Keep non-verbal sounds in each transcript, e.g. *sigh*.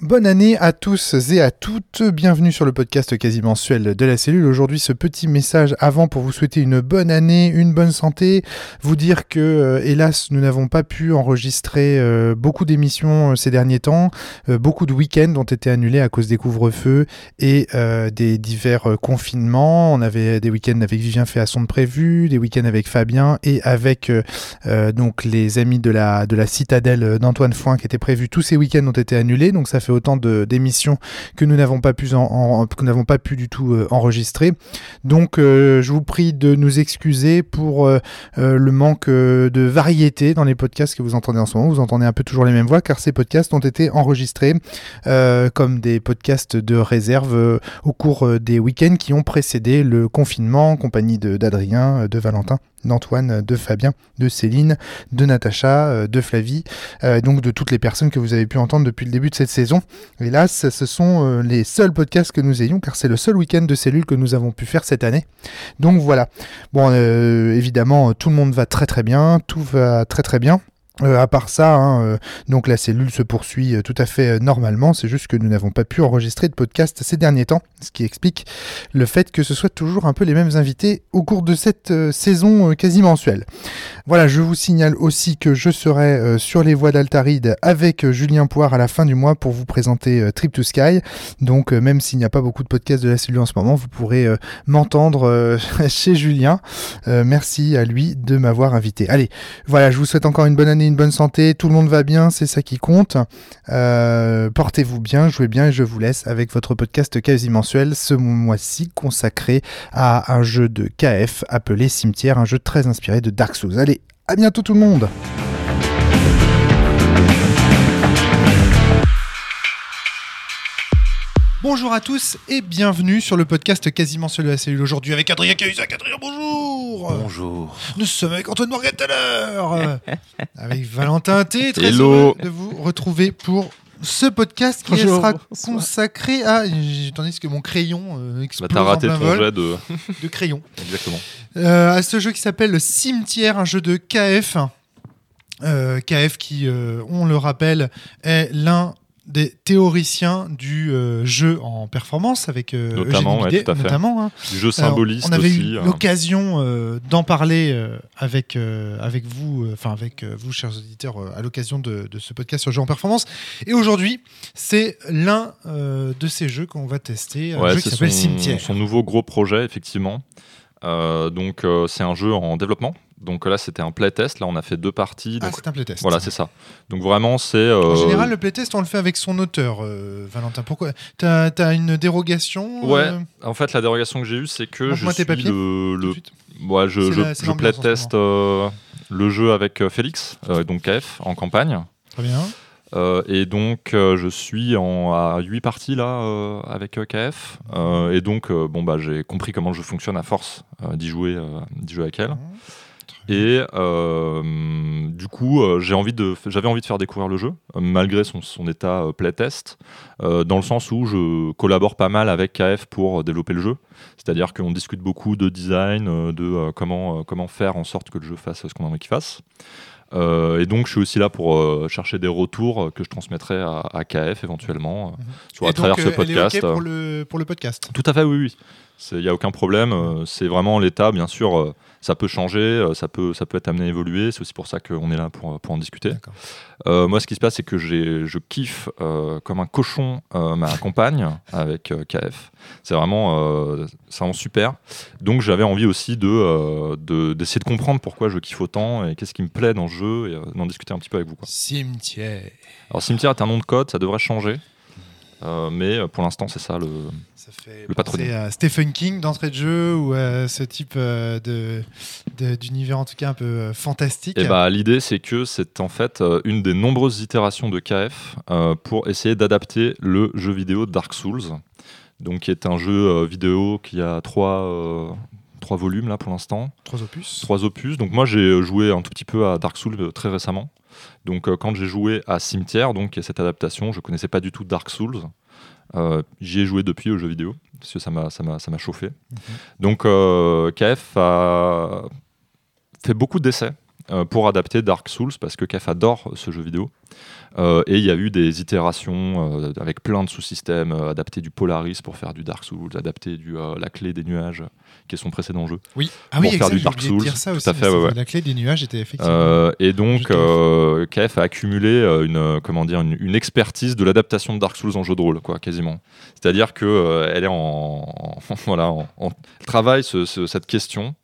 Bonne année à tous et à toutes. Bienvenue sur le podcast quasi mensuel de la cellule. Aujourd'hui, ce petit message avant pour vous souhaiter une bonne année, une bonne santé. Vous dire que, euh, hélas, nous n'avons pas pu enregistrer euh, beaucoup d'émissions euh, ces derniers temps. beaucoup de week-ends ont été annulés à cause des couvre-feux et des divers confinements. On avait des week-ends avec Vivien Féasson de prévu, des week-ends avec Fabien et avec donc les amis de la, de la citadelle d'Antoine Foin qui étaient prévus. Tous ces week-ends ont été annulés. Donc ça fait autant d'émissions que nous n'avons pas pu que n'avons pas pu du tout euh, enregistrer. Donc euh, je vous prie de nous excuser pour euh, le manque de variété dans les podcasts que vous entendez en ce moment. Vous entendez un peu toujours les mêmes voix car ces podcasts ont été enregistrés comme des podcasts de réserve au cours des week-ends qui ont précédé le confinement en compagnie d'Adrien, de Valentin d'Antoine, de Fabien, de Céline, de Natacha, euh, de Flavie, euh, donc de toutes les personnes que vous avez pu entendre depuis le début de cette saison. Hélas, ce sont euh, les seuls podcasts que nous ayons, car c'est le seul week-end de cellule que nous avons pu faire cette année. Donc voilà. Bon, évidemment, tout le monde va très très bien, tout va très très bien. Euh, à part ça, hein, euh, donc la cellule se poursuit euh, tout à fait normalement. C'est juste que nous n'avons pas pu enregistrer de podcast ces derniers temps, ce qui explique le fait que ce soit toujours un peu les mêmes invités au cours de cette saison quasi mensuelle. Voilà, je vous signale aussi que je serai sur les voies d'Altaride avec Julien Poire à la fin du mois pour vous présenter Trip to Sky. Donc même s'il n'y a pas beaucoup de podcasts de la cellule en ce moment, vous pourrez m'entendre *laughs* chez Julien. merci à lui de m'avoir invité. Allez, voilà, je vous souhaite encore une bonne année une bonne santé, tout le monde va bien, c'est ça qui compte. Euh, portez-vous bien, jouez bien et je vous laisse avec votre podcast quasi mensuel ce mois-ci consacré à un jeu de KF appelé Cimetière, un jeu très inspiré de Dark Souls. Allez, à bientôt tout le monde Bonjour à tous et bienvenue sur le podcast quasiment seul de la cellule aujourd'hui avec Adrien Cahuzac. Adrien, bonjour Bonjour Nous sommes avec Antoine Morgan tout à l'heure *laughs* Avec Valentin T. Très heureux de vous retrouver pour ce podcast qui sera consacré à. Tandis que mon crayon euh, explose bah, raté en plein vol de... *laughs* de crayon. Exactement. Euh, à ce jeu qui s'appelle le Cimetière, un jeu de KF. Euh, KF qui, euh, on le rappelle, est l'un des théoriciens du euh, jeu en performance avec euh, notamment, Eugénie tout à fait. notamment hein. du jeu symboliste on avait eu hein. l'occasion euh, d'en parler avec avec vous enfin avec vous chers auditeurs à l'occasion de, de, ce podcast sur jeu en performance et aujourd'hui c'est l'un de ces jeux qu'on va tester un jeu qui s'appelle Cimetière son nouveau gros projet effectivement donc c'est un jeu en développement donc là, c'était un playtest. Là, on a fait deux parties. Ah, c'est un playtest. Voilà, c'est ça. Donc vraiment, c'est. En euh, général, le playtest, on le fait avec son auteur, euh, Valentin. Pourquoi Tu as, une dérogation Ouais. Euh en fait, la dérogation que j'ai eue, c'est que je suis papiers, le. le... Ouais, je, je, je playtest le jeu avec Félix, donc KF, en campagne. Très bien. Euh, et donc, euh, je suis en, à 8 parties là euh, avec KF. et donc, bon, bah, j'ai compris comment je fonctionne à force d'y jouer, jouer avec elle. Et du coup, j'ai envie de, j'avais envie de faire découvrir le jeu, malgré son, son état playtest, dans le sens où je collabore pas mal avec KF pour développer le jeu. C'est-à-dire qu'on discute beaucoup de design, de comment, comment faire en sorte que le jeu fasse ce qu'on a envie qu'il fasse. Euh, et donc, je suis aussi là pour euh, chercher des retours euh, que je transmettrai à, KF éventuellement mhm. à travers ce podcast. pour, le, pour le podcast? Tout à fait, oui, oui. Il n'y a aucun problème. C'est vraiment l'état, bien sûr ça peut changer, euh, ça peut, ça peut être amené à évoluer. C'est aussi pour ça qu'on est là pour, pour en discuter. Euh, moi, ce qui se passe, c'est que je kiffe euh, comme un cochon ma compagne *laughs* avec KF. C'est vraiment, vraiment super. Donc, j'avais envie aussi de, d'essayer de, comprendre pourquoi je kiffe autant et qu'est-ce qui me plaît dans le jeu et d'en discuter un petit peu avec vous. Quoi. Cimetière. Alors, Cimetière est un nom de code, ça devrait changer. Mais pour l'instant, c'est ça le, ça fait penser à Stephen King d'entrée de jeu ou à ce type euh, de, d'univers en tout cas un peu euh, fantastique. Et eh bah, l'idée c'est que c'est en fait euh, une des nombreuses itérations de KF pour essayer d'adapter le jeu vidéo Dark Souls, donc qui est un jeu vidéo qui a trois trois volumes là pour l'instant. Trois opus. Trois opus. Donc moi j'ai joué un tout petit peu à Dark Souls très récemment. Donc quand j'ai joué à Cimetière, donc cette adaptation, je connaissais pas du tout Dark Souls. Euh, j'y ai joué depuis au jeu vidéo, parce que ça m'a, chauffé. Mhm. Donc, euh, KF a fait beaucoup d'essais euh, pour adapter Dark Souls parce que KF adore ce jeu vidéo. Euh, et il y a eu des itérations euh, avec plein de sous-systèmes, euh, adapter du Polaris pour faire du Dark Souls, adapter du, euh, la clé des nuages, qui est son précédent jeu. Oui, ah Pour oui, faire exact, du Dark Souls, dire ça tout aussi. à fait, ouais, ouais. La clé des nuages était effectivement. Euh, et donc, euh, KF a accumulé euh, une, euh, comment dire, une, une expertise de l'adaptation de Dark Souls en jeu de rôle, quoi, quasiment. C'est-à-dire que euh, elle est en, en- *laughs* voilà, en- en- elle travaille ce- ce- cette question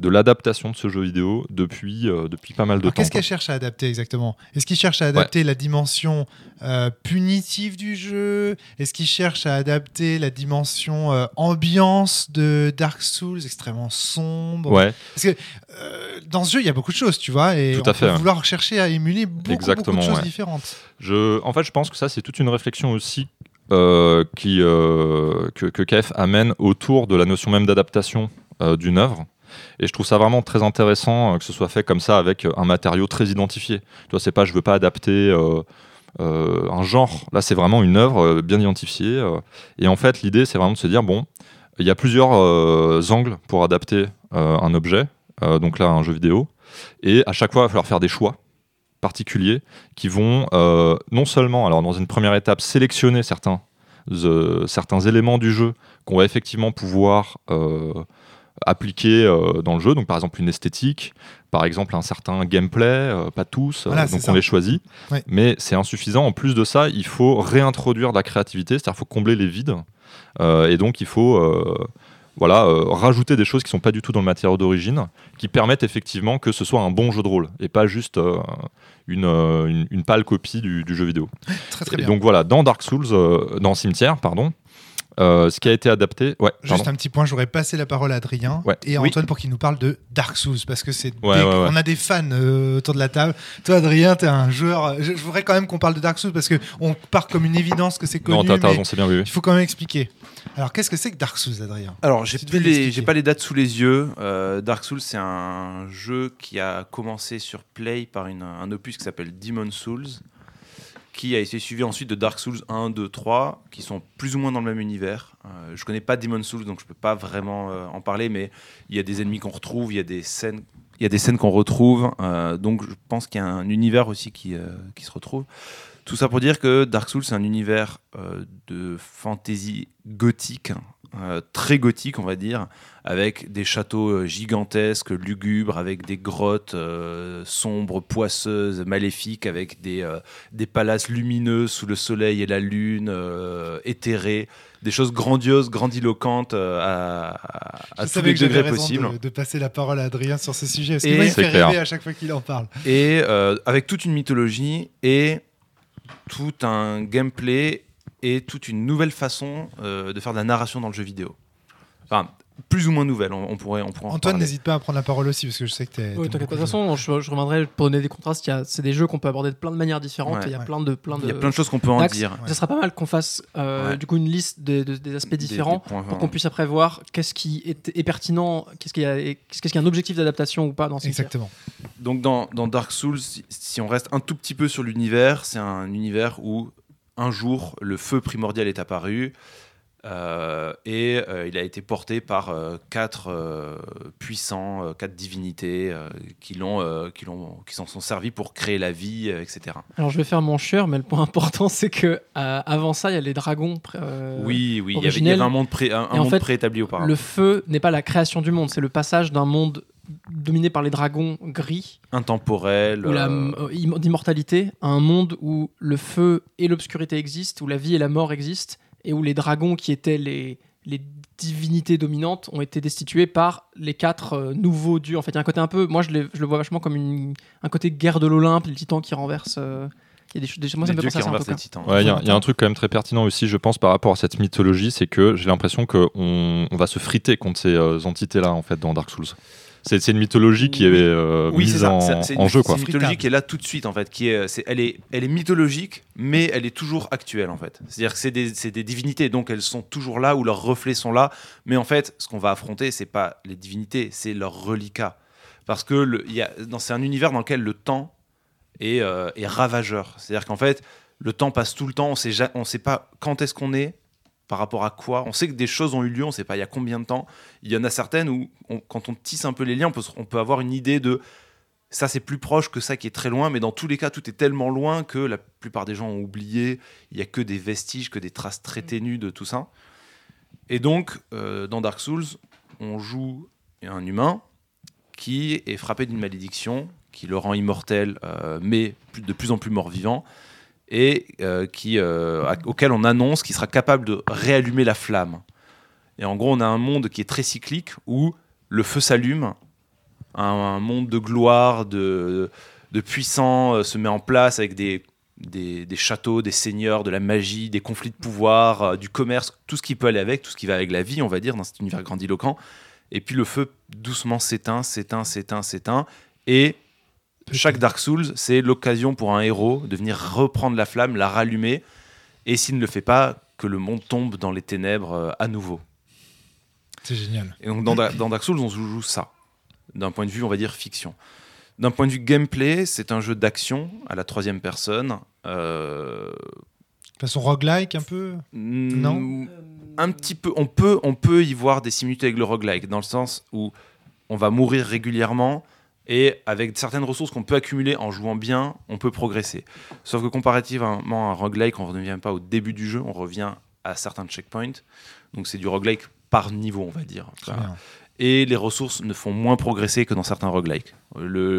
de l'adaptation de ce jeu vidéo depuis, euh, depuis pas mal de Alors, temps. Qu'est-ce qu'elle cherche à adapter exactement? Est-ce qu'il cherche à adapter la dimension euh, punitive du jeu? Est-ce qu'il cherche à adapter la dimension euh, ambiance de Dark Souls, extrêmement sombre? Ouais, Euh, Dans ce jeu, il y a beaucoup de choses, tu vois, et Tout on à fait, peut ouais. vouloir chercher à émuler beaucoup, Exactement, beaucoup de choses différentes. Je, en fait, je pense que ça, c'est toute une réflexion aussi euh, qui, euh, que, que KF amène autour de la notion même d'adaptation euh, d'une œuvre. Et je trouve ça vraiment très intéressant euh, que ce soit fait comme ça avec euh, un matériau très identifié. Tu vois, c'est pas, je veux pas adapter euh, un genre. Là, c'est vraiment une œuvre bien identifiée. et en fait, l'idée, c'est vraiment de se dire bon, il y a plusieurs angles pour adapter un objet. donc là, un jeu vidéo. Et à chaque fois, il va falloir faire des choix particuliers qui vont non seulement, alors dans une première étape, sélectionner certains, certains éléments du jeu qu'on va effectivement pouvoir appliquer euh, dans le jeu, donc par exemple une esthétique, par exemple un certain gameplay, euh, pas tous, euh, Voilà, donc ça. on les choisit, Ouais. mais c'est insuffisant. En plus de ça, il faut réintroduire de la créativité, c'est-à-dire qu'il faut combler les vides, et donc il faut voilà, euh, rajouter des choses qui sont pas du tout dans le matériau d'origine, qui permettent effectivement que ce soit un bon jeu de rôle, et pas juste euh, une, une, une pâle copie du, du jeu vidéo. Très très Et bien. donc voilà, dans Dark Souls, euh, dans Cimetière, pardon, euh, ce qui a été adapté. Ouais, Juste pardon. un petit point, j'aurais passé la parole à Adrien Ouais. et à Oui. Antoine pour qu'ils nous parlent de Dark Souls parce que c'est Ouais, des- ouais, ouais. on a des fans euh, autour de la table. Toi Adrien, t'es un joueur. Je, je voudrais quand même qu'on parle de Dark Souls parce que on part comme une évidence que c'est connu, Non, t'as raison, c'est bien, oui. oui. il faut quand même expliquer. Alors qu'est-ce que c'est que Dark Souls, Adrien? Alors, j'ai les, j'ai pas les dates sous les yeux. Euh, Dark Souls, c'est un jeu qui a commencé sur Play par une- un opus qui s'appelle Demon Souls, qui a été suivi ensuite de Dark Souls 1, 2, 3, qui sont plus ou moins dans le même univers. Euh, je connais pas Demon Souls, donc je peux pas vraiment euh, en parler, mais il y a des ennemis qu'on retrouve, il y a des scènes. Il y a des scènes qu'on retrouve, euh, donc je pense qu'il y a un univers aussi qui, euh, qui se retrouve. Tout ça pour dire que Dark Souls, c'est un univers de fantasy gothique, euh, très gothique, on va dire, avec des châteaux euh, gigantesques, lugubres, avec des grottes euh, sombres, poisseuses, maléfiques, avec des, euh, des palaces lumineux sous le soleil et la lune, éthérés, des choses grandioses, grandiloquentes à, à- à tous les degrés possibles. de, de passer la parole à Adrien sur ce sujet parce Et que moi, il fait clair. rêver à chaque fois qu'il en parle. et avec toute une mythologie et tout un gameplay et toute une nouvelle façon euh, de faire de la narration dans le jeu vidéo. Enfin, plus ou moins nouvelle, on, on pourrait, on pourrait Antoine, n'hésite pas à prendre la parole aussi parce que je sais que. Oui, t'aimes t'inquiète pas. De toute façon, je, je reviendrai pour donner des contrastes. il y a- C'est des jeux qu'on peut aborder de plein de manières différentes. Ouais. il y a Ouais. plein de, plein de. Il y a plein de choses qu'on peut en dire. Ça sera pas mal qu'on fasse euh, Ouais. du coup une liste des, de- des aspects différents des points pour qu'on puisse après voir qu'est-ce qui est, est pertinent, qu'est-ce qui, a- qu'est-ce qui a un objectif d'adaptation ou pas dans ces Exactement. Donc dans, dans Dark Souls, si, si on reste un tout petit peu sur l'univers, c'est un univers où un jour le feu primordial est apparu euh, et euh, il a été porté par euh, quatre puissants, quatre divinités qui l'ont, qui l'ont, qui s'en sont servis pour créer la vie, etc. Alors je vais faire mon chieur, mais le point important *laughs* c'est que avant ça il y a les dragons. oui, oui, il y, avait, il y originel. avait un monde, pré, un, monde fait, préétabli auparavant. Le feu n'est pas la création du monde, c'est le passage d'un monde dominé par les dragons gris Intemporel. ou à un monde où le feu et l'obscurité existent, où la vie et la mort existent, et où les dragons qui étaient les, les divinités dominantes ont été destitués par les quatre euh, nouveaux dieux. En fait, il y a un côté un peu, moi je, le vois vachement comme une, un côté guerre de l'Olympe, les titans qui renversent. euh, il y a des, choses- moi ça me fait penser à ça en renversent tout les cas. titans. Ouais, il y, a- il y a un truc quand même très pertinent aussi, je pense, par rapport à cette mythologie, c'est que j'ai l'impression qu'on on va se friter contre ces euh, entités-là, en fait, dans Dark Souls. C'est une mythologie qui est euh, Oui, c'est mise en, C'est- c'est en une, jeu, quoi. c'est une mythologie qui est là tout de suite, en fait. Qui est, elle, est, elle est mythologique, mais elle est toujours actuelle, en fait. C'est-à-dire que c'est des, des divinités, donc elles sont toujours là, ou leurs reflets sont là. Mais en fait, ce qu'on va affronter, c'est pas les divinités, c'est leurs reliquats. Parce que le, il y a, dans, c'est un univers dans lequel le temps est, euh, est ravageur. C'est-à-dire qu'en fait, le temps passe tout le temps, on sait, ja- on sait pas quand est-ce qu'on est, par rapport à quoi. On sait que des choses ont eu lieu, on sait pas il y a combien de temps. Il y en a certaines où, on- quand on tisse un peu les liens, on peut, se- on peut avoir une idée de Ça, c'est plus proche que ça qui est très loin, mais dans tous les cas, tout est tellement loin que la plupart des gens ont oublié. Il y a que des vestiges, que des traces très ténues de tout ça. Et donc, euh, dans Dark Souls, on joue un humain qui est frappé d'une malédiction qui le rend immortel, euh, mais de plus en plus mort-vivant, et euh, qui, euh, auquel on annonce qu'il sera capable de réallumer la flamme. Et en gros, on a un monde qui est très cyclique où le feu s'allume, un, monde de gloire, de, de euh, se met en place avec des, châteaux, des seigneurs, de la magie, des conflits de pouvoir, du commerce, tout ce qui peut aller avec, tout ce qui va avec la vie, on va dire, dans cet univers grandiloquent. Et puis le feu doucement s'éteint, s'éteint, s'éteint, s'éteint. Et chaque Dark Souls, c'est l'occasion pour un héros de venir reprendre la flamme, la rallumer. Et s'il ne le fait pas, que le monde tombe dans les ténèbres euh, à nouveau. C'est génial. Et donc dans, Da- dans Dark Souls, on joue ça, d'un point de vue, on va dire, fiction. D'un point de vue gameplay, c'est un jeu d'action à la troisième personne. Euh, De façon roguelike un peu? Non? mm, Un petit peu. On peut, on peut y voir des similitudes avec le roguelike, dans le sens où on va mourir régulièrement et avec certaines ressources qu'on peut accumuler en jouant bien, on peut progresser. Sauf que comparativement à un roguelike, on ne revient pas au début du jeu, on revient à certains checkpoints. Donc c'est du roguelike par niveau, on va dire. Enfin, et les ressources ne font moins progresser que dans certains roguelikes.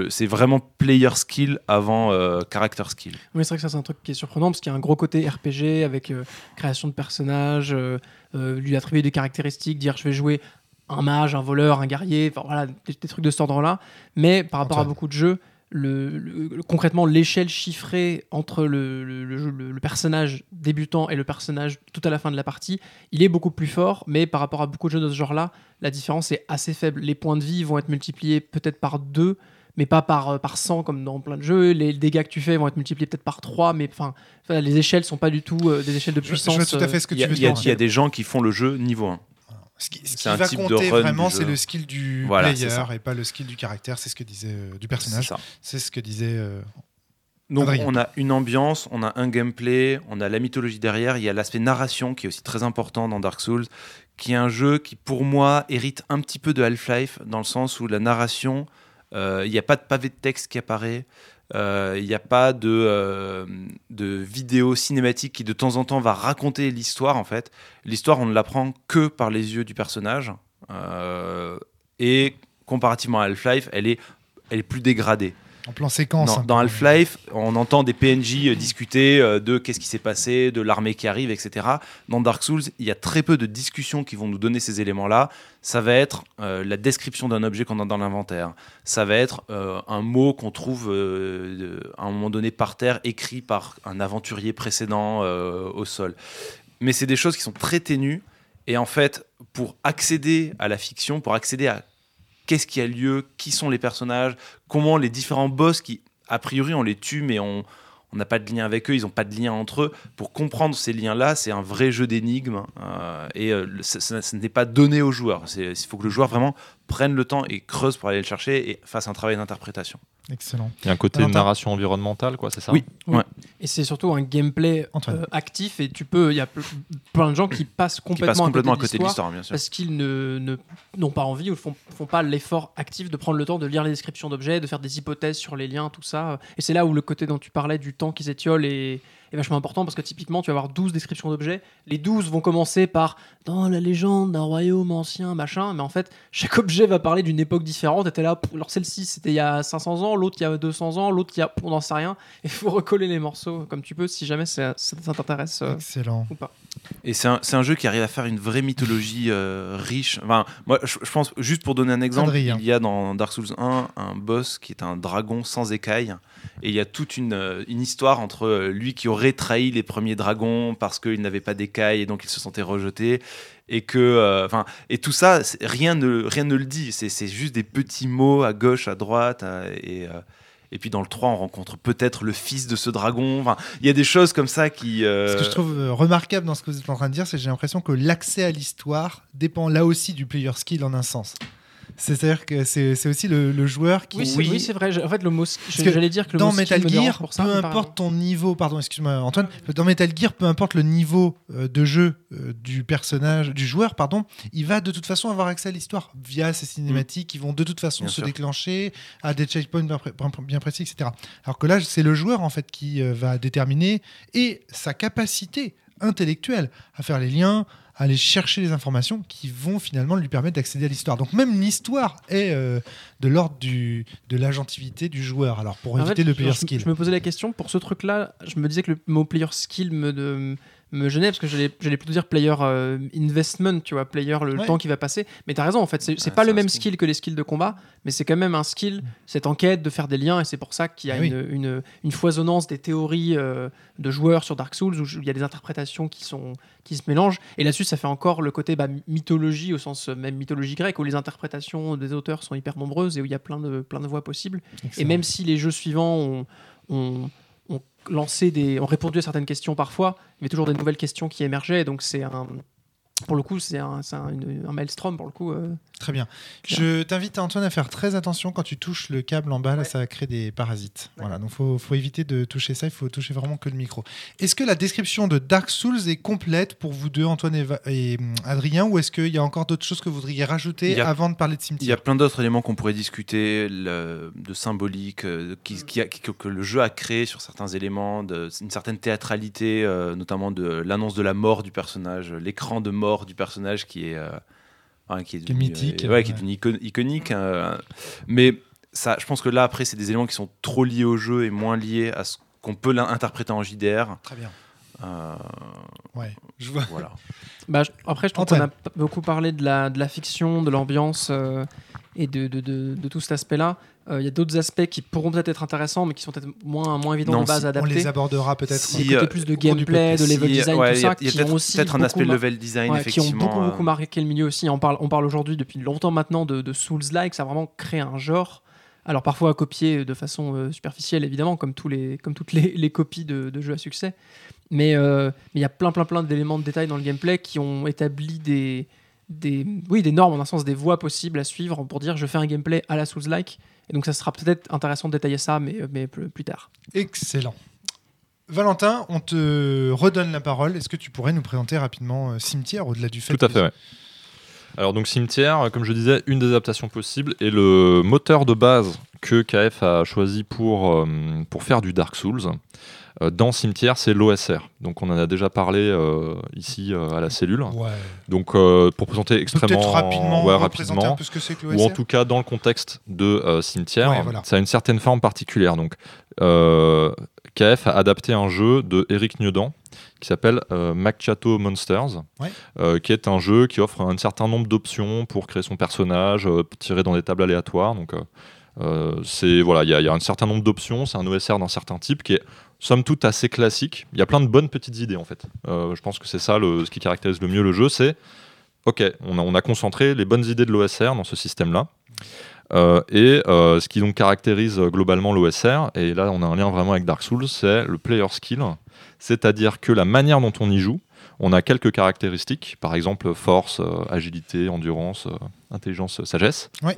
C'est vraiment player skill avant euh, character skill. Oui, c'est vrai que ça, c'est un truc qui est surprenant parce qu'il y a un gros côté RPG avec euh, création de personnages, euh, euh, lui attribuer des caractéristiques, dire je vais jouer un mage, un voleur, un guerrier, enfin voilà, des, des trucs de cet ordre-là. Mais par rapport à beaucoup de jeux, le, concrètement, l'échelle chiffrée entre le, le- le jeu- le- le personnage débutant et le personnage tout à la fin de la partie, il est beaucoup plus fort, mais par rapport à beaucoup de jeux de ce genre-là, la différence est assez faible. Les points de vie vont être multipliés peut-être par deux, mais pas par, euh, par 100 comme dans plein de jeux. Les dégâts que tu fais vont être multipliés peut-être par 3, mais enfin, les échelles sont pas du tout euh, des échelles de Je, je puissance. vois tout à fait euh, ce que Il tu y, a- veux il y y a des gens qui font le jeu niveau 1. Ce qui, ce qui un va type de compter vraiment, c'est le skill du Voilà, player et pas le skill du caractère. C'est ce que disait euh, du personnage. C'est ce que disait. euh, Donc Adrien. on a une ambiance, on a un gameplay, on a la mythologie derrière, il y a l'aspect narration qui est aussi très important dans Dark Souls, qui est un jeu qui pour moi hérite un petit peu de Half-Life dans le sens où la narration, euh, il n'y a pas de pavé de texte qui apparaît, euh, il n'y a pas de, euh, de vidéo cinématique qui de temps en temps va raconter l'histoire en fait. L'histoire on ne l'apprend que par les yeux du personnage euh, et comparativement à Half-Life, elle est plus dégradée. En plan séquence. Dans, un dans. Half-Life, on entend des PNJ euh, discuter euh, de qu'est-ce qui s'est passé, de l'armée qui arrive, etc. Dans Dark Souls, il y a très peu de discussions qui vont nous donner ces éléments-là. Ça va être euh, la description d'un objet qu'on a dans l'inventaire. Ça va être euh, un mot qu'on trouve euh, à un moment donné par terre, écrit par un aventurier précédent au sol. Mais c'est des choses qui sont très ténues. Et en fait, pour accéder à la fiction, pour accéder à qu'est-ce qui a lieu, qui sont les personnages, comment les différents boss qui, a priori, on les tue, mais on n'a pas de lien avec eux, ils n'ont pas de lien entre eux. Pour comprendre ces liens-là, c'est un vrai jeu d'énigmes euh, et euh, ce n'est pas donné aux joueurs. C'est- Il faut que le joueur vraiment prenne le temps et creuse pour aller le chercher et fasse un travail d'interprétation. Excellent. Il y a un côté Valentin. narration environnementale, quoi, c'est ça? Oui. Oui. Ouais. Et c'est surtout un gameplay euh, actif et tu peux, il y a ple- plein de gens qui passent Qui complètement, passe complètement à côté de l'histoire bien sûr. parce qu'ils ne, ne- n'ont pas envie ou ne font, font pas l'effort actif de prendre le temps de lire les descriptions d'objets, de faire des hypothèses sur les liens, tout ça. Et c'est là où le côté dont tu parlais du temps qui s'étiole est, est vachement important parce que typiquement, tu vas avoir 12 descriptions d'objets. Les 12 vont commencer par dans la légende d'un royaume ancien, machin, mais en fait, chaque objet va parler d'une époque différente. Et t'es là, pff, alors celle-ci, c'était il y a 500 ans, l'autre il y a 200 ans, l'autre il y a, on n'en sait rien. Il faut recoller les morceaux comme tu peux si jamais ça, ça t'intéresse euh, Excellent. ou pas. Et c'est un, c'est un jeu qui arrive à faire une vraie mythologie euh, riche. Enfin, moi, je, je pense, juste pour donner un exemple, Adrien. il y a dans Dark Souls 1 un boss qui est un dragon sans écailles. Et il y a toute une, euh, une histoire entre euh, lui qui aurait trahi les premiers dragons parce qu'il n'avait pas d'écailles et donc il se sentait rejeté. Et que, euh, enfin, et tout ça, rien ne, rien ne le dit. C'est juste des petits mots à gauche, à droite. euh, et, euh, et puis dans le 3, on rencontre peut-être le fils de ce dragon. Enfin, il y a des choses comme ça qui. Ce que je trouve remarquable dans ce que vous êtes en train de dire, c'est que j'ai l'impression que l'accès à l'histoire dépend là aussi du player skill en un sens. C'est-à-dire que c'est aussi le, le joueur qui. Oui, c'est oui, c'est vrai. En fait, le mot j'allais dire que le dans Metal me Gear, pour ça, peu importe ton niveau, pardon, excuse-moi Antoine, dans Metal Gear, peu importe le niveau euh, de jeu euh, du personnage, du joueur, pardon, il va de toute façon avoir accès à l'histoire via ces cinématiques qui vont de toute façon Bien se sûr. déclencher à des checkpoints bien précis, etc. Alors que là, c'est le joueur en fait qui euh, va déterminer et sa capacité intellectuelle à faire les liens, à aller chercher les informations qui vont finalement lui permettre d'accéder à l'histoire. Donc même l'histoire est euh, de l'ordre du- de l'agentivité du joueur. Alors pour En éviter fait, le player je, skill. Je me posais la question, pour ce truc-là, je me disais que le mot player skill me, de- me gênait, parce que j'allais j'allais plutôt dire player euh, investment, tu vois, player, le, Ouais. temps qui va passer. Mais t'as raison, en fait, c'est c'est Ouais, pas c'est le même skill. skill que les skills de combat, mais c'est quand même un skill, cette enquête de faire des liens, et c'est pour ça qu'il y a Ah oui. une, une, une foisonnance des théories euh, de joueurs sur Dark Souls, où il y a des interprétations qui, sont, qui se mélangent. Et là-dessus, ça fait encore le côté bah, mythologie, au sens euh, même mythologie grecque, où les interprétations des auteurs sont hyper nombreuses et où il y a plein de, plein de voies possibles. Et même si les jeux suivants ont, ont- ont lancé des, ont répondu à certaines questions parfois, avait toujours des nouvelles questions qui émergeaient. Donc c'est un, pour le coup, c'est un, un, un maelstrom pour le coup. euh. Très bien. Je t'invite Antoine à faire très attention quand tu touches le câble en bas, là Ouais. ça va créer des parasites. Voilà, donc faut, faut éviter de toucher ça, il faut toucher vraiment que le micro. Est-ce que la description de Dark Souls est complète pour vous deux, Antoine et, hum, Adrien, ou est-ce qu'il y a encore d'autres choses que vous voudriez rajouter a- avant de parler de Il y cimetière a plein d'autres éléments qu'on pourrait discuter, le- de symbolique, euh, qui, qui a- qui- que, que le jeu a créé sur certains éléments, de, une certaine théâtralité, euh, notamment de l'annonce de la mort du personnage, l'écran de mort du personnage qui est, euh, hein, qui est, devenu, mythique, euh, ouais, qui est devenu icon- iconique. euh, mais ça, je pense que là, après, c'est des éléments qui sont trop liés au jeu et moins liés à ce qu'on peut l'interpréter en JDR. Très bien. Euh, Ouais, je vois. voilà. Bah, je- après, je trouve qu'on a beaucoup parlé de la, de la fiction, de l'ambiance euh, et de, de, de- de tout cet aspect-là. Euh, Il y a d'autres aspects qui pourront peut-être être intéressants, mais qui sont peut-être moins, moins évidents Non, de base si- à On adapter. les abordera peut-être. Si- Des côtés euh, plus de gameplay, de level Si, design, ouais, tout il y a- ça, y a qui peut-être ont aussi peut-être un beaucoup aspect level design, Ouais, qui ont effectivement. beaucoup, euh, beaucoup marqué le milieu aussi. On parle, on parle aujourd'hui depuis longtemps maintenant de, de Souls-like, ça a vraiment créé un genre. Alors parfois à copier de façon euh, superficielle évidemment, comme, tous les, comme toutes les, les copies de, de jeux à succès. Mais euh, mais il y a plein plein plein d'éléments de détail dans le gameplay qui ont établi des, des, oui, des normes, en un sens des voies possibles à suivre pour dire je fais un gameplay à la Souls-like. Et donc ça sera peut-être intéressant de détailler ça, mais, mais plus, plus tard. Excellent. Valentin, on te redonne la parole. Est-ce que tu pourrais nous présenter rapidement euh, Cimetière au-delà du fait Tout à fait, ouais. Alors donc Cimetière, comme je disais, une des adaptations possibles et le moteur de base que KF a choisi pour, euh, pour faire du Dark Souls euh, dans Cimetière, c'est l'OSR. Donc on en a déjà parlé euh, ici euh, à la cellule. Ouais. Donc euh, pour présenter extrêmement rapidement ouais, rapidement un peu ce que c'est que ou en tout cas dans le contexte de euh, Cimetière, Ouais, voilà. ça a une certaine forme particulière. Donc, euh, KF a adapté un jeu de Eric Niedan qui s'appelle euh, Macchiato Monsters, euh, qui est un jeu qui offre un certain nombre d'options pour créer son personnage, euh, tirer dans des tables aléatoires. Donc, euh, euh, c'est voilà, il y, a- il y a un certain nombre d'options. C'est un OSR d'un certain type qui est somme toute assez classique. Il y a plein de bonnes petites idées en fait. Euh, je pense que c'est ça ce qui caractérise le mieux le jeu, c'est ok, on a, on a concentré les bonnes idées de l'OSR dans ce système-là. Euh, et euh, ce qui donc caractérise globalement l'OSR, et là on a un lien vraiment avec Dark Souls, c'est le player skill, c'est-à-dire que la manière dont on y joue, on a quelques caractéristiques, par exemple force, agilité, endurance, intelligence, sagesse. Ouais.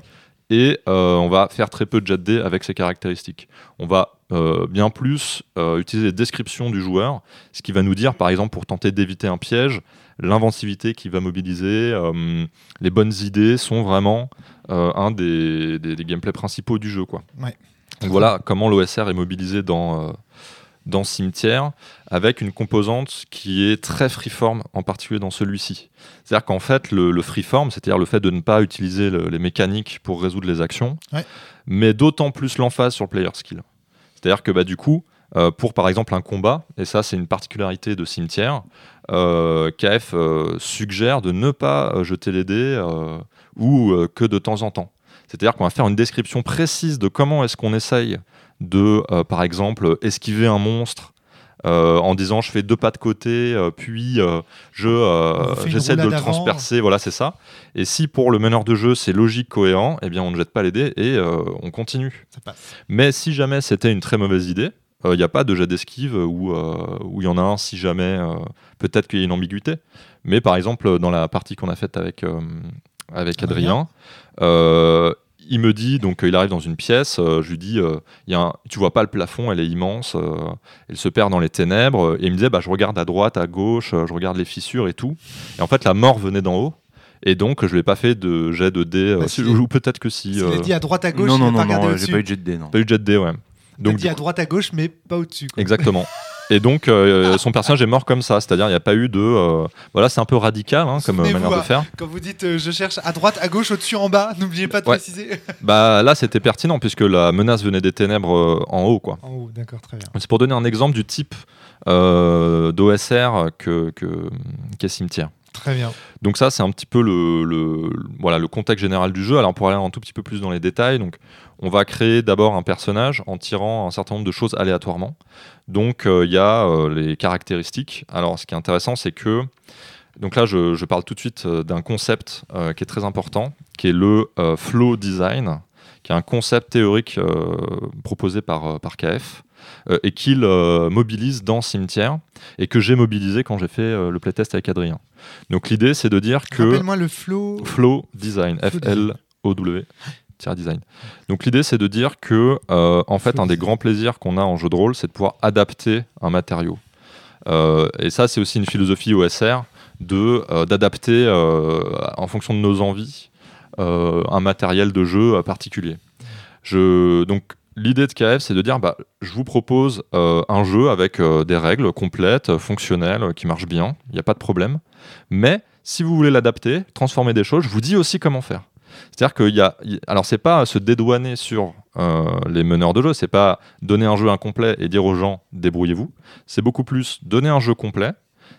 Et euh, on va faire très peu de jet de dés avec ces caractéristiques. On va euh, bien plus euh, utiliser les descriptions du joueur, ce qui va nous dire, par exemple, pour tenter d'éviter un piège, l'inventivité qui va mobiliser, les bonnes idées sont vraiment un des, des, des gameplays principaux du jeu. Quoi. Ouais. Donc voilà comment l'OSR est mobilisé dans, dans Cimetière, avec une composante qui est très freeform, en particulier dans celui-ci. C'est-à-dire qu'en fait, le, le freeform, c'est-à-dire le fait de ne pas utiliser le- les mécaniques pour résoudre les actions, Ouais. met d'autant plus l'emphase sur le player skill. C'est-à-dire que bah, du coup, euh, pour par exemple un combat, et ça c'est une particularité de Cimetière, euh, KF euh, suggère de ne pas jeter les dés ou que de temps en temps. C'est-à-dire qu'on va faire une description précise de comment est-ce qu'on essaye de, euh, par exemple, esquiver un monstre euh, en disant je fais deux pas de côté, euh, puis euh, je j'essaie de le transpercer, voilà c'est ça. Et si pour le meneur de jeu c'est logique, cohérent, eh bien on ne jette pas les dés et on continue. Ça passe. Mais si jamais c'était une très mauvaise idée, il n'y a pas de jet d'esquive où où il y en a un si jamais peut-être qu'il y a une ambiguïté. Mais par exemple dans la partie qu'on a faite avec avec Adrien. Il me dit, donc euh, il arrive dans une pièce, euh, je lui dis, euh, il y a un- tu vois pas le plafond, elle est immense, euh, elle se perd dans les ténèbres. Et il me disait, bah, je regarde à droite, à gauche, euh, je regarde les fissures et tout. Et en fait, la mort venait d'en haut. Et donc, je lui ai pas fait de jet de dés, euh, Bah, si- ou peut-être que si. S'il euh, a dit à droite à gauche, non, il non, non, non, j'ai pas eu de jet de dés, non. pas eu de jet de dés, ouais. Il a Donc, dit à droite à gauche, mais pas au-dessus. Exactement. *laughs* Et donc, euh, son personnage est mort comme ça, c'est-à-dire il n'y a pas eu de. euh, voilà, c'est un peu radical hein, comme manière de hein. faire. Quand vous dites euh, je cherche à droite, à gauche, au-dessus, en bas, n'oubliez pas de Ouais. préciser. *laughs* Bah là, c'était pertinent puisque la menace venait des ténèbres en haut, quoi. En haut, d'accord, très bien. C'est pour donner un exemple du type d'OSR que, que, qu'est Cimetière. Très bien. Donc ça, c'est un petit peu le, voilà, le contexte général du jeu. Alors pour aller un tout petit peu plus dans les détails, donc, on va créer d'abord un personnage en tirant un certain nombre de choses aléatoirement. Donc euh, il y a euh, les caractéristiques. Alors ce qui est intéressant, c'est que... Donc là, je, parle tout de suite euh, d'un concept qui est très important, qui est le flow design, qui est un concept théorique proposé par, par KF et qu'il euh, mobilise dans Cimetière et que j'ai mobilisé quand j'ai fait euh, le playtest avec Adrien. Donc l'idée, c'est de dire que Rappelle-moi le flow. Flow Design, Flow F-L-O-W. Design. Donc l'idée c'est de dire que euh, en fait un des grands plaisirs qu'on a en jeu de rôle c'est de pouvoir adapter un matériau. Euh, et ça c'est aussi une philosophie OSR de euh, d'adapter euh, en fonction de nos envies euh, un matériel de jeu euh, particulier. Je, donc l'idée de KF c'est de dire bah, je vous propose euh, un jeu avec euh, des règles complètes, fonctionnelles, qui marchent bien, il n'y a pas de problème. Mais si vous voulez l'adapter, transformer des choses, je vous dis aussi comment faire. C'est-à-dire qu'il y a, alors c'est pas se dédouaner sur euh, les meneurs de jeu, c'est pas donner un jeu incomplet et dire aux gens débrouillez-vous. C'est beaucoup plus donner un jeu complet,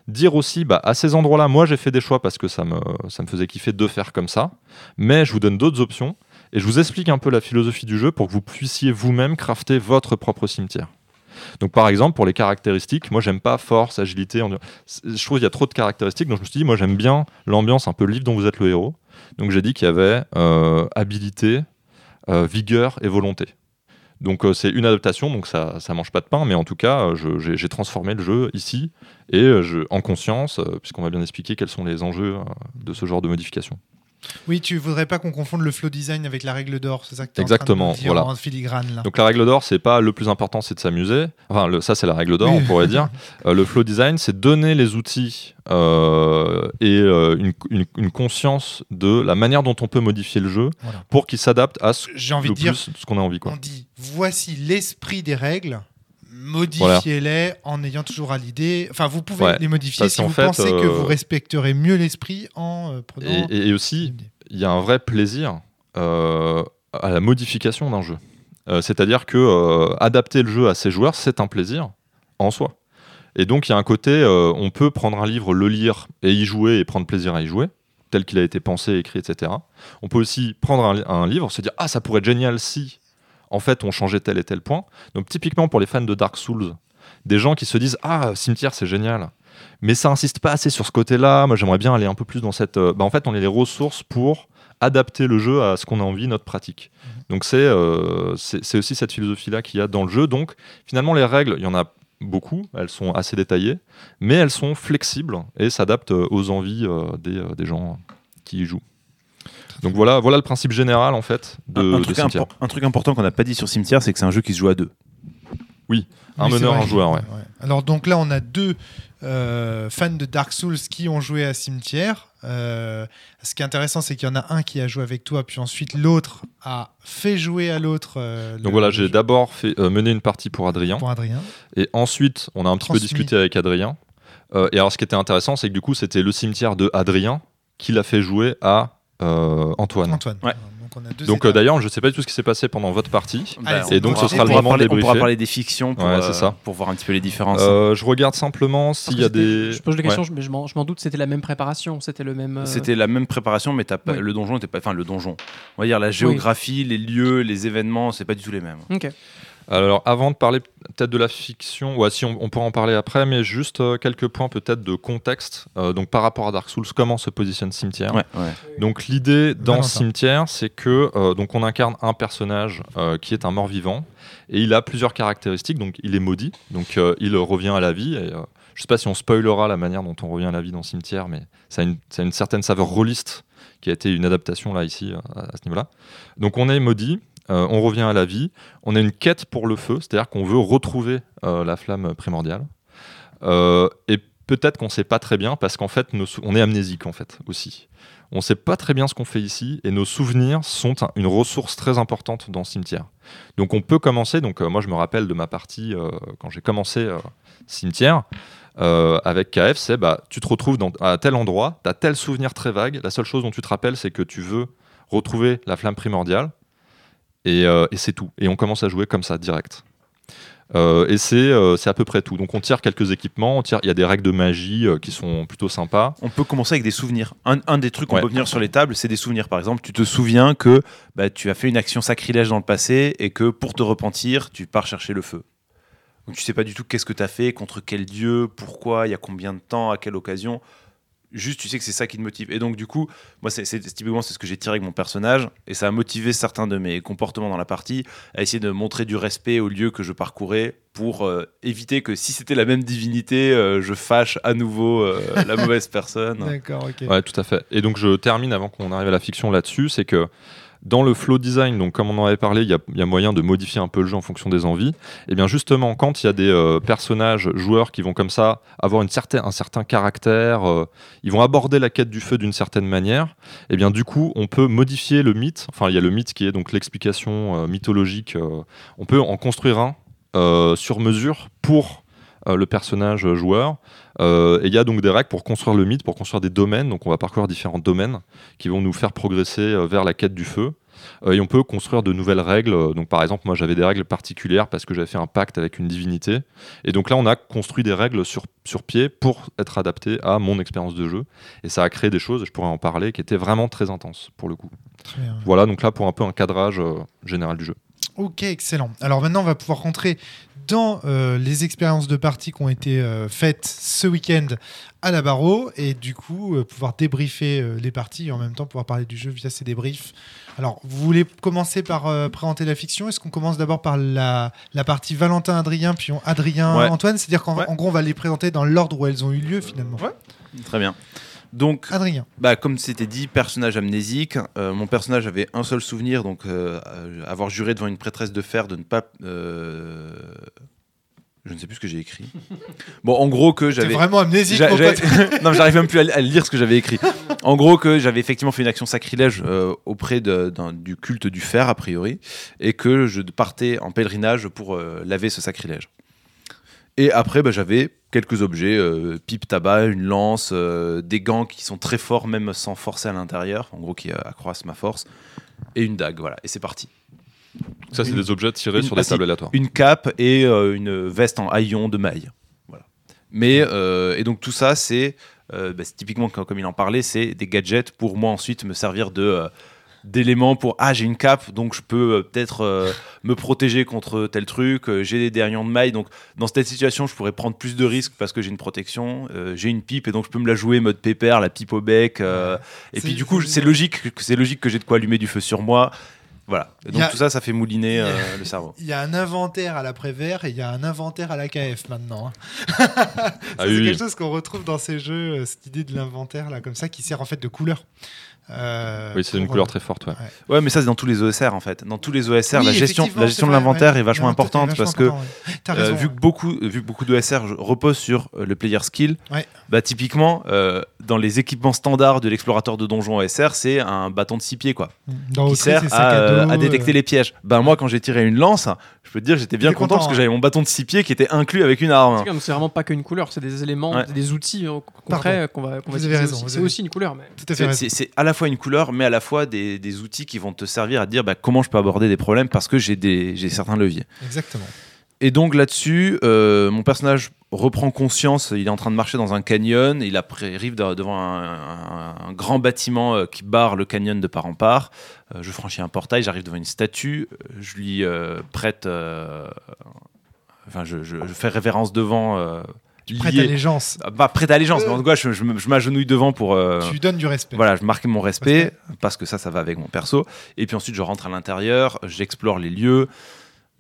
dire aussi bah, à ces endroits-là, moi j'ai fait des choix parce que ça me, ça me faisait kiffer de faire comme ça, mais je vous donne d'autres options et je vous explique un peu la philosophie du jeu pour que vous puissiez vous-même crafter votre propre cimetière. Donc par exemple pour les caractéristiques, moi j'aime pas force, agilité, je trouve qu'il y a trop de caractéristiques, donc je me suis dit moi j'aime bien l'ambiance un peu livre dont vous êtes le héros. Donc j'ai dit qu'il y avait euh, habilité, euh, vigueur et volonté. Donc euh, c'est une adaptation, donc ça ça mange pas de pain, mais en tout cas j'ai transformé le jeu ici et en conscience, puisqu'on va bien expliquer quels sont les enjeux de ce genre de modification. Oui, tu voudrais pas qu'on confonde le flow design avec la règle d'or, c'est ça que tu Exactement, dire voilà. en filigrane là. Donc la règle d'or, c'est pas le plus important, c'est de s'amuser. Enfin, le- ça c'est la règle d'or, Oui. on pourrait dire. *laughs* Euh, le flow design, c'est donner les outils euh, et euh, une, une- une conscience de la manière dont on peut modifier le jeu Voilà. pour qu'il s'adapte à ce, envie le de dire, plus ce qu'on a envie. Quoi. on dit voici l'esprit des règles, modifiez-les en ayant toujours à l'idée. Enfin, vous pouvez Ouais, les modifier parce si vous fait, pensez que euh, vous respecterez mieux l'esprit en euh, prenant. Et, et- et aussi, il y a un vrai plaisir euh, à la modification d'un jeu. Euh, C'est-à-dire que euh, adapter le jeu à ses joueurs, c'est un plaisir en soi. Et donc il y a un côté, euh, on peut prendre un livre, le lire et y jouer et prendre plaisir à y jouer, tel qu'il a été pensé, écrit, etc. On peut aussi prendre un, un livre, se dire ah ça pourrait être génial si, en fait, on changeait tel et tel point. Donc typiquement pour les fans de Dark Souls, des gens qui se disent ah cimetière c'est génial, mais ça insiste pas assez sur ce côté-là. Moi, j'aimerais bien aller un peu plus dans cette. euh, bah, en fait, on est les ressources pour adapter le jeu à ce qu'on a envie, notre pratique. Donc, c'est euh, c'est aussi cette philosophie-là qu'il y a dans le jeu. Donc, finalement, les règles, il y en a beaucoup. Elles sont assez détaillées, mais elles sont flexibles et s'adaptent euh, aux envies euh, des, euh, des gens qui y jouent. Donc voilà, voilà le principe général en fait de, un, un de truc Cimetière. un truc important qu'on n'a pas dit sur Cimetière, c'est que c'est un jeu qui se joue à deux. Un Oui, c'est meneur, un joueur, ouais. Alors donc là, on a deux euh, fans de Dark Souls qui ont joué à Cimetière. Euh, ce qui est intéressant, c'est qu'il y en a un qui a joué avec toi, puis ensuite l'autre a fait jouer à l'autre. euh, Donc voilà, j'ai d'abord fait euh, mener une partie pour Adrien. pour Adrien. Et ensuite, on a un petit peu discuté avec Adrien. Euh, et alors, ce qui était intéressant, c'est que du coup, c'était le cimetière de Adrien qui l'a fait jouer à Antoine. Antoine. Ouais. Donc euh, d'ailleurs, je ne sais pas du tout ce qui s'est passé pendant votre partie. Allez, Bah, et on donc, ce sera le moment parler- On pourra parler des fictions pour, Ouais, c'est euh, ça. pour voir un petit peu les différences. Euh, je regarde simplement s'il y a des. Je pose la question, Ouais. mais je m'en doute, c'était la même préparation, c'était le même. euh, C'était la même préparation, mais t'as pas- Oui. le donjon était pas. Enfin, le donjon. On va dire la géographie, les lieux, les événements, c'est pas du tout les mêmes. Ok. Alors, avant de parler peut-être de la fiction, ouais, si on, on pourra en parler après, mais juste euh, quelques points peut-être de contexte. Euh, donc, par rapport à Dark Souls, comment se positionne Cimetière Ouais, ouais. Donc l'idée dans. Cimetière, c'est que euh, donc on incarne un personnage euh, qui est un mort-vivant et il a plusieurs caractéristiques. Donc il est maudit, donc euh, il revient à la vie. Et, euh, Je sais pas si on spoilera la manière dont on revient à la vie dans Cimetière, mais ça a une, ça a une certaine saveur rôliste qui a été une adaptation là ici à, à ce niveau-là. Donc on est maudit, euh, on revient à la vie, on a une quête pour le feu, c'est-à-dire qu'on veut retrouver euh, la flamme primordiale. Euh, et peut-être qu'on sait pas très bien parce qu'en fait on est amnésique en fait aussi. On sait pas très bien ce qu'on fait ici et nos souvenirs sont un- une ressource très importante dans Cimetière. Donc on peut commencer, donc moi je me rappelle de ma partie quand j'ai commencé Cimetière avec KF, c'est bah tu te retrouves dans, à tel endroit, tu as tel souvenir très vague, la seule chose dont tu te rappelles c'est que tu veux retrouver la flamme primordiale et, euh, et c'est tout. Et on commence à jouer comme ça direct. Euh, et c'est euh, c'est à peu près tout. Donc on tire quelques équipements, on tire- il y a des règles de magie euh, qui sont plutôt sympas. On peut commencer avec des souvenirs. Un, un des trucs qu'on Ouais. peut venir sur les tables, c'est des souvenirs. Par exemple, tu te souviens que bah, tu as fait une action sacrilège dans le passé et que pour te repentir, tu pars chercher le feu. Donc tu sais pas du tout qu'est-ce que tu as fait, contre quel dieu, pourquoi, il y a combien de temps, à quelle occasion. Juste, tu sais que c'est ça qui te motive. Et donc, du coup, moi, c'est c'est- typiquement c'est ce que j'ai tiré avec mon personnage, et ça a motivé certains de mes comportements dans la partie à essayer de montrer du respect au lieu que je parcourais pour euh, éviter que si c'était la même divinité, euh, je fâche à nouveau euh, *laughs* la mauvaise personne. D'accord, ok. Ouais, tout à fait. Et donc je termine avant qu'on arrive à la fiction là-dessus, c'est que dans le flow design, donc comme on en avait parlé, il y, a- moyen de modifier un peu le jeu en fonction des envies. Et bien justement, quand il y a des euh, personnages, joueurs qui vont comme ça avoir une certaine, un certain caractère, euh, ils vont aborder la quête du feu d'une certaine manière. Et bien du coup, on peut modifier le mythe. Enfin, il y a le mythe qui est donc l'explication euh, mythologique. on peut en construire un sur mesure pour le personnage euh, joueur. Euh, et il y a donc des règles pour construire le mythe, pour construire des domaines. Donc on va parcourir différents domaines qui vont nous faire progresser euh, vers la quête du feu. Euh, et on peut construire de nouvelles règles. Euh, Donc par exemple, moi j'avais des règles particulières parce que j'avais fait un pacte avec une divinité. Et donc là, on a construit des règles sur, sur pied pour être adaptées à mon expérience de jeu. Et ça a créé des choses, je pourrais en parler, qui étaient vraiment très intenses pour le coup. Voilà, donc là pour un peu un cadrage euh, général du jeu. Ok, excellent. Alors maintenant, on va pouvoir rentrer dans euh, les expériences de partie qui ont été euh, faites ce week-end à la barreau et du coup euh, pouvoir débriefer euh, les parties et en même temps pouvoir parler du jeu via ces débriefs. Alors, vous voulez commencer par euh, présenter la fiction? Est-ce qu'on commence d'abord par la, la partie Valentin-Adrien, puis on- Ouais. Adrien-Antoine C'est-à-dire qu'en Ouais. gros, on va les présenter dans l'ordre où elles ont eu lieu finalement. Ouais. Très bien. Donc, Adrien. bah, comme c'était dit, personnage amnésique. euh, mon personnage avait un seul souvenir, donc euh, euh, avoir juré devant une prêtresse de fer de ne pas. euh, Je ne sais plus ce que j'ai écrit. *laughs* Bon, en gros que C'est j'avais. vraiment amnésique, J'a- mon pote. *laughs* non, j'arrive même plus à, à lire ce que j'avais écrit. En gros, que j'avais effectivement fait une action sacrilège euh, auprès de- d'un- du culte du fer, a priori, et que je partais en pèlerinage pour euh, laver ce sacrilège. Et après, bah, j'avais quelques objets, euh, pipe tabac, une lance, euh, des gants qui sont très forts, même sans forcer à l'intérieur, en gros qui euh, accroissent ma force, et une dague, voilà, et c'est parti. Ça, c'est des objets tirés une- sur des tables aléatoires. Une cape et euh, une veste en haillon de maille. Voilà. Mais, et donc tout ça, c'est bah, typiquement, comme il en parlait, c'est des gadgets pour moi ensuite me servir de. D'éléments pour ah j'ai une cape donc je peux euh, peut-être euh, me protéger contre tel truc euh, j'ai des derrières de maille donc dans cette situation je pourrais prendre plus de risques parce que j'ai une protection j'ai une pipe et donc je peux me la jouer mode pépère la pipe au bec et puis du coup c'est- logique que c'est logique que j'ai de quoi allumer du feu sur moi voilà et donc a- tout ça ça fait mouliner euh, *laughs* le cerveau Il y a un inventaire à l'après-vert et il y a un inventaire à la KF maintenant. hein. *laughs* Ça, Ah c'est oui, quelque chose qu'on retrouve dans ces jeux, cette idée de l'inventaire là, comme ça, qui sert en fait de couleur. Euh, Oui, c'est une couleur très forte. Ouais. Ouais, mais ça, c'est dans tous les OSR en fait. Dans tous les OSR, Oui, la gestion, la gestion de l'inventaire ouais. est vachement est importante vachement parce que important, euh, vu que beaucoup, vu que beaucoup d'OSR reposent sur euh, le player skill, Ouais. bah typiquement euh, dans les équipements standards de l'explorateur de donjon OSR, c'est un bâton de six pieds quoi, Dans qui sert à, euh, dos, à détecter euh, les pièges. Ben moi, quand j'ai tiré une lance, je peux te dire, j'étais bien content, content, parce que hein. j'avais mon bâton de six pieds qui était inclus avec une arme. C'est vraiment pas qu'une couleur, c'est des éléments, des outils euh, concrets qu'on va, qu'on va Vous avez raison, C'est aussi une couleur, mais c'est à la fois une couleur, mais à la fois des, des outils qui vont te servir à te dire bah, comment je peux aborder des problèmes parce que j'ai certains leviers. Exactement. Et donc là-dessus, euh, mon personnage reprend conscience, il est en train de marcher dans un canyon, il arrive de- devant un, un- un grand bâtiment euh, qui barre le canyon de part en part. Euh, je franchis un portail, j'arrive devant une statue, je lui euh, prête... Enfin, je, je- je fais révérence devant... euh, Prête lié- allégeance. Ah, Bah, prête allégeance, Euh. mais en tout cas, je, je me- je m'agenouille devant pour... euh, Tu lui donnes du respect. voilà, je marque mon respect parce que ça, ça va avec mon perso. Et puis ensuite, je rentre à l'intérieur, j'explore les lieux.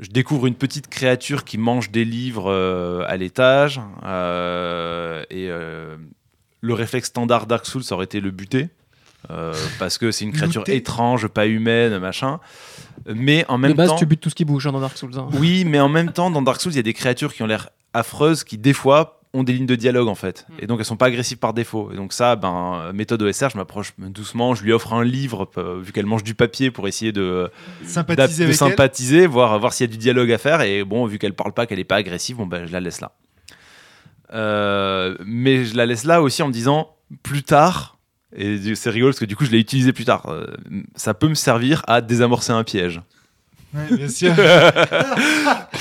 je découvre une petite créature qui mange des livres euh, à l'étage. euh, et euh, le réflexe standard Dark Souls, ça aurait été le buter. euh, *laughs* parce que c'est une créature Looter. étrange, pas humaine, machin. Mais en De même base, temps. tu butes tout ce qui bouge hein, dans Dark Souls. hein. Oui, mais en même temps, dans Dark Souls, il y a des créatures qui ont l'air affreuses, qui des fois ont des lignes de dialogue en fait. Et donc elles sont pas agressives par défaut. Et donc ça, ben, méthode OSR, je m'approche doucement, je lui offre un livre, euh, vu qu'elle mange du papier, pour essayer de, Sympathiser de voir, voir s'il y a du dialogue à faire. Et bon, vu qu'elle parle pas, qu'elle est pas agressive, bon, ben, je la laisse là. Euh, mais je la laisse là aussi en me disant, plus tard, et du- c'est rigolo parce que du coup je l'ai utilisé plus tard, euh, ça peut me servir à désamorcer un piège. Bien sûr. *laughs*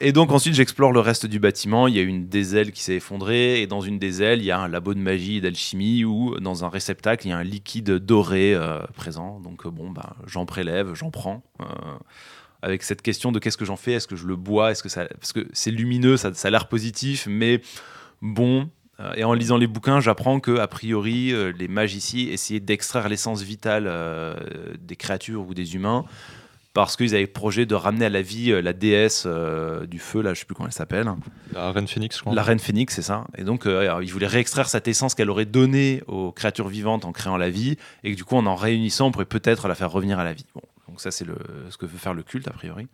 Et donc ensuite j'explore le reste du bâtiment. Il y a une des ailes qui s'est effondrée et dans une des ailes il y a un labo de magie et d'alchimie où dans un réceptacle il y a un liquide doré euh, présent. Donc euh, bon bah j'en prélève, j'en prends. euh, avec cette question de qu'est-ce que j'en fais, est-ce que je le bois, est-ce que ça, parce que c'est lumineux, ça, ça a l'air positif, mais bon. Euh, Et en lisant les bouquins, j'apprends que a priori, euh, les mages ici essayaient d'extraire l'essence vitale euh, des créatures ou des humains parce qu'ils avaient projet de ramener à la vie euh, la déesse euh, du feu, là, je sais plus comment elle s'appelle. La Reine Phoenix, je crois. La reine phénix, c'est ça. Et donc, euh, alors, ils voulaient réextraire cette essence qu'elle aurait donnée aux créatures vivantes en créant la vie, et que du coup, en en réunissant, on pourrait peut-être la faire revenir à la vie. Bon, donc ça, c'est ce que veut faire le culte, a priori.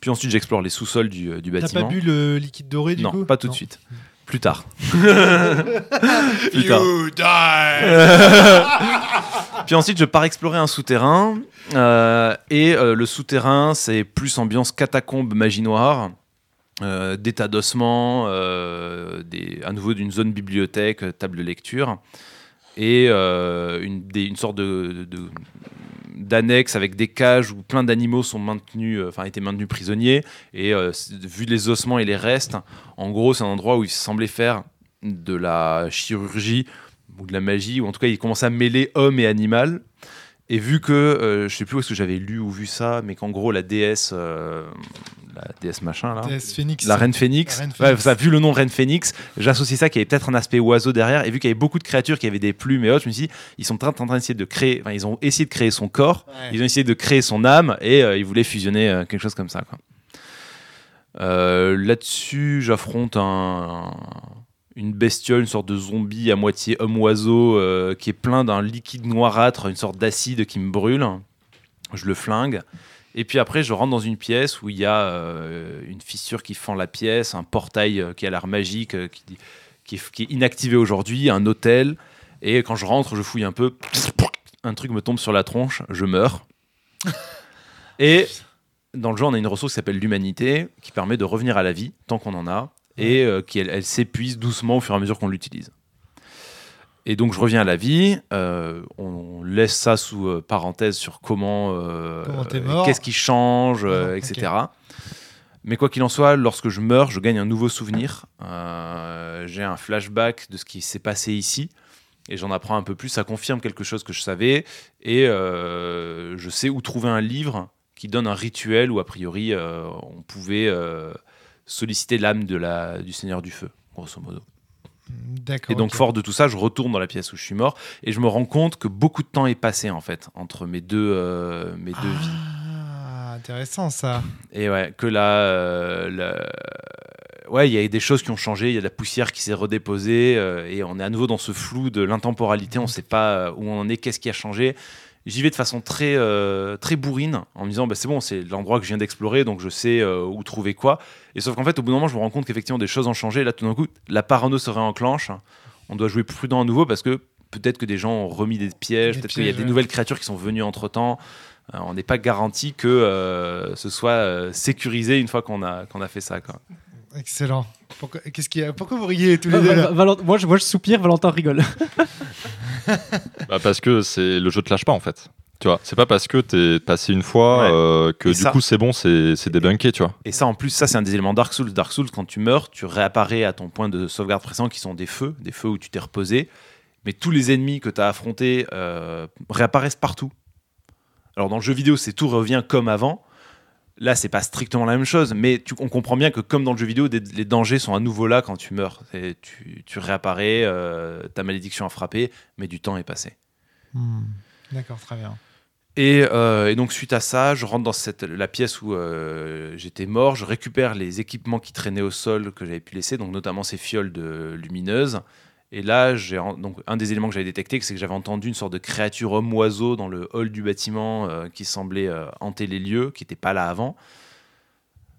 Puis ensuite, j'explore les sous-sols du, du T'as bâtiment. pas bu le liquide doré du non, coup pas tout de Non. suite. Plus tard. *laughs* Plus tard. You die. *laughs* Puis ensuite, je pars explorer un souterrain. euh, et euh, le souterrain, c'est plus ambiance catacombe magie noire. euh, des tas d'ossements, des- à nouveau d'une zone bibliothèque, table de lecture. Et une, des- une sorte de, de- d'annexe avec des cages où plein d'animaux sont maintenus, euh, enfin étaient maintenus prisonniers. Et euh, vu les ossements et les restes, en gros, c'est un endroit où il semblait faire de la chirurgie ou de la magie, ou en tout cas, il commençait à mêler homme et animal. Et vu que, euh, je sais plus où est-ce que j'avais lu ou vu ça, mais qu'en gros, la déesse, euh, la déesse machin là, Phoenix. la reine phénix, La reine ouais, ça, vu le nom reine phénix, j'associais ça qu'il y avait peut-être un aspect oiseau derrière, et vu qu'il y avait beaucoup de créatures qui avaient des plumes et autres, je me suis dit, ils sont en train d'essayer de créer, enfin, ils ont essayé de créer son corps, Ouais. ils ont essayé de créer son âme, et euh, ils voulaient fusionner euh, quelque chose comme ça. Là-dessus, j'affronte un, une bestiole, une sorte de zombie à moitié homme-oiseau, euh, qui est plein d'un liquide noirâtre, une sorte d'acide qui me brûle. Je le flingue. Et puis après, je rentre dans une pièce où il y a euh, une fissure qui fend la pièce, un portail euh, qui a l'air magique, qui, qui est, qui est inactivé aujourd'hui, un hôtel. Et quand je rentre, je fouille un peu. Un truc me tombe sur la tronche, je meurs. *laughs* Et dans le jeu, on a une ressource qui s'appelle l'humanité, qui permet de revenir à la vie, tant qu'on en a, et euh, qui elle, s'épuise doucement au fur et à mesure qu'on l'utilise. Et donc je reviens à la vie, euh, on laisse ça sous euh, parenthèse sur comment, euh, Comment qu'est-ce qui change, Ah, etc. Mais quoi qu'il en soit, lorsque je meurs, je gagne un nouveau souvenir. J'ai un flashback de ce qui s'est passé ici. Et j'en apprends un peu plus. Ça confirme quelque chose que je savais. Et je sais où trouver un livre qui donne un rituel où, a priori, on pouvait solliciter l'âme de la, du Seigneur du Feu, grosso modo. D'accord. Et donc, fort de tout ça, je retourne dans la pièce où je suis mort. Et je me rends compte que beaucoup de temps est passé, en fait, entre mes deux, euh, mes deux vies. Ah, intéressant ça. Et ouais, que là, euh, la- ouais, il y a des choses qui ont changé, il y a de la poussière qui s'est redéposée, euh, et on est à nouveau dans ce flou de l'intemporalité, on ne sait pas euh, où on en est, qu'est-ce qui a changé. J'y vais de façon très, euh, très bourrine, en me disant, bah, c'est bon, c'est l'endroit que je viens d'explorer, donc je sais euh, où trouver quoi. Et sauf qu'en fait, au bout d'un moment, je me rends compte qu'effectivement, des choses ont changé, et là, tout d'un coup, la parano se réenclenche, on doit jouer prudent à nouveau, parce que peut-être que des gens ont remis des pièges, peut-être qu'il y a des nouvelles créatures qui sont venues entre-temps. Euh, on n'est pas garanti que ce soit sécurisé une fois qu'on a, qu'on a fait ça. Quoi. Excellent. Pourquoi, qu'est-ce qu'il y a Pourquoi vous riez tous les Va- deux va- là Valent- moi, je, moi, je soupire, Valentin rigole. *laughs* Bah, parce que c'est le jeu te lâche pas en fait. Tu vois, c'est pas parce que t'es passé une fois Ouais. euh, que Et du ça- coup c'est bon, c'est c'est débunké, tu vois. Et ça, en plus, ça, c'est un des éléments Dark Souls. Dark Souls, quand tu meurs, tu réapparais à ton point de sauvegarde précédent qui sont des feux, des feux où tu t'es reposé. Mais tous les ennemis que tu as affrontés euh, réapparaissent partout. Alors, dans le jeu vidéo, c'est tout revient comme avant. Là, c'est pas strictement la même chose, mais tu- on comprend bien que, comme dans le jeu vidéo, des- les dangers sont à nouveau là quand tu meurs. Et tu, tu réapparais, euh, ta malédiction a frappé, mais du temps est passé. Hmm. D'accord, très bien. Et, euh, et donc suite à ça, je rentre dans cette, la pièce où euh, j'étais mort, je récupère les équipements qui traînaient au sol que j'avais pu laisser, donc notamment ces fioles de lumineuses. Et là, j'ai donc un des éléments que j'avais détecté, c'est que j'avais entendu une sorte de créature homme-oiseau dans le hall du bâtiment euh, qui semblait euh, hanter les lieux, qui n'était pas là avant.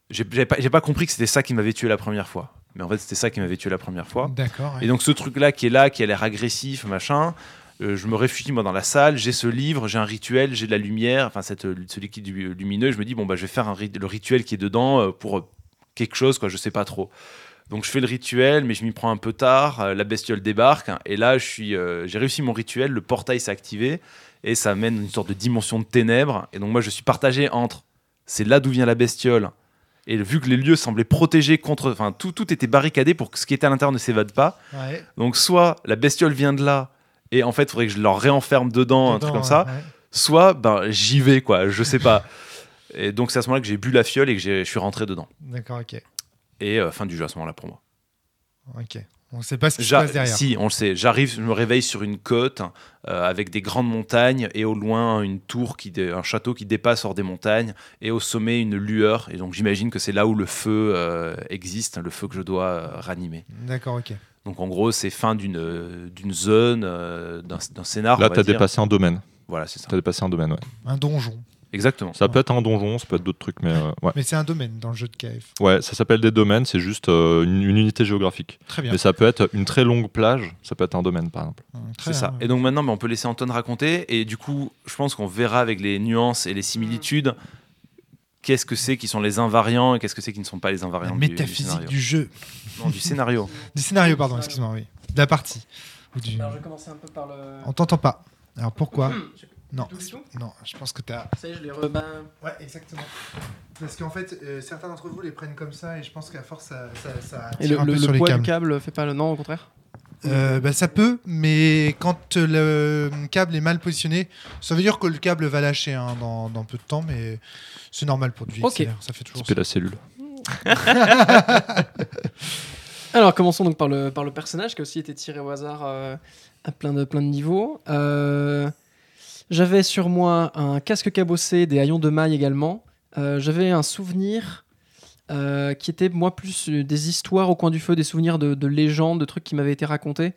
J'ai pas, pas compris que c'était ça qui m'avait tué la première fois. Mais en fait, c'était ça qui m'avait tué la première fois. D'accord. ouais. Et donc ce truc-là qui est là, qui a l'air agressif, machin, euh, je me réfugie moi dans la salle, j'ai ce livre, j'ai un rituel, j'ai de la lumière, enfin cette, ce liquide lu- lumineux, je me dis bon bah je vais faire un le rituel qui est dedans pour quelque chose quoi, je sais pas trop. Donc je fais le rituel, mais je m'y prends un peu tard, euh, la bestiole débarque, hein, et là je suis, euh, j'ai réussi mon rituel, le portail s'est activé, et ça amène une sorte de dimension de ténèbres, et donc moi je suis partagé entre, c'est là d'où vient la bestiole, et vu que les lieux semblaient protégés contre, enfin tout, tout était barricadé pour que ce qui était à l'intérieur ne s'évade pas, Ouais. donc soit la bestiole vient de là et en fait il faudrait que je leur réenferme dedans, un truc comme ça, ouais, soit ben j'y vais quoi, je sais pas. Et donc c'est à ce moment-là que j'ai bu la fiole et que je suis rentré dedans. D'accord, ok. Et euh, fin du jeu à ce moment-là pour moi. Ok. On sait pas ce qui se passe derrière. si, on le sait. J'arrive, je me réveille sur une côte euh, avec des grandes montagnes et au loin une tour, qui dé- un château qui dépasse hors des montagnes et au sommet une lueur. Et donc j'imagine que c'est là où le feu euh, existe, le feu que je dois euh, ranimer. D'accord, ok. Donc en gros c'est fin d'une d'une zone, euh, d'un d'un scénar. Là, tu as dire. dépassé un domaine. Voilà, c'est ça. Tu as dépassé un domaine, ouais. Un donjon. Exactement. Ça peut être un donjon, ça peut être d'autres trucs, mais euh, ouais. Mais c'est un domaine dans le jeu de KF. Ouais, ça s'appelle des domaines, c'est juste euh, une, une unité géographique. Très bien. Mais ça peut être une très longue plage, ça peut être un domaine par exemple. Hum, C'est ça. Et donc maintenant, bah, on peut laisser Anton raconter. Et du coup, je pense qu'on verra avec les nuances et les similitudes qu'est-ce que c'est qui sont les invariants et qu'est-ce que c'est qui ne sont pas les La invariants du- du, métaphysique du jeu. Non, du scénario. *laughs* Du scénario, pardon, excuse-moi, oui. De la partie. Ou du... Alors, je vais commencer un peu par le. On t'entend pas. Alors pourquoi *clears throat* Non. Non, je pense que t'as. Ça y est, je l'ai re... ben, Ouais, exactement. Parce qu'en fait, euh, certains d'entre vous les prennent comme ça et je pense qu'à force, ça, ça, ça Et le, un le- peu le sur les poids câbles. du câble fait pas le. Non, au contraire? Euh, bah, ça peut, mais quand le câble est mal positionné, ça veut dire que le câble va lâcher hein, dans, dans peu de temps, mais c'est normal pour du Ok. XLR, ça fait toujours C'est la cellule. *laughs* Alors, commençons donc par le, par le personnage qui a aussi été tiré au hasard euh, à plein de, plein de niveaux. Euh, J'avais sur moi un casque cabossé, des haillons de maille également. Euh, J'avais un souvenir euh, qui était, moi, plus euh, des histoires au coin du feu, des souvenirs de, de légendes, de trucs qui m'avaient été racontés,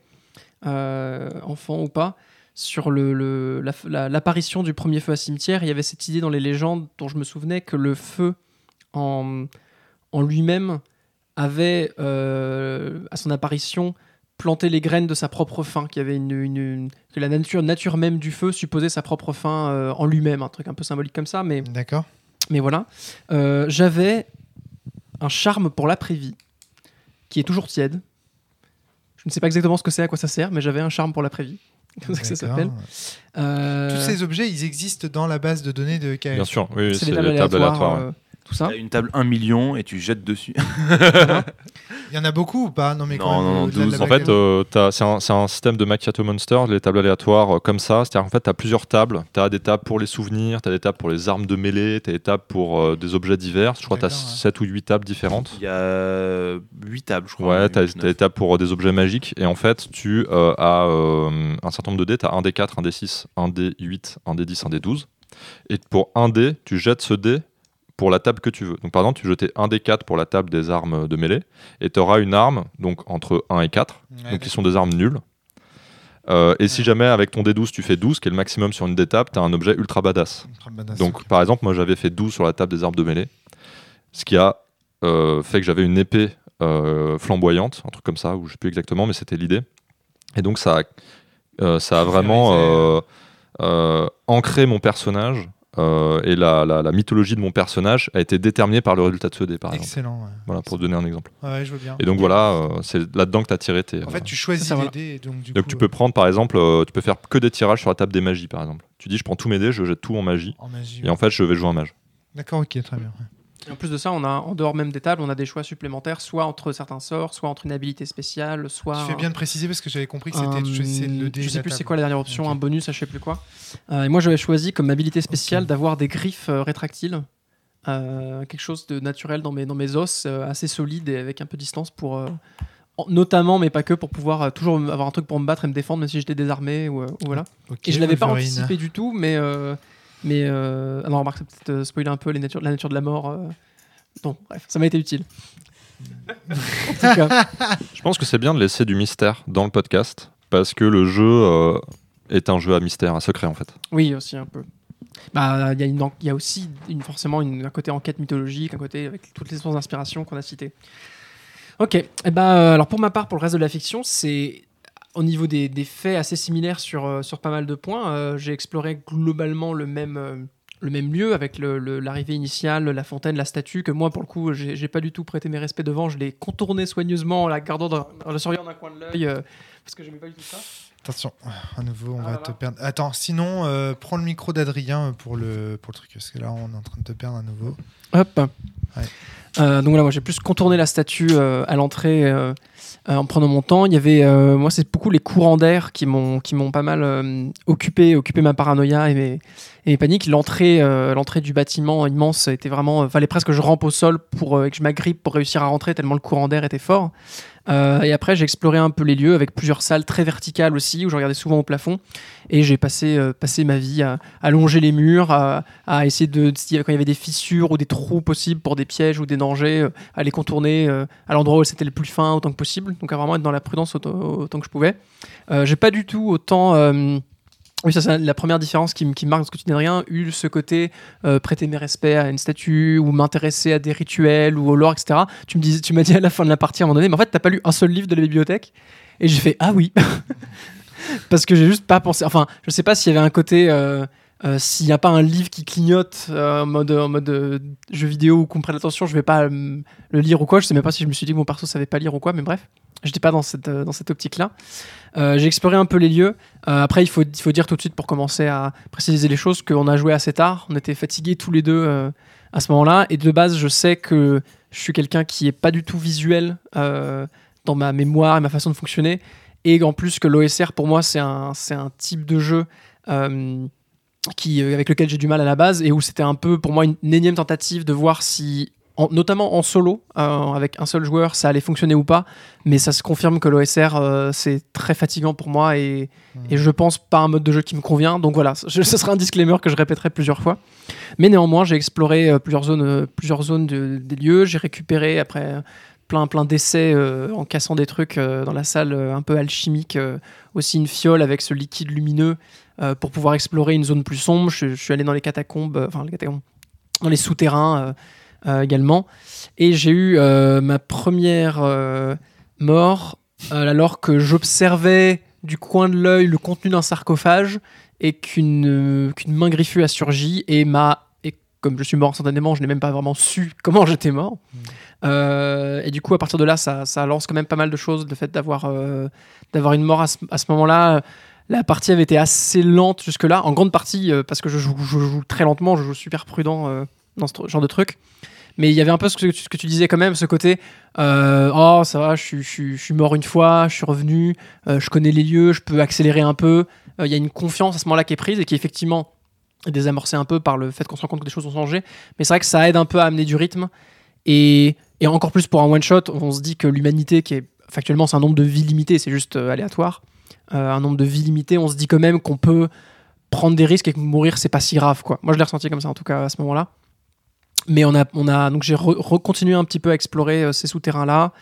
enfant ou pas, sur l'apparition du premier feu à cimetière. Il y avait cette idée dans les légendes dont je me souvenais que le feu en, lui-même avait, à son apparition, planté les graines de sa propre fin, qu'il y avait une, une- une- que la nature, nature même du feu supposait sa propre fin euh, en lui-même, un truc un peu symbolique comme ça, mais, D'accord. mais voilà. Euh, J'avais un charme pour l'après-vie, qui est toujours tiède. Je ne sais pas exactement ce que c'est, à quoi ça sert, mais j'avais un charme pour l'après-vie. *laughs* comme ça que ça s'appelle. Euh, Tous ces objets, ils existent dans la base de données de KF. Bien sûr, oui, c'est des tables les tables aléatoires, euh, tout ça. T'as une table 1 million et tu jettes dessus. *laughs* Il y en a beaucoup ou pas? Non, mais Non, quand même, non, non, au-delà de 12. la En fait, euh, c'est un, c'est un système de Macchiato Monster, les tables aléatoires euh, comme ça. C'est-à-dire qu'en fait, tu as plusieurs tables. Tu as des tables pour les souvenirs, tu as des tables pour les armes de mêlée, tu as des tables pour euh, des objets divers. Je crois que tu as ouais. 7 ou 8 tables différentes. Il y a 8 tables, je crois. Ouais, tu as, neuf. des tables pour euh, des objets magiques. Et en fait, tu euh, as euh, un certain nombre de dés. Tu as un dé 4, un dé 6, un dé 8, un dé 10, un dé 12. Et pour un dé, tu jettes ce dé pour la table que tu veux. Donc par exemple, tu jetais un dé 4 pour la table des armes de mêlée. Et tu auras une arme donc entre 1 et 4 Ouais, donc qui sont des armes nulles. Euh, et si jamais avec ton D12 tu fais 12, qui est le maximum sur une D-table, tu as un objet ultra badass. Ultra badass, Donc par exemple, moi j'avais fait 12 sur la table des armes de mêlée, ce qui a euh, fait que j'avais une épée euh, flamboyante, un truc comme ça, ou je sais plus exactement, mais c'était l'idée. Et donc ça a, ça a vraiment ancré mon personnage. Euh, et la, la- la mythologie de mon personnage a été déterminée par le résultat de ce dé, par exemple. Excellent. ouais. Voilà, pour donner un exemple. Ouais, je veux bien. Et donc voilà, euh, c'est là-dedans que tu as tiré tes. En fait, tu choisis ça, les voilà. dés donc du Donc coup, tu peux prendre par exemple, euh, tu peux faire que des tirages sur la table des magies par exemple. Tu dis je prends tous mes dés, je jette tout en magie euh, en magie. et en fait je vais jouer un mage. D'accord, ok, très bien. Et en plus de ça, on a, en dehors même des tables, on a des choix supplémentaires, soit entre certains sorts, soit entre une habilité spéciale, soit. Tu fais bien de préciser parce que j'avais compris que c'était le dé. Je sais plus c'est quoi la dernière option, un bonus, je sais plus quoi. Euh, et moi j'avais choisi comme habilité spéciale d'avoir des griffes euh, rétractiles. Euh, quelque chose de naturel dans mes, dans mes os, assez solide et avec un peu de distance pour. en- notamment, mais pas que, pour pouvoir toujours avoir un truc pour me battre et me défendre, même si j'étais désarmé. Ou, ou voilà. Ok, Et je l'avais pas anticipé du tout, mais Mais euh... ah non, remarque, c'est peut-être euh, spoiler un peu les natures- la nature de la mort. euh. Bon, bref, ça m'a été utile. *laughs* en tout cas, Je pense que c'est bien de laisser du mystère dans le podcast parce que le jeu euh, est un jeu à mystère, à secret en fait. oui, aussi un peu. Bah, il y, a une en- il y a aussi une, forcément une, un côté enquête mythologique, un côté avec toutes les sources d'inspiration qu'on a citées. Ok, et bah, euh, alors pour ma part, pour le reste de la fiction, c'est au niveau des, des faits assez similaires sur, euh, sur pas mal de points. Euh, J'ai exploré globalement le même, euh, le même lieu avec le- le- l'arrivée initiale, la fontaine, la statue, que moi, pour le coup, j'ai pas du tout prêté mes respects devant. Je l'ai contourné soigneusement en la gardant dans, en le surveillant d'un coin de l'œil euh, parce que j'aimais pas du tout ça. Attention, à nouveau, on Ah va là te là. perdre. Attends, sinon, euh, prends le micro d'Adrien pour le, pour le truc, parce que là, on est en train de te perdre à nouveau. Hop. Ouais. Euh, donc voilà, moi j'ai plus contourné la statue euh, à l'entrée en prenant mon temps. Il y avait, euh, moi c'est beaucoup les courants d'air qui m'ont qui m'ont pas mal euh, occupé, occupé ma paranoïa et mes, et mes paniques. L'entrée, euh, l'entrée du bâtiment immense était vraiment, euh, fallait presque que je rampe au sol pour euh, que je m'agrippe pour réussir à rentrer tellement le courant d'air était fort. Euh, et après, j'ai exploré un peu les lieux avec plusieurs salles très verticales aussi, où je regardais souvent au plafond. Et j'ai passé, euh, passé ma vie à, longer les murs, à, essayer de, quand il y avait des fissures ou des trous possibles pour des pièges ou des dangers, euh, à les contourner à l'endroit où c'était le plus fin autant que possible. Donc à vraiment être dans la prudence autant, autant que je pouvais. J'ai pas du tout autant. Oui, ça c'est la première différence qui, qui marque ce que tu de rien, eu ce côté euh, prêter mes respects à une statue ou m'intéresser à des rituels ou au lore, etc. Tu me dis, tu m'as dit à la fin de la partie à un moment donné, mais en fait t'as pas lu un seul livre de la bibliothèque? Et j'ai fait ah oui, *laughs* parce que j'ai juste pas pensé. Enfin, je sais pas s'il y avait un côté. euh, euh, s'il n'y a pas un livre qui clignote en mode, jeu vidéo ou qu'on prenne attention, je vais pas le lire ou quoi. Je sais même pas si je me suis dit que mon perso savait pas lire ou quoi, mais bref, j'étais pas dans cette, dans cette optique-là. Euh, j'ai exploré un peu les lieux. Euh, après, il faut, il faut dire tout de suite pour commencer à préciser les choses qu'on a joué assez tard. On était fatigués tous les deux euh, à ce moment-là. Et de base, je sais que je suis quelqu'un qui est pas du tout visuel dans ma mémoire et ma façon de fonctionner. Et en plus que l'OSR, pour moi, c'est un, un type de jeu qui, avec lequel j'ai du mal à la base et où c'était un peu pour moi une, une énième tentative de voir si, en- notamment en solo, euh, avec un seul joueur, ça allait fonctionner ou pas. Mais ça se confirme que l'OSR, euh, c'est très fatigant pour moi et, et je pense pas un mode de jeu qui me convient. Donc voilà, je- ce sera un disclaimer que je répéterai plusieurs fois. Mais néanmoins, j'ai exploré euh, plusieurs zones, plusieurs zones de- des lieux. J'ai récupéré après plein, plein d'essais euh, en cassant des trucs euh, dans la salle euh, un peu alchimique. aussi une fiole avec ce liquide lumineux pour pouvoir explorer une zone plus sombre. Je, je suis allé dans les catacombes, enfin les catacombes, dans les souterrains également. Et j'ai eu euh, ma première euh, mort euh, alors que j'observais du coin de l'œil le contenu d'un sarcophage et qu'une euh, qu'une main griffue a surgi et m'a et comme je suis mort instantanément, je n'ai même pas vraiment su comment j'étais mort. Euh, et du coup, à partir de là, ça, ça lance quand même pas mal de choses. Le fait d'avoir euh, d'avoir une mort à ce, à ce moment-là, la partie avait été assez lente jusque-là, en grande partie euh, parce que je joue, je joue très lentement, je joue super prudent euh, dans ce genre de truc. Mais il y avait un peu ce que, tu- disais quand même, ce côté euh, oh ça va, je, suis- mort une fois, je suis revenu, euh, je connais les lieux, je peux accélérer un peu. Euh, Il y a une confiance à ce moment-là qui est prise et qui effectivement est désamorcée un peu par le fait qu'on se rend compte que des choses ont changé. Mais c'est vrai que ça aide un peu à amener du rythme. Et, encore plus pour un one-shot, on se dit que l'humanité, qui est factuellement c'est un nombre de vies limité, c'est juste aléatoire, un nombre de vies limité, on se dit quand même qu'on peut prendre des risques et que mourir c'est pas si grave. Moi je l'ai ressenti comme ça en tout cas à ce moment-là. Mais on a, on a donc j'ai re- recontinué un petit peu à explorer euh, ces souterrains là.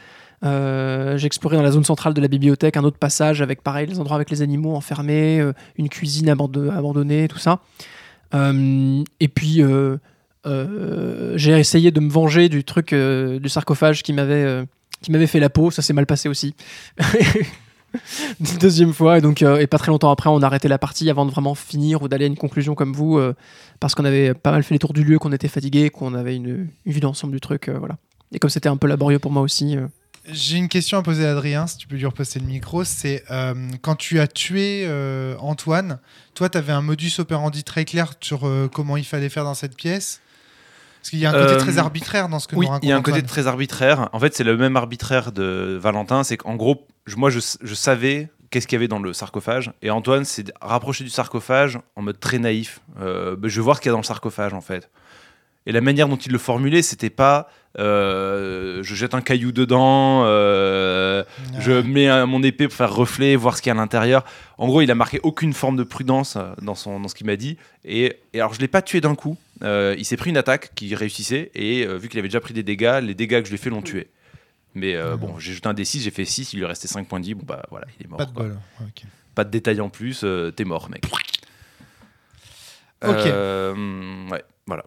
j'ai exploré dans la zone centrale de la bibliothèque un autre passage avec pareil les endroits avec les animaux enfermés, euh, une cuisine abando- abandonnée, tout ça. Euh, et puis euh, euh, j'ai essayé de me venger du truc euh, du sarcophage qui m'avait euh, qui m'avait fait la peau. Ça s'est mal passé aussi. *laughs* *laughs* Deuxième fois, et donc euh, et pas très longtemps après, on a arrêté la partie avant de vraiment finir ou d'aller à une conclusion comme vous, euh, parce qu'on avait pas mal fait les tours du lieu, qu'on était fatigué, qu'on avait une, une vue d'ensemble du truc, euh, voilà. Et comme c'était un peu laborieux pour moi aussi, J'ai une question à poser à Adrien, si tu peux lui repasser le micro. C'est quand tu as tué Antoine, toi, tu avais un modus operandi très clair sur comment il fallait faire dans cette pièce Parce qu'il y a un côté Euh, très arbitraire dans ce que Oui, nous raconte il y a un côté très arbitraire. En fait, c'est le même arbitraire de Valentin. C'est qu'en gros, je- moi, je, je savais qu'est-ce qu'il y avait dans le sarcophage. Et Antoine s'est rapproché du sarcophage en mode très naïf. Euh, bah, je vais voir ce qu'il y a dans le sarcophage, en fait. Et la manière dont il le formulait, c'était pas euh, je jette un caillou dedans, euh, je mets un- mon épée pour faire reflet, voir ce qu'il y a à l'intérieur. En gros, il a marqué aucune forme de prudence euh, dans, son, dans ce qu'il m'a dit. Et, et alors, je l'ai pas tué d'un coup. Euh, il s'est pris une attaque qui réussissait. Et euh, vu qu'il avait déjà pris des dégâts, les dégâts que je lui ai fait l'ont tué. Mais euh, bon, j'ai jeté un D6, j'ai fait 6, il lui restait 5 points de vie. Bon, bah voilà, il est mort. Pas de quoi. bol. Ok. Pas de détails en plus, euh, t'es mort, mec. Ok. Euh, ouais, voilà.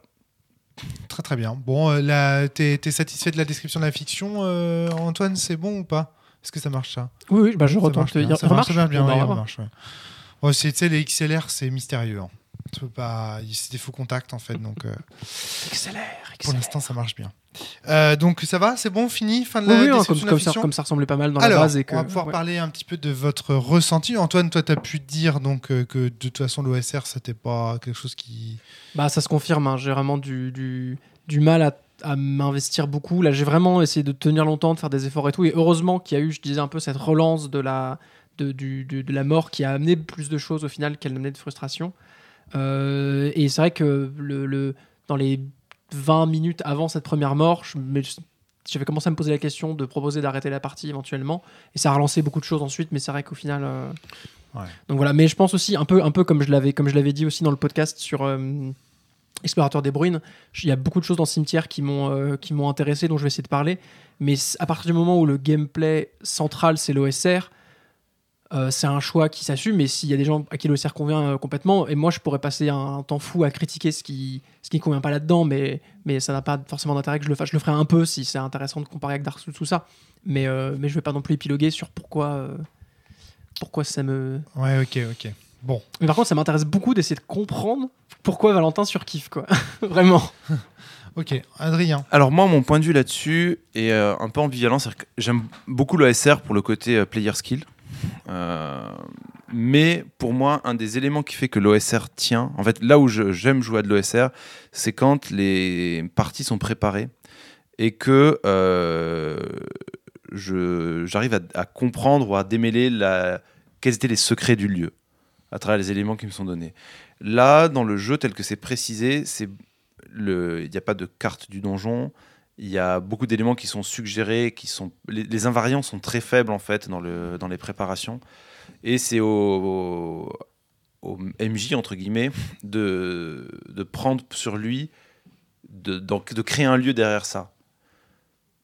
Très très bien. Bon, euh, là, t'es t'es satisfait de la description de la fiction, euh, Antoine C'est bon ou pas? Est-ce que ça marche ça? Oui, oui, bah, je Ça retente. marche bien, Il ça marche remarche bien, On va ouais, remarche, ouais. Ouais, c'est- Tu sais, les XLR, c'est mystérieux. hein. C'est des faux contacts en fait, donc euh, Accélère, pour l'instant ça marche bien. Euh, donc ça va, c'est bon, fini, fin de la oui, hein, comme, description de la comme ça, fiction comme ça ressemblait pas mal dans Alors, la base. Et que, on va pouvoir ouais. parler un petit peu de votre ressenti. Antoine, toi, tu as pu dire donc, euh, que de toute façon, l'OSR, c'était pas quelque chose qui. Bah, ça se confirme. hein. J'ai vraiment du, du, du mal à, à m'investir beaucoup. Là, j'ai vraiment essayé de tenir longtemps, de faire des efforts et tout. Et heureusement qu'il y a eu, je disais un peu, cette relance de la, de, du- du- de la mort qui a amené plus de choses au final qu'elle n'amenait de frustration. Euh, et c'est vrai que le, le- dans les 20 minutes avant cette première mort, j'avais commencé à me poser la question de proposer d'arrêter la partie éventuellement. Et ça a relancé beaucoup de choses ensuite, mais c'est vrai qu'au final. euh, Ouais. Donc voilà, mais je pense aussi, un peu, un peu comme je l'avais dit aussi dans le podcast sur. euh, Explorateur des Bruines, il y a beaucoup de choses dans Cimetière qui m'ont euh, m'ont intéressé, dont je vais essayer de parler. Mais à partir du moment où le gameplay central c'est l'OSR, euh, c'est un choix qui s'assume. Mais s'il y a des gens à qui l'OSR convient euh, complètement, et moi je pourrais passer un, temps fou à critiquer ce qui ce qui ne convient pas là-dedans, mais mais ça n'a pas forcément d'intérêt que je le fasse. Je le ferai un peu si c'est intéressant de comparer avec Dark Souls tout ça. Mais euh, mais je vais pas non plus épiloguer sur pourquoi euh, pourquoi ça me Ouais, ok, ok. Bon, mais par contre, ça m'intéresse beaucoup d'essayer de comprendre pourquoi Valentin surkiffe, quoi. *laughs* Vraiment. *laughs* ok. Adrien. Alors moi, mon point de vue là-dessus est euh, un peu ambivalent. C'est-à-dire que j'aime beaucoup l'OSR pour le côté euh, player skill. Euh, mais pour moi, un des éléments qui fait que l'OSR tient, en fait, là où j'aime jouer à de l'OSR, c'est quand les parties sont préparées et que euh, j'arrive à, comprendre ou à démêler la, quels étaient les secrets du lieu à travers les éléments qui me sont donnés. Là, dans le jeu tel que c'est précisé, il n'y a pas de carte du donjon. Il y a beaucoup d'éléments qui sont suggérés, qui sont les, les invariants sont très faibles en fait dans, le, dans les préparations. Et c'est au, au MJ entre guillemets de, de prendre sur lui, de, donc, de créer un lieu derrière ça,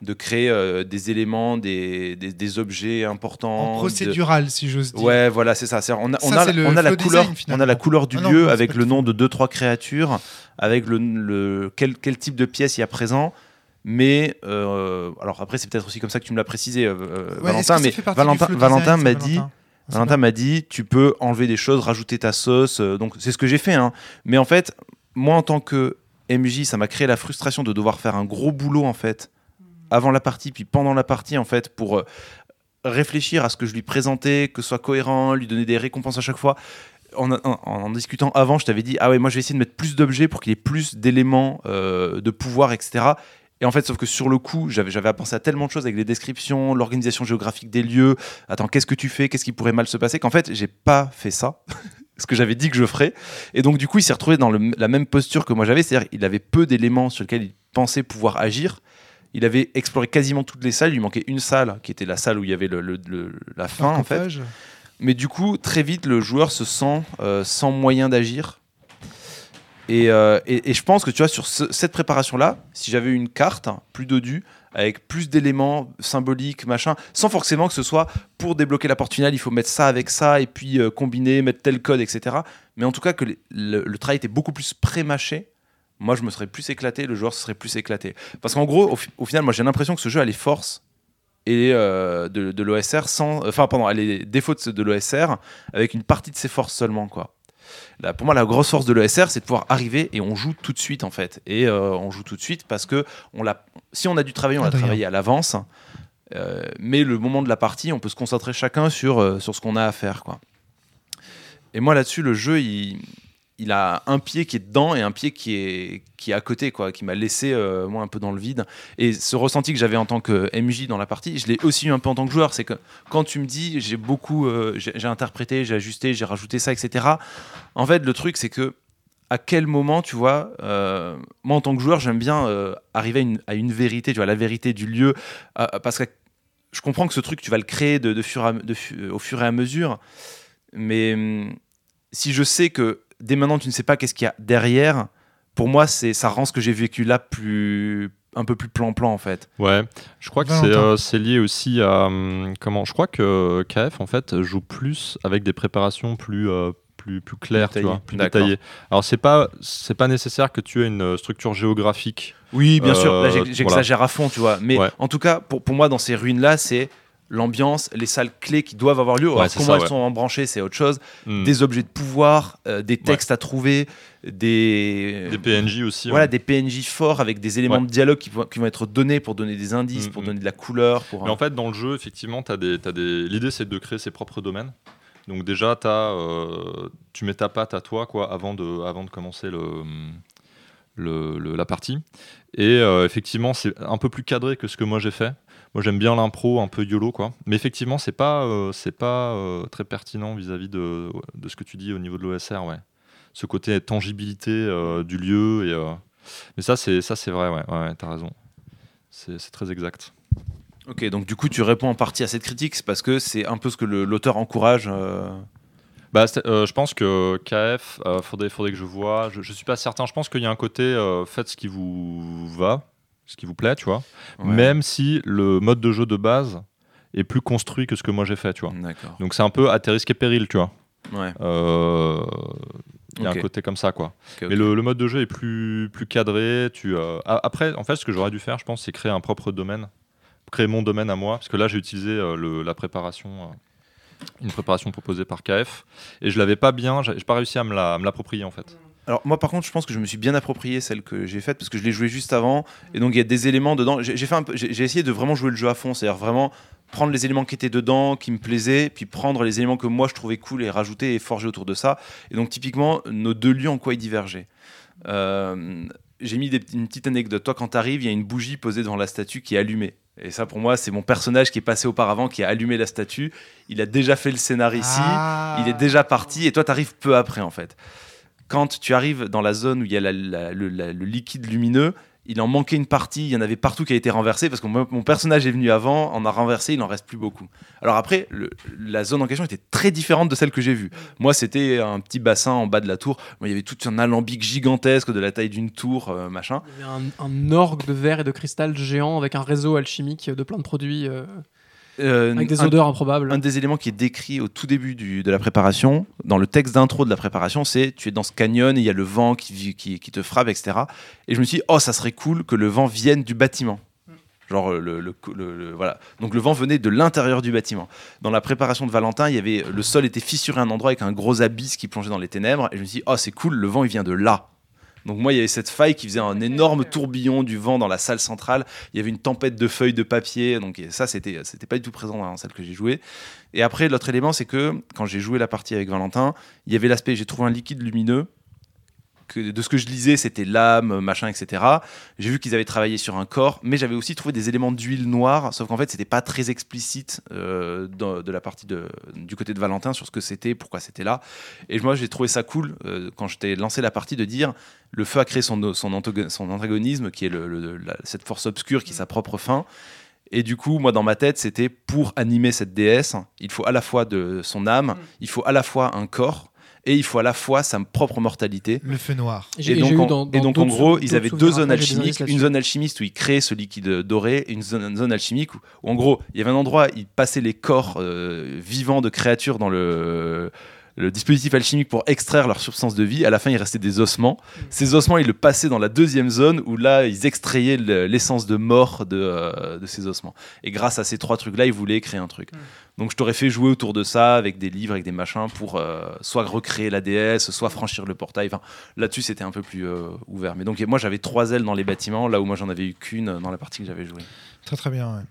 de créer euh, des éléments, des, des, des objets importants. En de- procédural, si j'ose dire. Ouais, voilà, c'est ça. On a, on a, on a la couleur, design, on a la couleur du Ah lieu non, avec le nom de deux trois créatures, avec le, le- quel, quel type de pièce il y a présent. Mais euh, alors après, c'est peut-être aussi comme ça que tu me l'as précisé, euh, euh, Ouais, Valentin. Mais Valentin, Valentin m'a dit, Valentin m'a dit, tu peux enlever des choses, rajouter ta sauce. donc c'est ce que j'ai fait. hein. Mais en fait, moi en tant que MJ, ça m'a créé la frustration de devoir faire un gros boulot en fait avant la partie, puis pendant la partie en fait pour réfléchir à ce que je lui présentais, que ce soit cohérent, lui donner des récompenses à chaque fois. En, en- en discutant avant, je t'avais dit ah ouais moi je vais essayer de mettre plus d'objets pour qu'il y ait plus d'éléments euh, de pouvoir etc. Et en fait, sauf que sur le coup, j'avais j'avais à penser à tellement de choses avec les descriptions, l'organisation géographique des lieux. Attends, qu'est-ce que tu fais? Qu'est-ce qui pourrait mal se passer? Qu'en fait, j'ai pas fait ça. *laughs* ce que j'avais dit que je ferais. Et donc, du coup, il s'est retrouvé dans le- la même posture que moi j'avais. C'est-à-dire, il avait peu d'éléments sur lesquels il pensait pouvoir agir. Il avait exploré quasiment toutes les salles. Il lui manquait une salle, qui était la salle où il y avait le- le- le- la fin, en fait. Mais du coup, très vite, le joueur se sent euh, sans moyen d'agir. Et, euh, et- et je pense que tu vois, sur ce- cette préparation-là, si j'avais une carte plus dodue, avec plus d'éléments symboliques, machin, sans forcément que ce soit pour débloquer la porte finale, il faut mettre ça avec ça, et puis euh, combiner, mettre tel code, etc. Mais en tout cas, que le, le travail était beaucoup plus pré-mâché. Moi, je me serais plus éclaté, le joueur se serait plus éclaté. Parce qu'en gros, au, fi- au final, moi, j'ai l'impression que ce jeu a les forces et euh, de, l'OSR enfin, les défauts de, de l'OSR avec une partie de ses forces seulement, quoi. Là, pour moi, la grosse force de l'OSR, c'est de pouvoir arriver et on joue tout de suite, en fait. Et euh, on joue tout de suite parce que on l'a, si on a dû travailler, on l'a Adrien. travaillé à l'avance. Euh, mais le moment de la partie, on peut se concentrer chacun sur, euh, sur ce qu'on a à faire, quoi. Et moi, là-dessus, le jeu, il, il a un pied qui est dedans et un pied qui est, qui est à côté, quoi, qui m'a laissé, euh, moi, un peu dans le vide. Et ce ressenti que j'avais en tant que MJ dans la partie, je l'ai aussi eu un peu en tant que joueur. C'est que quand tu me dis, j'ai beaucoup, euh, j'ai interprété, j'ai ajusté, j'ai rajouté ça, etc. En fait, le truc, c'est que à quel moment, tu vois, euh, moi en tant que joueur, j'aime bien arriver à une, à une vérité, tu vois, la vérité du lieu, parce que je comprends que ce truc, tu vas le créer de, de fur au fur et à mesure, mais hum, si je sais que dès maintenant tu ne sais pas qu'est-ce qu'il y a derrière, pour moi, c'est ça rend ce que j'ai vécu là plus un peu plus plan-plan en fait. Ouais, je crois que c'est euh, lié aussi à hum, comment. Je crois que KF en fait joue plus avec des préparations plus euh, plus plus claires, tu vois, plus détaillées. Alors c'est pas c'est pas nécessaire que tu aies une structure géographique. Oui, bien sûr, là Euh, j'exagère voilà. à fond, tu vois. Mais Ouais. en tout cas, pour, pour moi, dans ces ruines-là, c'est l'ambiance, les salles clés qui doivent avoir lieu. Ouais, Alors, comment ça, elles ouais. sont embranchées, c'est autre chose. Hmm. Des objets de pouvoir, euh, des textes à trouver, des... Des PNJ aussi. Voilà, des PNJ forts avec des éléments de dialogue qui vont, qui vont être donnés pour donner des indices, Mm, pour mm. donner de la couleur. Pour, Mais en fait, dans le jeu, effectivement, t'as des, t'as des... l'idée c'est de créer ses propres domaines. Donc déjà, t'as, euh, tu mets ta patte à toi quoi, avant, de, avant de commencer le, le- le- la partie. Et euh, effectivement, c'est un peu plus cadré que ce que moi j'ai fait. Moi, j'aime bien l'impro, un peu YOLO, quoi. Mais effectivement, c'est pas, euh, c'est pas euh, très pertinent vis-à-vis de, de ce que tu dis au niveau de l'OSR, ouais. Ce côté tangibilité euh, du lieu. Et, Mais ça, c'est, ça, c'est vrai, ouais, ouais, t'as raison. C'est, très exact. Ok, donc du coup, tu réponds en partie à cette critique, c'est parce que c'est un peu ce que l'auteur encourage. Bah, je pense que KF, faudrait, faudrait que je vois. Je, je suis pas certain. Je pense qu'il y a un côté faites ce qui vous va, ce qui vous plaît, tu vois. ouais. Même si le mode de jeu de base est plus construit que ce que moi j'ai fait, tu vois. Donc c'est un peu à tes risques et périls, tu vois. Ouais. Euh, Il y a un côté comme ça, quoi. Mais le, le mode de jeu est plus, plus cadré. Tu, euh, Après, en fait, ce que j'aurais dû faire, je pense, c'est créer un propre domaine. Créer mon domaine à moi. Parce que là, j'ai utilisé euh, le- la préparation. euh, une préparation proposée par KF. Et je l'avais pas bien. J'ai pas réussi à me la- à me l'approprier, en fait. Alors moi par contre je pense que je me suis bien approprié celle que j'ai faite parce que je l'ai jouée juste avant et donc il y a des éléments dedans. J'ai fait essayé de vraiment jouer le jeu à fond, c'est-à-dire vraiment prendre les éléments qui étaient dedans, qui me plaisaient, puis prendre les éléments que moi je trouvais cool et rajouter et forger autour de ça. Et donc typiquement nos deux lieux en quoi ils divergeaient. Euh, j'ai mis des, une petite anecdote. Toi quand t'arrives il y a une bougie posée devant la statue qui est allumée. Et ça pour moi c'est mon personnage qui est passé auparavant qui a allumé la statue. Il a déjà fait le scénar ici Ah. il est déjà parti et toi tu arrives peu après en fait. Quand tu arrives dans la zone où il y a le, liquide lumineux, il en manquait une partie, il y en avait partout qui a été renversé parce que mon, personnage est venu avant, on a renversé, il en reste plus beaucoup. Alors après, la zone en question était très différente de celle que j'ai vue. Moi, c'était un petit bassin en bas de la tour. Il y avait tout un alambic gigantesque de la taille d'une tour, euh, machin. Il y avait un, un orgue de verre et de cristal géant avec un réseau alchimique de plein de produits euh, Euh, avec des un- odeurs improbables. Un des éléments qui est décrit au tout début du- de la préparation, dans le texte d'intro de la préparation, c'est tu es dans ce canyon, et il y a le vent qui, qui, qui te frappe, etc. Et je me suis dit, oh, ça serait cool que le vent vienne du bâtiment. Genre, le, le- le- le- voilà. Donc, le vent venait de l'intérieur du bâtiment. Dans la préparation de Valentin, il y avait, le sol était fissuré à un endroit avec un gros abysse qui plongeait dans les ténèbres. Et je me suis dit, oh, c'est cool, le vent, il vient de là. Donc moi, il y avait cette faille qui faisait un énorme tourbillon du vent dans la salle centrale. Il y avait une tempête de feuilles de papier. Donc ça, c'était c'était pas du tout présent dans celle que j'ai jouée. Et après, l'autre élément, c'est que quand j'ai joué la partie avec Valentin, il y avait l'aspect, j'ai trouvé un liquide lumineux. Que, de ce que je lisais, c'était l'âme, machin, etc. J'ai vu qu'ils avaient travaillé sur un corps, mais j'avais aussi trouvé des éléments d'huile noire, sauf qu'en fait, c'était pas très explicite euh, de la partie de, du côté de Valentin sur ce que c'était, pourquoi c'était là. Et moi, j'ai trouvé ça cool euh, quand je t'ai lancé la partie de dire le feu a créé son, son, antago- son antagonisme, qui est le- le- la- cette force obscure qui est sa propre fin. Et du coup, moi, dans ma tête, c'était pour animer cette déesse, il faut à la fois de son âme, il faut à la fois un corps, et il faut à la fois sa propre mortalité. Le feu noir. Et donc, en, dans- et dans donc, en d'autres gros, ils avaient deux zones alchimiques. Une zone alchimiste où ils créaient ce liquide doré, et une zone, une zone alchimique où, où, en gros, il y avait un endroit, ils passaient les corps euh, vivants de créatures dans le, le dispositif alchimique pour extraire leur substance de vie. À la fin, il restait des ossements. Ces ossements, ils le passaient dans la deuxième zone où là, ils extrayaient le- l'essence de mort de, euh, de ces ossements. Et grâce à ces trois trucs-là, ils voulaient créer un truc. Donc je t'aurais fait jouer autour de ça avec des livres, avec des machins pour euh, soit recréer la déesse, soit franchir le portail. Enfin, là-dessus, c'était un peu plus euh, ouvert. Mais donc moi, j'avais trois ailes dans les bâtiments, là où moi, j'en avais eu qu'une dans la partie que j'avais jouée. Très très bien. ouais.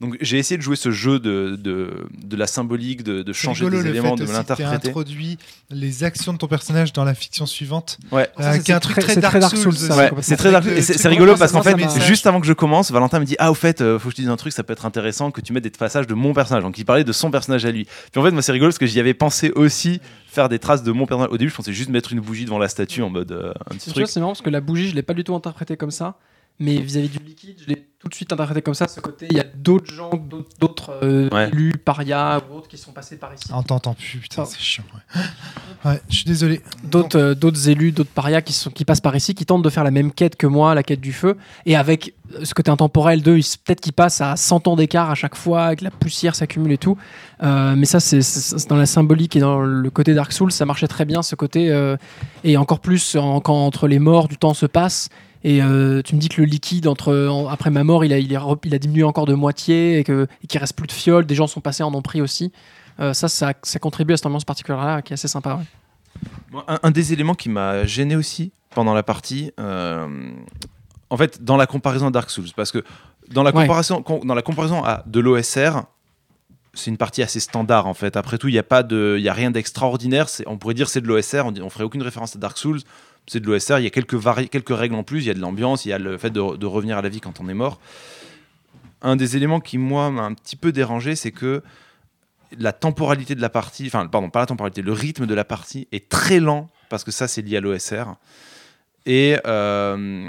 Donc j'ai essayé de jouer ce jeu de, de, de la symbolique, de, de C'est changer rigolo des le éléments, fait de l'interpréter. introduit les actions de ton personnage dans la fiction suivante. Ouais. Euh, ça, qui est un c'est truc très- très, c'est Dark, Souls. Ça, Ouais, c'est très dark. C'est c'est rigolo parce qu'en fait, juste avant que je commence, Valentin me dit Ah, au fait, euh, faut que je te dise un truc, ça peut être intéressant que tu mettes des passages de mon personnage. Donc, il parlait de son personnage à lui. Puis en fait, moi, c'est rigolo parce que j'y avais pensé aussi faire des traces de mon personnage. Au début, je pensais juste mettre une bougie devant la statue en mode euh, un petit Tu truc. vois, c'est marrant parce que la bougie, je l'ai pas du tout interprété comme ça. Mais vis-à-vis du liquide, je l'ai tout de suite interprété comme ça. Ce côté, il y a d'autres gens, d'autres- euh, Ouais. élus, parias ou autres qui sont passés par ici. On t'entend plus, putain, c'est chiant. Ouais. Ouais, je suis désolé. D'autres euh, d'autres élus, d'autres parias qui, sont, qui passent par ici, qui tentent de faire la même quête que moi, la quête du feu. Et avec euh, ce côté intemporel d'eux, peut-être qu'ils passent à 100 ans d'écart à chaque fois, avec la poussière s'accumule et tout. Euh, mais ça, c'est dans la symbolique et dans le côté Dark Souls, ça marchait très bien, ce côté. euh, et encore plus en- quand entre les morts, du temps se passe. Et euh, tu me dis que le liquide, entre, en- après ma mort, il a, il, est re- il a diminué encore de moitié et qu'il reste plus de fioles. Des gens sont passés, en ont pris aussi. Ça, ça, ça contribue à cette ambiance particulière-là qui est assez sympa. ouais. Bon, Un, un des éléments qui m'a gêné aussi pendant la partie, en fait, dans la comparaison à Dark Souls, parce que dans la Ouais. comparaison, com- dans la comparaison à de l'OSR, c'est une partie assez standard en fait. Après tout, il n'y a pas de, il a rien d'extraordinaire. On pourrait dire c'est de l'OSR, on, on ferait aucune référence à Dark Souls. C'est de l'OSR. Il y a quelques règles en plus. Il y a de l'ambiance, il y a le fait de, de revenir à la vie quand on est mort. Un des éléments qui moi m'a un petit peu dérangé, c'est que la temporalité de la partie, enfin pardon, pas la temporalité, le rythme de la partie est très lent parce que ça c'est lié à l'OSR. Et euh,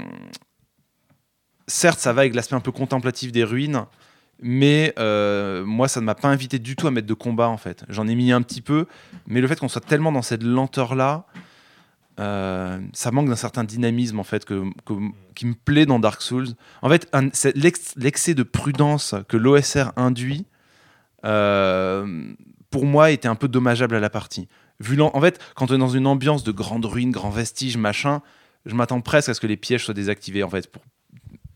certes, ça va avec l'aspect un peu contemplatif des ruines, mais euh, moi ça ne m'a pas invité du tout à mettre de combat en fait. J'en ai mis un petit peu, mais le fait qu'on soit tellement dans cette lenteur là, euh, ça manque d'un certain dynamisme en fait que, qui me plaît dans Dark Souls. En fait, l'excès de prudence que l'OSR induit, euh, pour moi, était un peu dommageable à la partie. Vu en fait, quand on est dans une ambiance de grande ruine, grand vestige, machin, je m'attends presque à ce que les pièges soient désactivés. En fait, pour...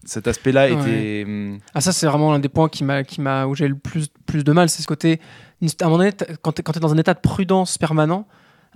cet aspect-là Ouais. était. hum, Ah ça c'est vraiment l'un des points qui m'a qui m'a où j'ai le plus plus de mal c'est ce côté à un moment donné quand t'es quand t'es dans un état de prudence permanent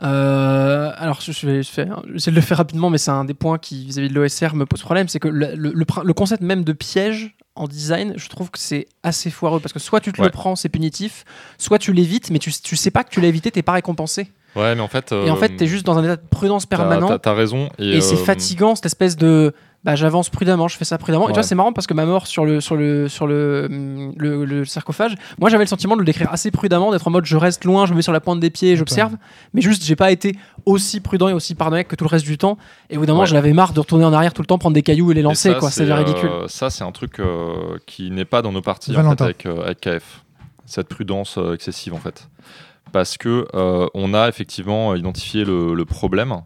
euh, alors je, je vais je vais essayer de le faire rapidement mais c'est un des points qui vis-à-vis de l'OSR me pose problème c'est que le, le- le prin- le concept même de piège en design je trouve que c'est assez foireux parce que soit tu te Ouais. le prends c'est punitif soit tu l'évites mais tu, tu sais pas que tu l'as évité t'es pas récompensé Ouais, mais en fait. et en fait t'es juste dans un état de prudence permanent T'as t'as raison. Et, et c'est euh, fatigant cette espèce de bah, j'avance prudemment, je fais ça prudemment. Et tu vois, c'est marrant parce que ma mort sur le, sur le, sur le, hum, le, le sarcophage, moi j'avais le sentiment de le décrire assez prudemment, d'être en mode je reste loin, je me mets sur la pointe des pieds, et j'observe. Mais juste, j'ai pas été aussi prudent et aussi paranoïaque que tout le reste du temps. Et au bout d'un moment, Ouais. je l'avais marre de retourner en arrière tout le temps, prendre des cailloux et les et lancer, ça, quoi. C'est euh, ridicule. ça, c'est un truc euh, qui n'est pas dans nos parties en fait, Valentin. avec, euh, avec KF. Cette prudence euh, excessive, en fait. Parce que euh, on a effectivement identifié le, le problème.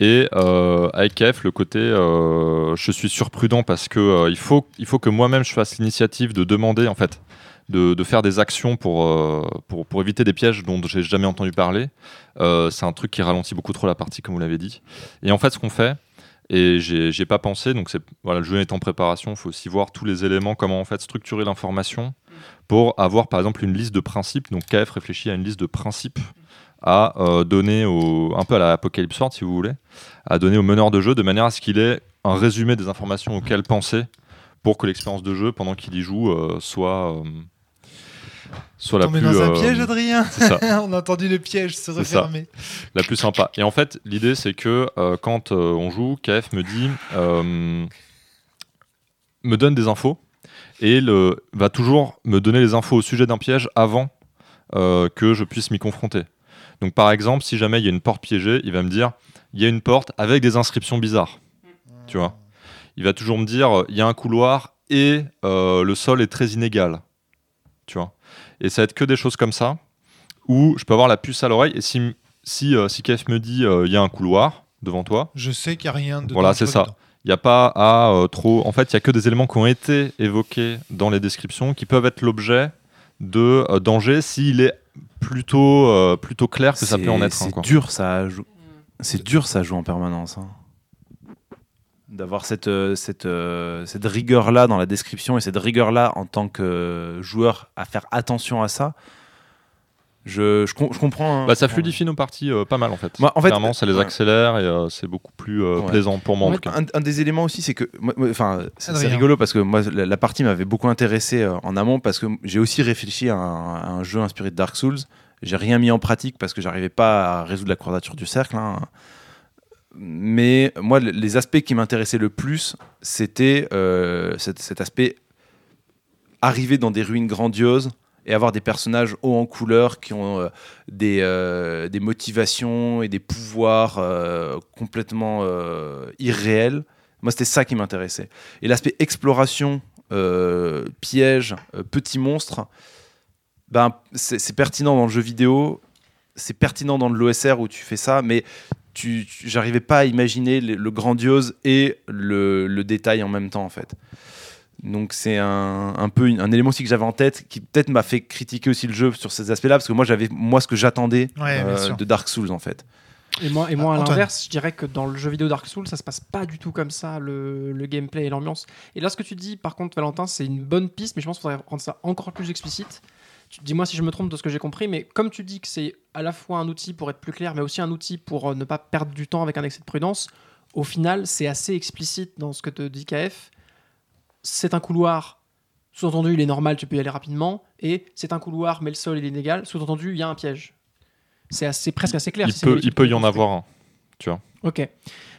Et euh, avec KF, le côté euh, je suis surprudent parce que euh, il, faut, il faut que moi-même je fasse l'initiative de demander, en fait, de, faire des actions pour, pour, éviter des pièges dont j'ai jamais entendu parler. C'est un truc qui ralentit beaucoup trop la partie, comme vous l'avez dit. Et en fait, ce qu'on fait, et j'ai j'ai pas pensé, donc voilà, le jeu est en préparation, il faut aussi voir tous les éléments, comment en fait structurer l'information pour avoir par exemple une liste de principes. Donc KF réfléchit à une liste de principes à euh, donner au, un peu à la Apocalypse Sword si vous voulez, à donner au meneur de jeu de manière à ce qu'il ait un résumé des informations auxquelles penser pour que l'expérience de jeu pendant qu'il y joue euh, soit euh, soit la plus dans un piège, Adrien. *laughs* On a entendu le piège se refermer. la plus sympa. Et en fait, l'idée, c'est que quand on joue, KF me dit, me donne des infos et le, va toujours me donner les infos au sujet d'un piège avant euh, que je puisse m'y confronter. Donc, par exemple, si jamais il y a une porte piégée, il va me dire, il y a une porte avec des inscriptions bizarres. Tu vois Il va toujours me dire, il y a un couloir et euh, le sol est très inégal. Tu vois Et ça va être que des choses comme ça où je peux avoir la puce à l'oreille et si, si, euh, si KF me dit euh, il y a un couloir devant toi, Je sais qu'il n'y a rien de Voilà, c'est ça. dedans. il n'y a pas à euh, trop. En fait, il y a que des éléments qui ont été évoqués dans les descriptions qui peuvent être l'objet de euh, danger s'il est plutôt, euh, plutôt clair que ça peut en être un. C'est dur, ça à jou- C'est dur, ça à jouer en permanence. hein. D'avoir cette, euh, cette, euh, cette rigueur-là dans la description et cette rigueur-là en tant que joueur à faire attention à ça. Je, je, com- je comprends. hein. Bah, ça fluidifie nos parties euh, pas mal en fait. Moi, en fait, Clairement, ça les ouais. accélère et euh, c'est beaucoup plus euh, Ouais. plaisant pour moi en tout cas. Un, un des éléments aussi, c'est que, enfin, c'est rigolo parce que moi, la, la partie m'avait beaucoup intéressé euh, en amont parce que j'ai aussi réfléchi à un, à un jeu inspiré de Dark Souls. J'ai rien mis en pratique parce que j'arrivais pas à résoudre la quadrature du cercle. hein. Mais moi, le- les aspects qui m'intéressaient le plus, c'était euh, cet, cet aspect arriver dans des ruines grandioses et avoir des personnages hauts en couleur qui ont euh, des, euh, des motivations et des pouvoirs euh, complètement irréels. Moi, c'était ça qui m'intéressait. Et l'aspect exploration, piège, petit monstre, ben, c'est pertinent dans le jeu vidéo, c'est pertinent dans l'OSR où tu fais ça, mais tu, tu- j'arrivais pas à imaginer le, le grandiose et le, le détail en même temps, en fait. Donc c'est un, un peu une- un élément aussi que j'avais en tête qui peut-être m'a fait critiquer aussi le jeu sur ces aspects-là parce que moi j'avais moi ce que j'attendais Ouais, euh, de Dark Souls en fait. Et moi, et moi à l'inverse, je dirais que dans le jeu vidéo Dark Souls, ça se passe pas du tout comme ça, le, le gameplay et l'ambiance. Et là, ce que tu dis, par contre, Valentin, c'est une bonne piste, mais je pense qu'il faudrait rendre ça encore plus explicite. Tu- Dis-moi si je me trompe de ce que j'ai compris, mais comme tu dis que c'est à la fois un outil pour être plus clair, mais aussi un outil pour euh, ne pas perdre du temps avec un excès de prudence, au final, c'est assez explicite dans ce que te dit KF. C'est un couloir, sous-entendu, il est normal, tu peux y aller rapidement, et c'est un couloir, mais le sol, est inégal, sous-entendu, il y a un piège. C'est assez- presque assez clair. Il si peut, logique il peut y en avoir un. Ok.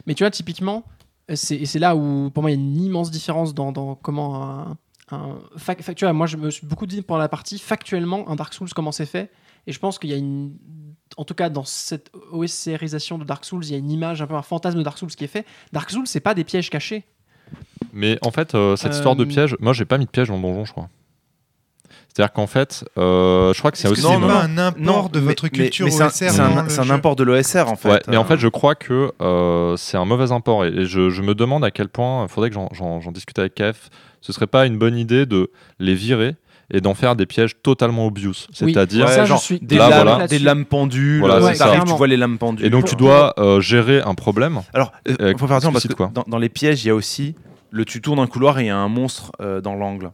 Mais tu vois, typiquement, c'est, et c'est là où, pour moi, il y a une immense différence dans, dans comment un. un fac- fac- tu vois, moi, je me suis beaucoup dit pendant la partie, factuellement, un Dark Souls, comment c'est fait. Et je pense qu'il y a une. En tout cas, dans cette OSCRisation de Dark Souls, il y a une image, un peu un fantasme de Dark Souls qui est fait. Dark Souls, c'est pas des pièges cachés. Mais en fait, euh, cette histoire de Euh, piège, moi j'ai pas mis de piège dans le donjon, je crois. C'est-à-dire qu'en fait, euh, je crois que c'est aussi. c'est non, pas un import de mais- votre mais- culture mais c'est un- OSR c'est un, jeu import de l'OSR en fait. Ouais, mais en fait, je crois que euh, c'est un mauvais import et, et je, je me demande à quel point il faudrait que j'en discute avec KF. Ce serait pas une bonne idée de les virer et d'en faire des pièges totalement obvious. Oui. C'est-à-dire. Ouais, suis des, Là, voilà. des lames pendues, Voilà, t'arrives, ça. tu vois les lames pendues. Et donc, tu dois euh, gérer un problème. Alors, euh, Euh, faut faire attention parce que dans, dans les pièges, il y a aussi le tu tournes un couloir et il y a un monstre euh, dans l'angle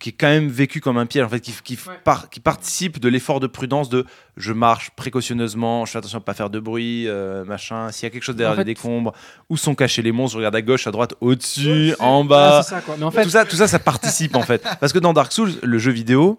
qui est quand même vécu comme un piège en fait qui, qui, Ouais. par- qui participe de l'effort de prudence de je marche précautionneusement je fais attention à pas faire de bruit euh, machin s'il y a quelque chose derrière En fait- les décombres où sont cachés les monstres je regarde à gauche à droite au-dessus en bas Ah, c'est ça, quoi. Mais en fait, tout ça tout ça ça participe en fait parce que dans Dark Souls le jeu vidéo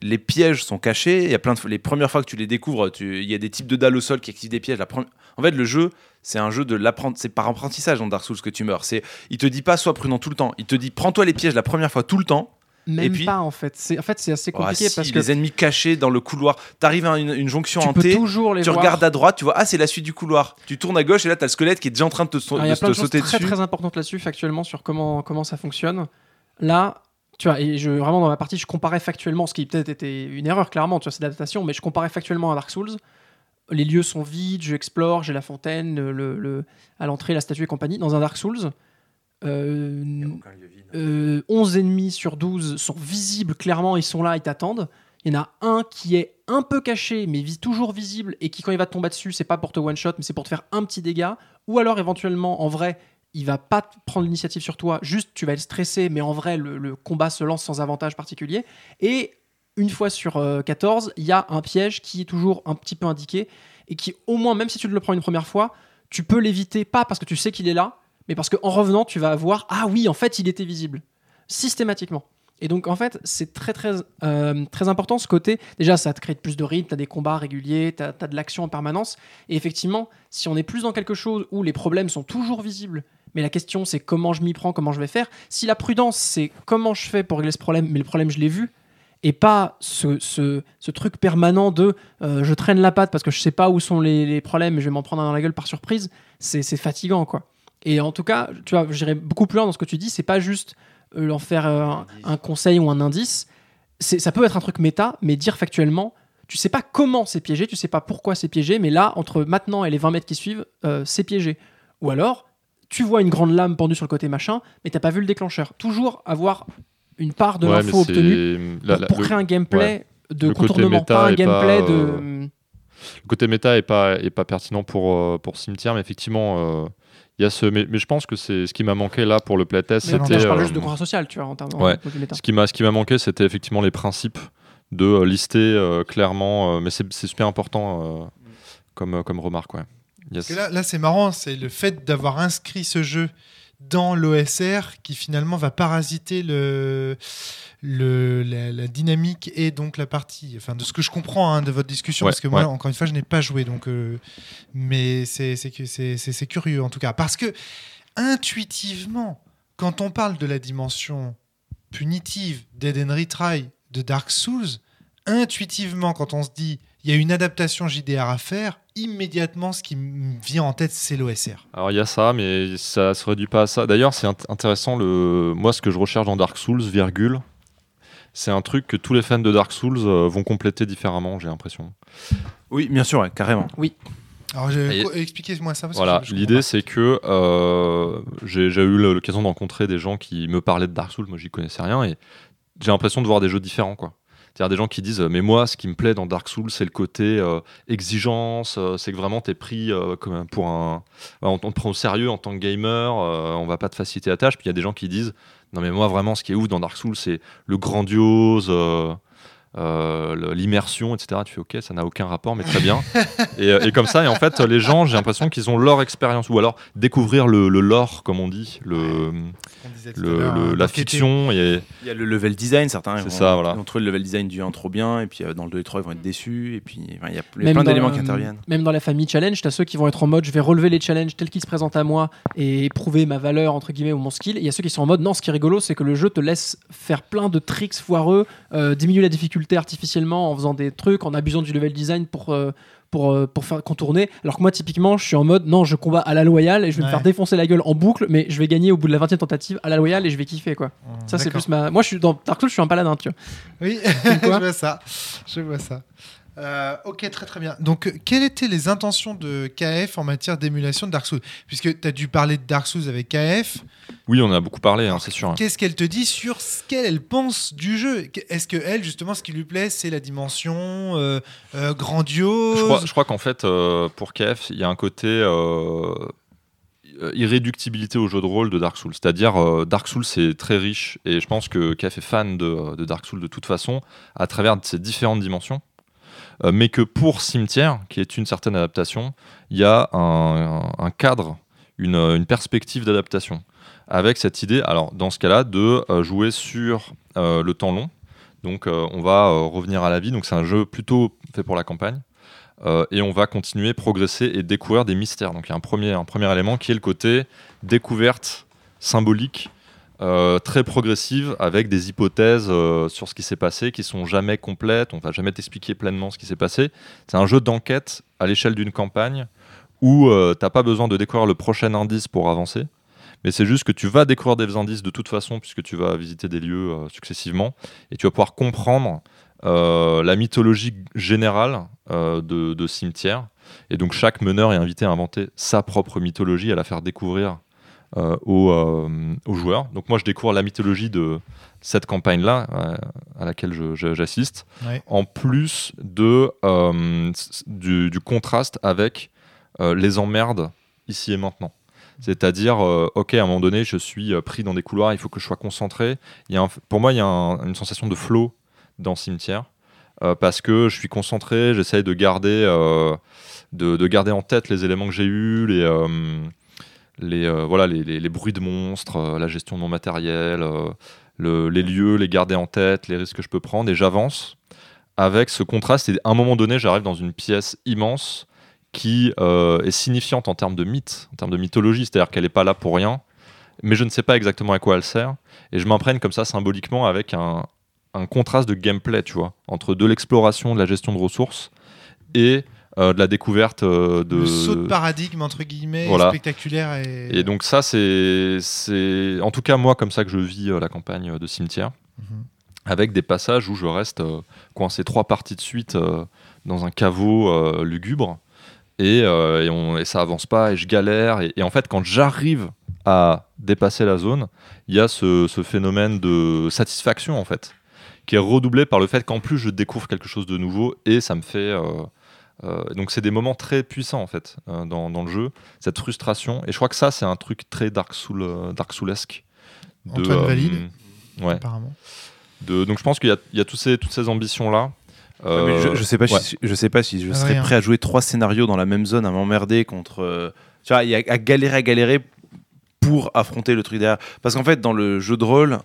les pièges sont cachés. Il y a plein de fois- les premières fois que tu les découvres, tu- il y a des types de dalles au sol qui activent des pièges. La premi- En fait, le jeu, c'est un jeu de l'apprentissage. C'est par apprentissage dans Dark Souls que tu meurs. C'est, il te dit pas sois prudent tout le temps. Il te dit prends-toi les pièges la première fois tout le temps. Même puis- pas, en fait. C'est, en fait, c'est assez Ah, compliqué si, parce que les ennemis cachés dans le couloir. T'arrives à une, une jonction tu en peux T. toujours les Tu voir. regardes à droite, tu vois, ah, c'est la suite du couloir. Tu tournes à gauche et là, t'as le squelette qui est déjà en train de te, Alors, Il y de a plein te de choses sauter très dessus. très importantes là-dessus factuellement sur comment, comment ça fonctionne. Là, tu vois, et je, vraiment dans ma partie, je comparais factuellement, ce qui peut-être était une erreur clairement, tu vois, c'est l'adaptation, mais je comparais factuellement à Dark Souls. Les lieux sont vides, je explore, j'ai la fontaine, le, le- à l'entrée la statue et compagnie. Dans un Dark Souls, euh, euh, 11 ennemis sur 12 sont visibles clairement, ils sont là, ils t'attendent. Il y en a un qui est un peu caché, mais vi- toujours visible, et qui, quand il va te tomber dessus, c'est pas pour te one-shot, mais c'est pour te faire un petit dégât. Ou alors, éventuellement, en vrai, il va pas prendre l'initiative sur toi, juste tu vas être stressé, mais en vrai, le, le combat se lance sans avantage particulier. Et une fois sur euh, 14, il y a un piège qui est toujours un petit peu indiqué, et qui, au moins, même si tu le prends une première fois, tu peux l'éviter, pas parce que tu sais qu'il est là, mais parce qu'en revenant, tu vas voir, ah oui, en fait, il était visible. Systématiquement. Et donc, en fait, c'est très, très, euh, très important ce côté. Déjà, ça te crée plus de rythme, tu as des combats réguliers, tu as, de l'action en permanence. Et effectivement, si on est plus dans quelque chose où les problèmes sont toujours visibles, mais la question c'est comment je m'y prends, comment je vais faire. Si la prudence c'est comment je fais pour régler ce problème, mais le problème je l'ai vu, et pas ce, ce- ce truc permanent de euh, je traîne la patte parce que je sais pas où sont les, les problèmes et je vais m'en prendre dans la gueule par surprise, c'est fatigant quoi. Et en tout cas, tu vois, j'irais beaucoup plus loin dans ce que tu dis, c'est pas juste euh, leur faire euh, un, un conseil ou un indice, c'est ça peut être un truc méta, mais dire factuellement, tu sais pas comment c'est piégé, tu sais pas pourquoi c'est piégé, mais là, entre maintenant et les 20 mètres qui suivent, euh, c'est piégé. Ou alors, tu vois une grande lame pendue sur le côté machin, mais t'as pas vu le déclencheur. Toujours avoir une part de Ouais, l'info obtenue pour, la- la- pour le- créer un gameplay de Le côté contournement, méta pas un pas, gameplay de. euh, Le côté méta est pas, est pas pertinent pour, pour Cimetière, mais effectivement, euh, il y a ce. Mais, mais je pense que c'est ce qui m'a manqué là pour le playtest. Mais C'était. je parle euh, juste de contrat social, tu vois, en termes ouais. de ce qui m'a ce qui m'a manqué, c'était effectivement les principes de euh, lister euh, clairement, euh, mais c'est c'est super important euh, comme, euh, comme remarque. Ouais. Yes. Là, là c'est marrant, c'est le fait d'avoir inscrit ce jeu dans l'OSR qui finalement va parasiter le, le, la, la dynamique et donc la partie, enfin de ce que je comprends hein, de votre discussion, Ouais, parce que moi, ouais. encore une fois, je n'ai pas joué, donc, euh, mais c'est- c'est curieux en tout cas, parce que intuitivement, quand on parle de la dimension punitive d'Eden Retry de Dark Souls, intuitivement, quand on se dit il y a une adaptation JDR à faire, immédiatement, ce qui me vient en tête, c'est l'OSR. Alors il y a ça, mais ça se réduit pas à ça. D'ailleurs, c'est int- intéressant. Le... Moi, ce que je recherche dans Dark Souls, virgule, c'est un truc que tous les fans de Dark Souls euh, vont compléter différemment, j'ai l'impression. Oui, bien sûr, ouais, carrément. Alors, je- Et- co- expliquez-moi ça. Parce Voilà, l'idée c'est que euh, j'ai eu l'occasion de rencontrer des gens qui me parlaient de Dark Souls, moi j'y connaissais rien, et j'ai l'impression de voir des jeux différents. quoi. C'est-à-dire des gens qui disent, mais moi ce qui me plaît dans Dark Souls, c'est le côté euh, exigence, euh, c'est que vraiment t'es pris euh, comme pour un... on, on te prend au sérieux en tant que gamer, euh, on va pas te faciliter la tâche, puis il y a des gens qui disent, non mais moi vraiment ce qui est ouf dans Dark Souls, c'est le grandiose... euh, euh, l'immersion, etc. Tu fais ok, ça n'a aucun rapport, mais très bien. *laughs* et, et comme ça, et en fait, les gens, j'ai l'impression qu'ils ont leur expérience, ou alors découvrir le, le lore, comme on dit, le, tout le- le- hein, la fiction. Et Il y a le level design, certains C'est ils vont, ça, voilà. ils le level design du 1 trop bien, et puis euh, dans le 2 et 3 ils vont être déçus, et puis enfin, il y a, Même plein dans d'éléments la- qui interviennent. Même dans la famille challenge, tu as ceux qui vont être en mode je vais relever les challenges tels qu'ils se présentent à moi et prouver ma valeur entre guillemets ou mon skill. Et il y a ceux qui sont en mode non, ce qui est rigolo, c'est que le jeu te laisse faire plein de tricks foireux, euh, diminuer la difficulté artificiellement en faisant des trucs, en abusant du level design pour. euh, pour, euh, pour faire contourner, alors que moi typiquement je suis en mode non je combats à la loyale et je vais me faire défoncer la gueule en boucle mais je vais gagner au bout de la 20 e tentative à la loyale et je vais kiffer quoi. Mmh, Ça c'est plus ma... Moi je suis dans Dark Souls je suis un paladin tu vois. Oui, *laughs* je vois ça. Je vois ça. Euh, ok, très très bien. Donc, euh, quelles étaient les intentions de KF en matière d'émulation de Dark Souls? Puisque tu as dû parler de Dark Souls avec KF, oui, on a beaucoup parlé, hein, c'est sûr. qu'est-ce qu'elle te dit sur ce qu'elle elle pense du jeu? Est-ce que elle, justement, ce qui lui plaît, c'est la dimension euh, euh, grandiose? Je crois, qu'en fait, pour KF, il y a un côté irréductibilité au jeu de rôle de Dark Souls. C'est-à-dire, euh, Dark Souls, c'est très riche, et je pense que KF est fan de, de Dark Souls de toute façon, à travers ses différentes dimensions. Euh, mais que pour Cimetière, qui est une certaine adaptation, il y a un, cadre, une, perspective d'adaptation. Avec cette idée, alors dans ce cas-là, de euh, jouer sur euh, le temps long. Donc on va revenir à la vie. Donc c'est un jeu plutôt fait pour la campagne. Et on va continuer, progresser et découvrir des mystères. Donc il y a un premier élément qui est le côté découverte symbolique, euh, très progressive, avec des hypothèses euh, sur ce qui s'est passé qui sont jamais complètes. On va jamais t'expliquer pleinement ce qui s'est passé. C'est un jeu d'enquête à l'échelle d'une campagne où euh, t'as pas besoin de découvrir le prochain indice pour avancer. Mais c'est juste que tu vas découvrir des indices de toute façon, puisque tu vas visiter des lieux euh, successivement, et tu vas pouvoir comprendre la mythologie générale de, de Cimetière. Et donc chaque meneur est invité à inventer sa propre mythologie, à la faire découvrir aux, euh, aux joueurs. Donc moi je découvre la mythologie de cette campagne-là, euh, à laquelle j'assiste, Ouais. en plus de, euh, du, du contraste avec euh, les emmerdes ici et maintenant. C'est-à-dire, euh, ok, à un moment donné, je suis euh, pris dans des couloirs, il faut que je sois concentré. Il y a un- pour moi, il y a un- une sensation de flow dans Cimetière, euh, parce que je suis concentré, j'essaye de garder, euh, de, de garder en tête les éléments que j'ai eus, les, euh, les, euh, voilà, les, les- bruits de monstres, euh, la gestion de mon matériel, euh, le- les lieux, les garder en tête, les risques que je peux prendre, et j'avance avec ce contraste. Et à un moment donné, j'arrive dans une pièce immense qui est signifiante en termes de mythe, en termes de mythologie, c'est-à-dire qu'elle n'est pas là pour rien, mais je ne sais pas exactement à quoi elle sert, et je m'imprègne comme ça symboliquement avec un, un contraste de gameplay, tu vois, entre de l'exploration, de la gestion de ressources et euh, de la découverte euh, de. Le saut de paradigme, entre guillemets, Voilà. spectaculaire. Et, Et donc ça, c'est, c'est, en tout cas moi comme ça que je vis euh, la campagne de cimetière, Mhm. avec des passages où je reste coincé trois parties de suite dans un caveau lugubre, et, et, on- et ça avance pas, et je galère, et, et en fait quand j'arrive à dépasser la zone, il y a ce, ce phénomène de satisfaction en fait, qui est redoublé par le fait qu'en plus je découvre quelque chose de nouveau, et ça me fait... euh, donc c'est des moments très puissants en fait euh, dans, dans le jeu, cette frustration. Et je crois que ça c'est un truc très Dark Soul, euh, Dark Soulesque. de, Antoine euh, valide. Ouais. apparemment. de, donc je pense qu'il y a, il y a tous ces, toutes ces ambitions-là. Ouais, mais je, Euh, je sais pas ouais. si je sais pas si je serais Rien. prêt à jouer trois scénarios dans la même zone à m'emmerder contre euh, tu vois il y a à galérer à galérer pour affronter le truc derrière parce qu'en fait dans le jeu de rôle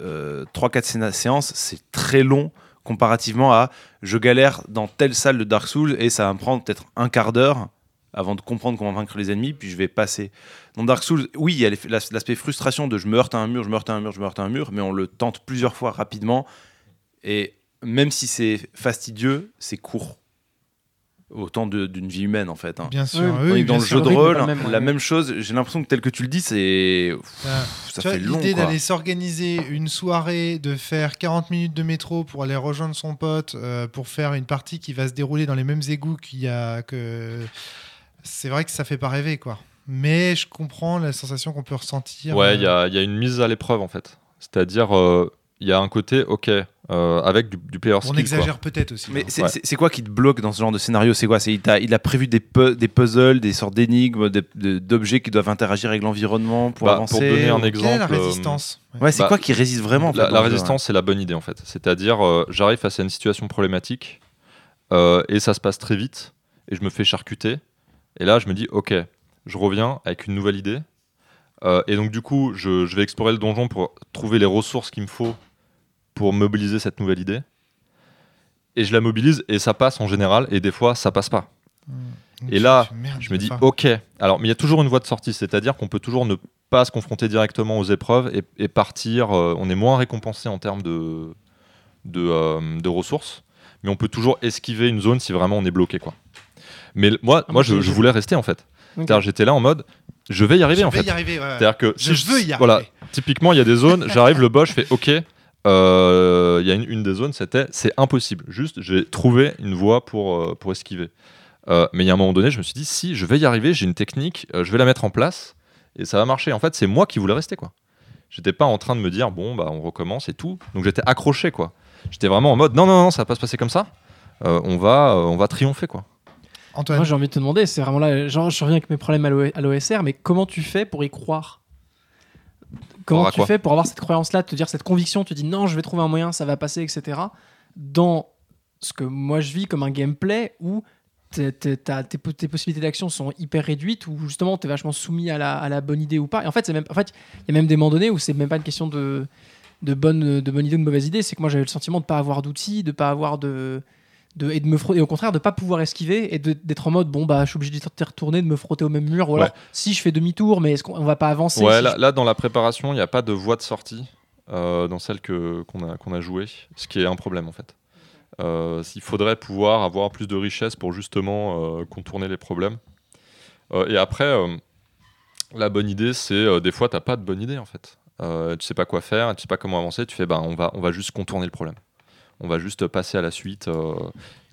euh, 3-4 séances c'est très long comparativement à je galère dans telle salle de Dark Souls et ça va me prendre peut-être un quart d'heure avant de comprendre comment vaincre les ennemis puis je vais passer dans Dark Souls oui il y a l'aspect frustration de je me heurte à un mur je me heurte à un mur je me heurte à un mur mais on le tente plusieurs fois rapidement et même si c'est fastidieux, c'est court. Autant d'une vie humaine en fait. hein. Bien sûr. Oui, oui, dans bien le sûr. jeu de rôle, même, la ouais. même chose, j'ai l'impression que tel que tu le dis, c'est. Ah, Ça fait long. L'idée d'aller s'organiser une soirée, de faire 40 minutes de métro pour aller rejoindre son pote, euh, pour faire une partie qui va se dérouler dans les mêmes égouts qu'il y a que. C'est vrai que ça fait pas rêver, quoi. Mais je comprends la sensation qu'on peut ressentir. Ouais, euh, il y a, y a une mise à l'épreuve en fait. C'est-à-dire, euh, il y a un côté, ok, euh, avec du, du player On skill. quoi. exagère peut-être aussi. Mais hein. c'est Ouais. c'est- c'est quoi qui te bloque dans ce genre de scénario? C'est quoi? C'est il, t'a- il a prévu des, pu- des puzzles, des sortes d'énigmes, d'objets qui doivent interagir avec l'environnement pour Bah, avancer pour donner un exemple. Quelle est la euh, résistance? Ouais. Ouais, c'est Bah, quoi qui résiste vraiment en fait, La, résistance, c'est la bonne idée en fait. C'est-à-dire, euh, j'arrive face à une situation problématique euh, et ça se passe très vite et je me fais charcuter. Et là, je me dis, ok, je reviens avec une nouvelle idée. Euh, et donc, du coup, je, je vais explorer le donjon pour trouver les ressources qu'il me faut pour mobiliser cette nouvelle idée. Et je la mobilise et ça passe en général. Et des fois, ça passe pas. Donc, et là, merde, Je me dis, pas. ok. Alors, mais il y a toujours une voie de sortie, c'est-à-dire qu'on peut toujours ne pas se confronter directement aux épreuves et, et partir. euh, on est moins récompensé en termes de, de, euh, de ressources, mais on peut toujours esquiver une zone si vraiment on est bloqué, quoi. Mais moi, Ah, moi, je, voulais rester en fait. Ok. C'est-à-dire, j'étais là en mode, je vais y arriver Je en vais fait. y arriver, ouais, que Je si veux y Voilà, arriver. typiquement, il y a des zones, j'arrive, le boss, je fais OK. Euh, Il y a une, une des zones, c'était c'est impossible. Juste, j'ai trouvé une voie pour, euh, pour esquiver. Euh, mais il y a un moment donné, je me suis dit, si, je vais y arriver, j'ai une technique, euh, je vais la mettre en place et ça va marcher. En fait, c'est moi qui voulais rester, quoi. J'étais pas en train de me dire, bon, bah, on recommence et tout. Donc j'étais accroché, quoi. J'étais vraiment en mode, non, non, non, ça va pas se passer comme ça. Euh, on, va, euh, on va triompher, quoi. Antoine, Moi, j'ai envie de te demander, c'est vraiment là, genre, je reviens avec mes problèmes à l'OSR, mais comment tu fais pour y croire? Comment tu quoi fais pour avoir cette croyance-là, te dire cette conviction, tu dis non, je vais trouver un moyen, ça va passer, etc. Dans ce que moi je vis comme un gameplay où t'es- t'es- t'as- tes, po- tes possibilités d'action sont hyper réduites, où justement tu es vachement soumis à la, à la bonne idée ou pas. Et en fait, en fait, il y a même des moments donnés où c'est même pas une question de, de, bonne, de bonne idée ou de mauvaise idée, c'est que moi j'avais le sentiment de pas avoir d'outils, de pas avoir de. De, et de me frotter, et au contraire de pas pouvoir esquiver et de- d'être en mode bon bah je suis obligé d'y retourner de me frotter au même mur ou alors Ouais. si je fais demi-tour mais est-ce qu'on on va pas avancer Ouais, si là, je- là, dans la préparation, il n'y a pas de voie de sortie euh, dans celle qu'on, a, qu'on a jouée, ce qui est un problème en fait. Euh, il faudrait pouvoir avoir plus de richesse pour justement euh, contourner les problèmes. Et après, la bonne idée, c'est des fois, tu n'as pas de bonne idée en fait. Tu sais pas quoi faire, tu sais pas comment avancer, tu fais bah, on, va, on va juste contourner le problème. On va juste passer à la suite. euh,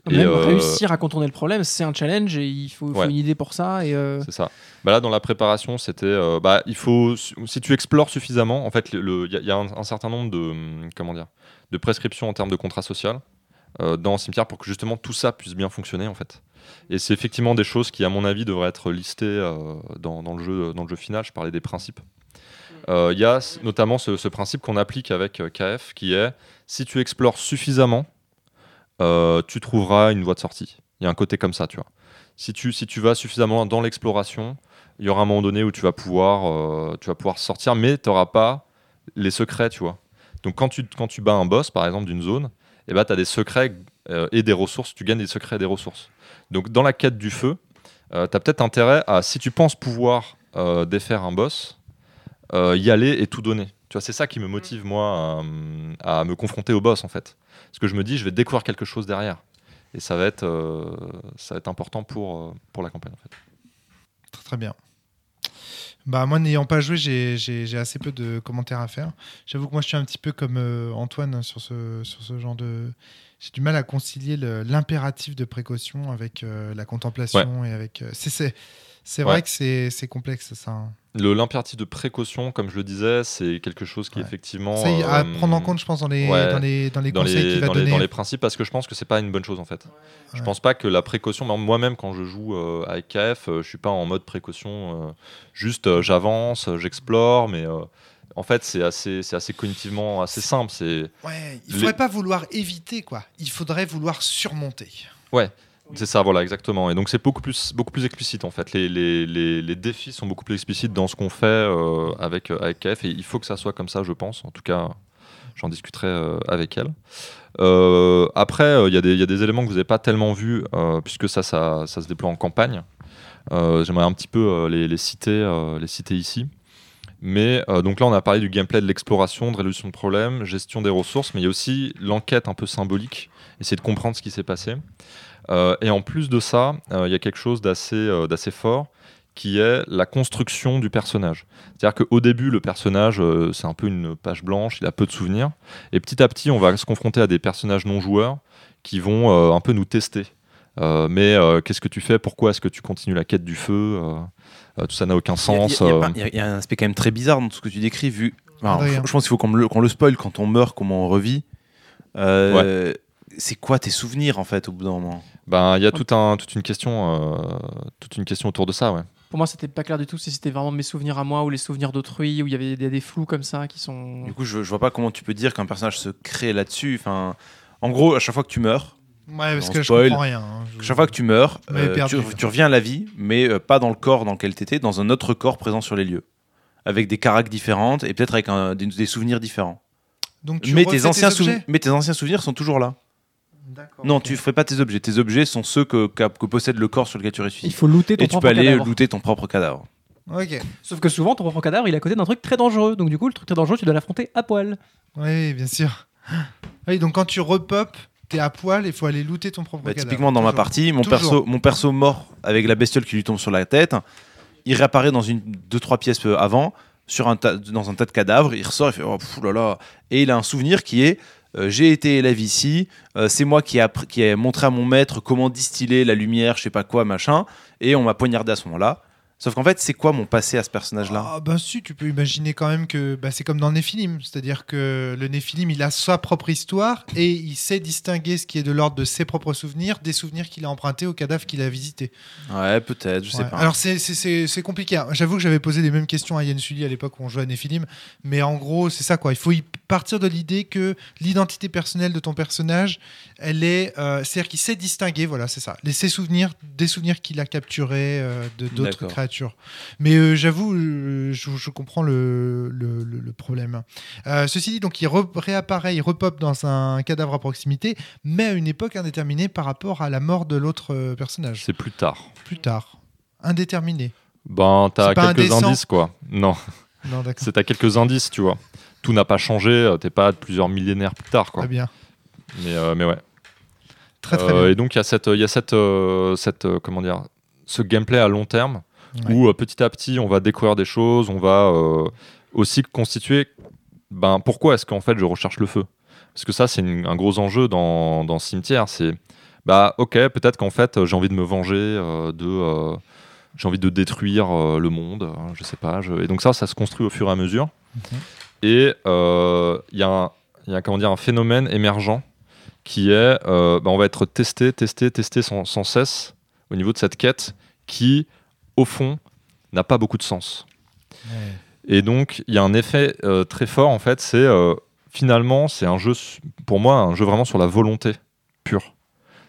et, Même euh, réussir à contourner le problème, c'est un challenge et il faut, faut Ouais. une idée pour ça. Et euh, C'est ça. Bah là, dans la préparation, c'était. euh, bah, il faut. Si tu explores suffisamment, en fait, il y a, il y a un, un certain nombre de. hum, Comment dire De prescriptions en termes de contrat social dans le cimetière pour que justement tout ça puisse bien fonctionner, en fait. Et c'est effectivement des choses qui, à mon avis, devraient être listées dans, dans le jeu, dans le jeu final. Je parlais des principes. Il y a notamment ce, ce principe qu'on applique avec KF qui est si tu explores suffisamment, euh, tu trouveras une voie de sortie. Il y a un côté comme ça, tu vois. Si tu, vas suffisamment dans l'exploration, il y aura un moment donné où tu vas pouvoir, euh, tu vas pouvoir sortir, mais tu n'auras pas les secrets, tu vois. Donc quand tu, bats un boss, par exemple, d'une zone, eh ben, tu as des secrets euh, et des ressources, tu gagnes des secrets et des ressources. Donc dans la quête du feu, tu as peut-être intérêt à, si tu penses pouvoir défaire un boss, y aller et tout donner. Tu vois, c'est ça qui me motive, moi, à, à me confronter au boss, en fait. Parce que je me dis, je vais découvrir quelque chose derrière. Et ça va être, euh, ça va être important pour, euh, pour la campagne, en fait. Très très bien. Bah moi n'ayant pas joué, j'ai- j'ai j'ai assez peu de commentaires à faire. J'avoue que moi je suis un petit peu comme euh, Antoine sur ce, sur ce genre de... J'ai du mal à concilier l'impératif de précaution avec euh, la contemplation et avec... euh, c'est c'est c'est vrai Ouais. que c'est c'est complexe ça. hein. Le l'impératif de précaution, comme je le disais, c'est quelque chose qui Ouais. effectivement Ça, il- à euh, prendre en compte je pense dans les, ouais, dans les, dans les dans conseils qu'il va dans, les, donner. dans les principes parce que je pense que c'est pas une bonne chose en fait. Je Ouais. pense pas que la précaution, moi- moi-même quand je joue euh, avec KF, euh, je suis pas en mode précaution, euh, juste euh, j'avance, j'explore, mais en fait, c'est assez, c'est assez cognitivement assez simple. C'est, Ouais, il Les- faudrait pas vouloir éviter, quoi. Il faudrait vouloir surmonter. C'est ça, voilà, exactement. Et donc, c'est beaucoup plus, beaucoup plus explicite, en fait. Les, défis sont beaucoup plus explicites dans ce qu'on fait euh, avec, euh, avec KF. Et il faut que ça soit comme ça, je pense. En tout cas, j'en discuterai euh, avec elle. Après, il y, a des- éléments que vous n'avez pas tellement vus, puisque ça, ça, se déploie en campagne. J'aimerais un petit peu les, citer, les citer ici. Mais donc là, on a parlé du gameplay de l'exploration, de résolution de problèmes, gestion des ressources, mais il y a aussi l'enquête un peu symbolique, essayer de comprendre ce qui s'est passé. Euh, et en plus de ça, euh, il y a quelque chose d'assez euh, d'assez fort qui est la construction du personnage. C'est-à-dire qu'au début, le personnage, euh, c'est un peu une page blanche, il a peu de souvenirs. Et petit à petit, on va se confronter à des personnages non joueurs qui vont euh, un peu nous tester. Euh, mais euh, qu'est-ce que tu fais? Pourquoi est-ce que tu continues la quête du feu? Tout ça n'a aucun sens. Il y, a- il y a pas- il y a- il y a un aspect quand même très bizarre dans tout ce que tu décris, vu. enfin, Adrien. je pense qu'il faut qu'on le, qu'on le spoil quand on meurt, comment on revit. Euh, C'est quoi tes souvenirs en fait au bout d'un moment? Ben, il y a tout un, toute, une question, euh, toute une question autour de ça. Ouais. Pour moi, c'était pas clair du tout si c'était vraiment mes souvenirs à moi ou les souvenirs d'autrui, où il y avait des, des flous comme ça qui sont. Du coup, je, je vois pas comment tu peux dire qu'un personnage se crée là-dessus. Enfin, en gros, à chaque fois que tu meurs, Ouais, parce On que spoil. je comprends rien. hein. Je- chaque fois que tu meurs, euh, perdu, tu, reviens à la vie, mais euh, pas dans le corps dans lequel tu étais, dans un autre corps présent sur les lieux. Avec des caractères différentes et peut-être avec un- des, des souvenirs différents. Donc tu Mais tes, anciens mais tes anciens souvenirs sont toujours là. Non, tu ferais pas tes objets. Tes objets sont ceux que, possède le corps sur lequel tu Il ressuscites. faut looter ton Et tu peux aller cadavre. looter ton propre cadavre. Ok. Sauf que souvent, ton propre cadavre, il est à côté d'un truc très dangereux. Donc, du coup, le truc très dangereux, tu dois l'affronter à poil. Oui, bien sûr. Oui, donc quand tu repop, t'es à poil, il faut aller looter ton propre Bah, cadavre. typiquement dans ma partie, mon Toujours. perso, mon perso mort avec la bestiole qui lui tombe sur la tête, il réapparaît dans une deux trois pièces euh, avant sur un tas- dans un tas de cadavres, il ressort, il fait oh pff, là là et il a un souvenir qui est euh, j'ai été élève ici, euh, c'est moi qui ai, qui montré à mon maître comment distiller la lumière, je sais pas quoi, machin, et on m'a poignardé à ce moment-là. Sauf qu'en fait, c'est quoi mon passé à ce personnage-là Ah bah si, tu peux imaginer quand même que bah, c'est comme dans Néphilim, c'est-à-dire que le Néphilim, il a sa propre histoire et il sait distinguer ce qui est de l'ordre de ses propres souvenirs des souvenirs qu'il a empruntés au cadavre qu'il a visité. Ouais, peut-être, je sais Ouais. pas. Alors c'est- c'est- c'est c'est compliqué. J'avoue que j'avais posé les mêmes questions à Yann Sully à l'époque où on jouait à Néphilim, mais en gros c'est ça quoi. Il faut y partir de l'idée que l'identité personnelle de ton personnage, elle est, euh, c'est-à-dire qu'il sait distinguer, voilà c'est ça, les ses souvenirs des souvenirs qu'il a capturés euh, de d'autres créatures. Mais euh, j'avoue, je, je comprends le, le, problème. Ceci dit, donc il re- réapparaît, il repop dans un cadavre à proximité, mais à une époque indéterminée par rapport à la mort de l'autre personnage. C'est plus tard. Plus tard, indéterminé. Ben, t'as quelques indices, quoi. Non, Non, d'accord. c'est t'as quelques indices, tu vois. Tout n'a pas changé, t'es pas plusieurs millénaires plus tard, quoi. Très bien. Mais, euh, mais ouais. Très très Euh, bien. Et donc il y a cette, il y a cette, euh, cette euh, comment dire, ce gameplay à long terme Ouais. où petit à petit on va découvrir des choses, on va aussi constituer. Ben pourquoi est-ce qu'en fait je recherche le feu? Parce que ça c'est un gros enjeu dans, dans Cimetière. C'est bah ok peut-être qu'en fait j'ai envie de me venger euh, de euh, j'ai envie de détruire euh, le monde, hein, je sais pas. je- Et donc ça ça se construit au fur et à mesure. Mhm. Et il y a un, y a comment dire un phénomène émergent qui est euh, bah, on va être testé, testé, testé sans, sans cesse au niveau de cette quête qui, au fond, n'a pas beaucoup de sens. Et donc, il y a un effet euh, très fort, en fait, c'est euh, finalement, c'est un jeu, pour moi, un jeu vraiment sur la volonté pure.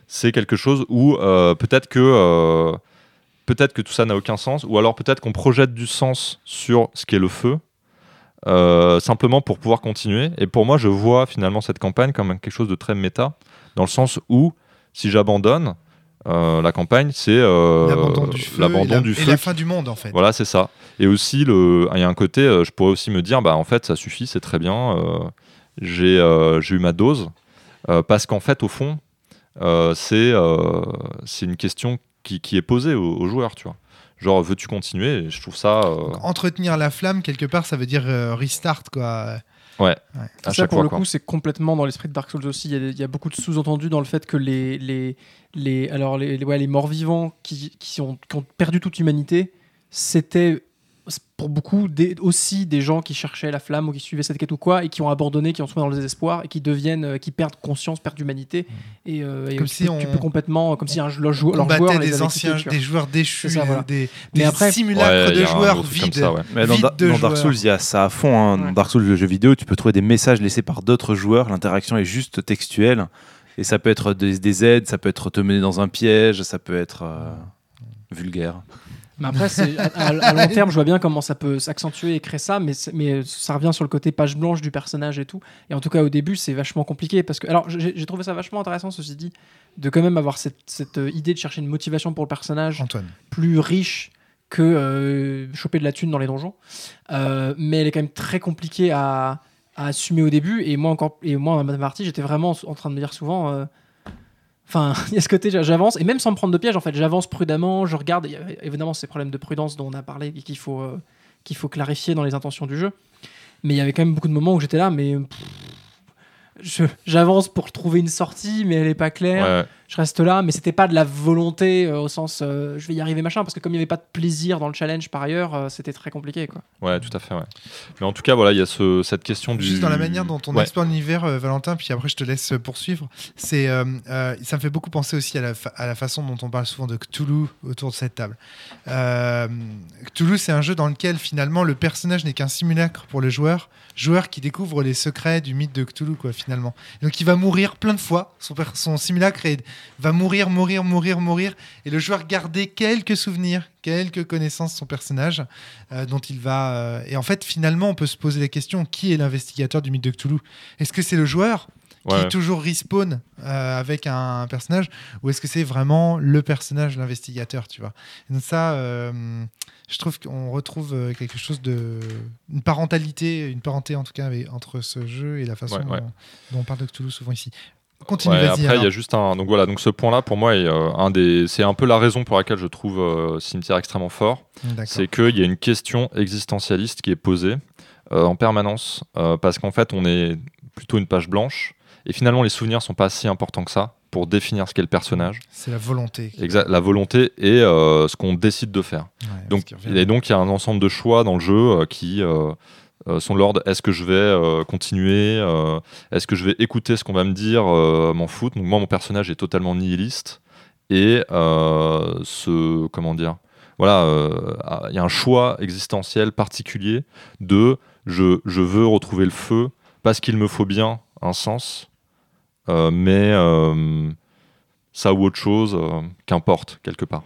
C'est quelque chose où euh, peut-être que, peut-être que tout ça n'a aucun sens, ou alors peut-être qu'on projette du sens sur ce qu'est le feu, euh, simplement pour pouvoir continuer. Et pour moi, je vois finalement cette campagne comme quelque chose de très méta, dans le sens où si j'abandonne euh, la campagne, c'est euh, L'abandon du feu, et, la, du et feu la fin du monde en fait. voilà, c'est ça. Et aussi, le- il y a un côté, je pourrais aussi me dire, bah en fait, ça suffit, c'est très bien. j'ai eu ma dose. Parce qu'en fait, au fond, c'est c'est une question qui, qui est posée aux, aux joueurs, tu vois. Genre, veux-tu continuer? Et je trouve ça euh, entretenir la flamme quelque part, ça veut dire euh, restart quoi. à ça, chaque pour fois. le quoi. coup, c'est complètement dans l'esprit de Dark Souls aussi. Il y a, il y a beaucoup de sous-entendus dans le fait que les, les, les, alors les, les- ouais, les morts-vivants qui, qui, ont, qui ont perdu toute humanité, c'était pour beaucoup des- aussi des gens qui cherchaient la flamme ou qui suivaient cette quête ou quoi et qui ont abandonné, qui en sont dans le désespoir et qui deviennent, euh, qui perdent conscience, perdent d'humanité. Et, euh, et Comme tu, si peux, on- tu peux complètement, comme si un, leur, jou- leur combattait joueur les des anciens, quittés, tu des joueurs déchus, ça, voilà. des, après- simulacres Ouais, de joueurs vides. ça, ouais. Mais dans, Vide Da- de dans Dark. Souls, il y a ça à fond. hein. Ouais. Dans Dark Souls, le jeu vidéo, tu peux trouver des messages laissés par d'autres joueurs. L'interaction est juste textuelle. Et ça peut être des, des aides, ça peut être te mener dans un piège, ça peut être euh, vulgaire. Mais après, à, à- long terme, je vois bien comment ça peut s'accentuer et créer ça, mais, mais ça revient sur le côté page blanche du personnage et tout. Et en tout cas, au début, c'est vachement compliqué parce que. Alors, j'ai trouvé ça vachement intéressant, ceci dit, de quand même avoir cette, cette, euh, idée de chercher une motivation pour le personnage Antoine. plus riche que euh, choper de la thune dans les donjons. Euh, mais elle est quand même très compliquée à, à assumer au début. Et moi, encore, et moi, ma partie, j'étais vraiment en train de me dire souvent. euh, Enfin, *laughs* il y a ce côté, j'avance, et même sans me prendre de piège, en fait, j'avance prudemment, je regarde, a évidemment ces problèmes de prudence dont on a parlé et qu'il faut, euh, faut clarifier dans les intentions du jeu. Mais il y avait quand même beaucoup de moments où j'étais là, mais j'avance pour trouver une sortie, mais elle est pas claire je reste là, mais c'était pas de la volonté euh, au sens euh, je vais y arriver machin, parce que comme il n'y avait pas de plaisir dans le challenge par ailleurs, euh, c'était très compliqué quoi. ouais, tout à fait. Ouais. Mais en tout cas, voilà, il y a ce, cette question du. Juste dans la manière dont on Ouais. explore l'univers, euh, Valentin, puis après je te laisse poursuivre. C'est, euh, euh, ça me fait beaucoup penser aussi à la, fa- à la façon dont on parle souvent de Cthulhu autour de cette table. Euh, Cthulhu, c'est un jeu dans lequel finalement le personnage n'est qu'un simulacre pour le joueur, joueur qui découvre les secrets du mythe de Cthulhu, quoi, finalement. Donc il va mourir plein de fois, son, son simulacre est- va mourir, mourir, mourir, mourir, et le joueur garder quelques souvenirs, quelques connaissances de son personnage, euh, dont il va. euh, Et en fait, finalement, on peut se poser la question qui est l'investigateur du mythe de Cthulhu? Est-ce que c'est le joueur Ouais. qui toujours respawn euh, avec un, personnage, ou est-ce que c'est vraiment le personnage, l'investigateur, tu vois? Et Donc ça, euh, je trouve qu'on retrouve quelque chose de une parentalité, une parenté en tout cas avec- entre ce jeu et la façon Ouais, ouais. Dont, dont on parle de Cthulhu souvent ici. Continue, Ouais, après, il y a juste un. Donc voilà, donc ce point-là, pour moi, est, euh, un des. C'est un peu la raison pour laquelle je trouve euh, Cimetière extrêmement fort. C'est qu'il y a une question existentialiste qui est posée euh, en permanence, parce qu'en fait, on est plutôt une page blanche, et finalement, les souvenirs sont pas si importants que ça pour définir ce qu'est le personnage, C'est la volonté. Exact, la volonté et ce qu'on décide de faire. Ouais, Donc, et donc, il y a un ensemble de choix dans le jeu qui euh, sont l'ordre est-ce que je vais euh, continuer euh, Est-ce que je vais écouter ce qu'on va me dire M'en foutre? Donc, moi, mon personnage est totalement nihiliste. Et ce. Comment dire Voilà, euh, il y a un choix existentiel particulier de je, je veux retrouver le feu parce qu'il me faut bien un sens, mais ça ou autre chose, qu'importe, quelque part.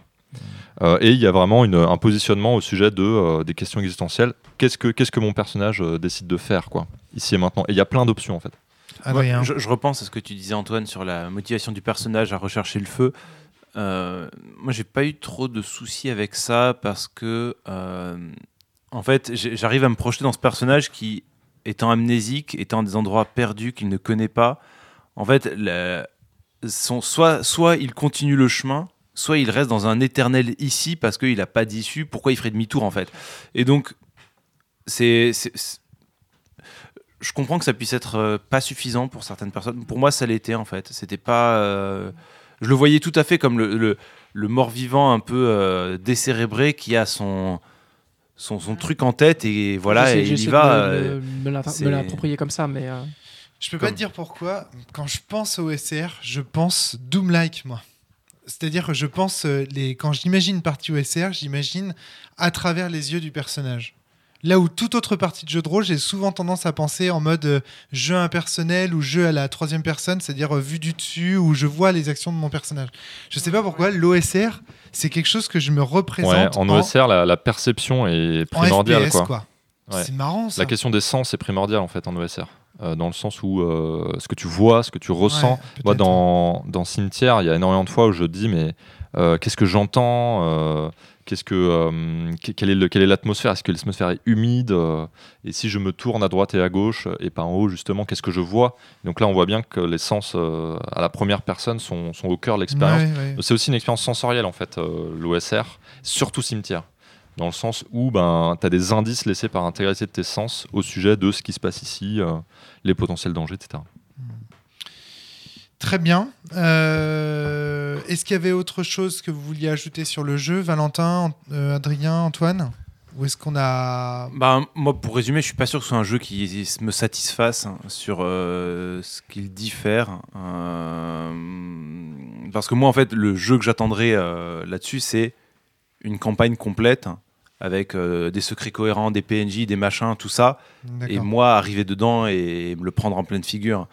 Et il y a vraiment une- un positionnement au sujet de, des questions existentielles. Qu'est-ce que, qu'est-ce que mon personnage euh, décide de faire, quoi, ici et maintenant Et il y a plein d'options, en fait. Adrien. Ouais, je, je repense à ce que tu disais, Antoine, sur la motivation du personnage à rechercher le feu. Euh, moi, j'ai pas eu trop de soucis avec ça parce que, euh, en fait, j'arrive à me projeter dans ce personnage qui, étant amnésique, étant dans des endroits perdus qu'il ne connaît pas, en fait, la- son, soit, soit il continue le chemin, soit il reste dans un éternel ici parce qu'il n'a pas d'issue. Pourquoi il ferait demi-tour, en fait? Et donc, c'est. je comprends que ça puisse être euh, pas suffisant pour certaines personnes. Pour moi, ça l'était en fait. C'était pas. euh, je le voyais tout à fait comme le, le, le mort-vivant un peu euh, décérébré qui a son, son, son truc en tête et voilà, et il y de va. me- euh, me l'approprier comme ça, mais. euh, Je peux Comme- pas te dire pourquoi. Quand je pense au SR, je pense Doom-like, moi. C'est-à-dire que je pense, les... quand j'imagine une partie OSR, j'imagine à travers les yeux du personnage. Là où toute autre partie de jeu de rôle, j'ai souvent tendance à penser en mode euh, jeu impersonnel ou jeu à la troisième personne, c'est-à-dire euh, vue du dessus, où je vois les actions de mon personnage. Je sais pas pourquoi, l'OSR, c'est quelque chose que je me Ouais, représente en OSR, la, la perception est en primordiale. FPS, quoi. quoi. Ouais. C'est marrant, ça. La question des sens est primordiale, en fait, en OSR. Euh, dans le sens où euh, ce que tu vois, ce que tu ressens. Ouais, Moi, dans, dans Cimetière, il y a énormément de fois où je dis, mais euh, qu'est-ce que j'entends euh, Qu'est-ce que, euh, que- quelle est le- quelle est l'atmosphère? Est-ce que l'atmosphère est humide euh, Et si je me tourne à droite et à gauche et pas en haut, justement, qu'est-ce que je vois? Donc là, on voit bien que les sens euh, à la première personne sont, sont au cœur de l'expérience. Ouais, ouais. C'est aussi une expérience sensorielle, en fait, euh, l'OSR, surtout Cimetière. Dans le sens où ben, tu as des indices laissés par l'intégralité de tes sens au sujet de ce qui se passe ici, euh, les potentiels dangers, etc. Très bien. Euh, Est-ce qu'il y avait autre chose que vous vouliez ajouter sur le jeu Valentin, euh, Adrien, Antoine? Ou est-ce qu'on a. Bah, moi, pour résumer, je suis pas sûr que ce soit un jeu qui me satisfasse hein, sur euh, ce qu'il diffère. Parce que moi, en fait, le jeu que j'attendrais euh, là-dessus, c'est une campagne complète avec euh, des secrets cohérents, des PNJ, des machins, tout ça. Et moi, arriver dedans et me le prendre en pleine figure.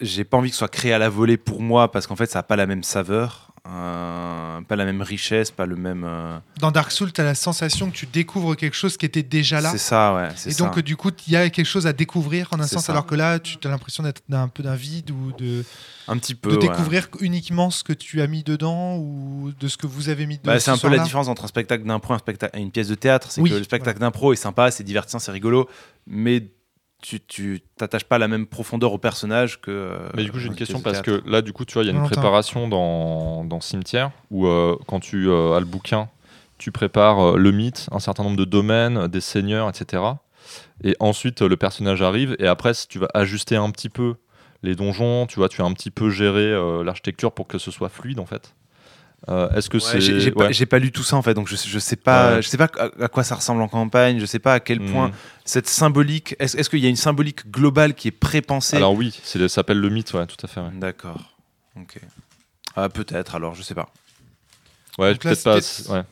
J'ai pas envie que ce soit créé à la volée pour moi parce qu'en fait, ça n'a pas la même saveur, euh, pas la même richesse, pas le même. euh, Dans Dark Souls, tu as la sensation que tu découvres quelque chose qui était déjà là. C'est ça, ouais. Et ça. donc, euh, du coup, il y a quelque chose à découvrir en un sens, ça. alors que là, tu as l'impression d'être un peu d'un vide ou de, un petit peu. de ouais. découvrir uniquement ce que tu as mis dedans ou de ce que vous avez mis dedans. Bah, c'est un peu la différence entre un spectacle d'impro et un spectacle- une pièce de théâtre. C'est Oui, que le spectacle d'impro est sympa, c'est divertissant, c'est rigolo, mais tu tu t'attaches pas la même profondeur au personnage que. euh, Mais du coup, j'ai une question parce que là, du coup, tu vois, il y a une préparation dans, dans Cimetière où euh, quand tu euh, as le bouquin, tu prépares euh, le mythe, un certain nombre de domaines, des seigneurs, etc. Et ensuite, euh, le personnage arrive et après, si tu vas ajuster un petit peu les donjons, tu vois, tu as un petit peu géré euh, l'architecture pour que ce soit fluide en fait. Euh, Est-ce que Ouais, c'est. j'ai pas, ouais. j'ai pas lu tout ça en fait, donc je, sais- je sais pas, Ouais. je sais pas à, à quoi ça ressemble en campagne, je sais pas à quel point Hmm. cette symbolique. Est-ce est-ce qu'il y a une symbolique globale qui est prépensée Alors oui, ça s'appelle le mythe, ouais, tout à fait. Ouais, D'accord. Ok. Ah, peut-être. Alors, je sais pas. Ouais, peut-être pas. ouais.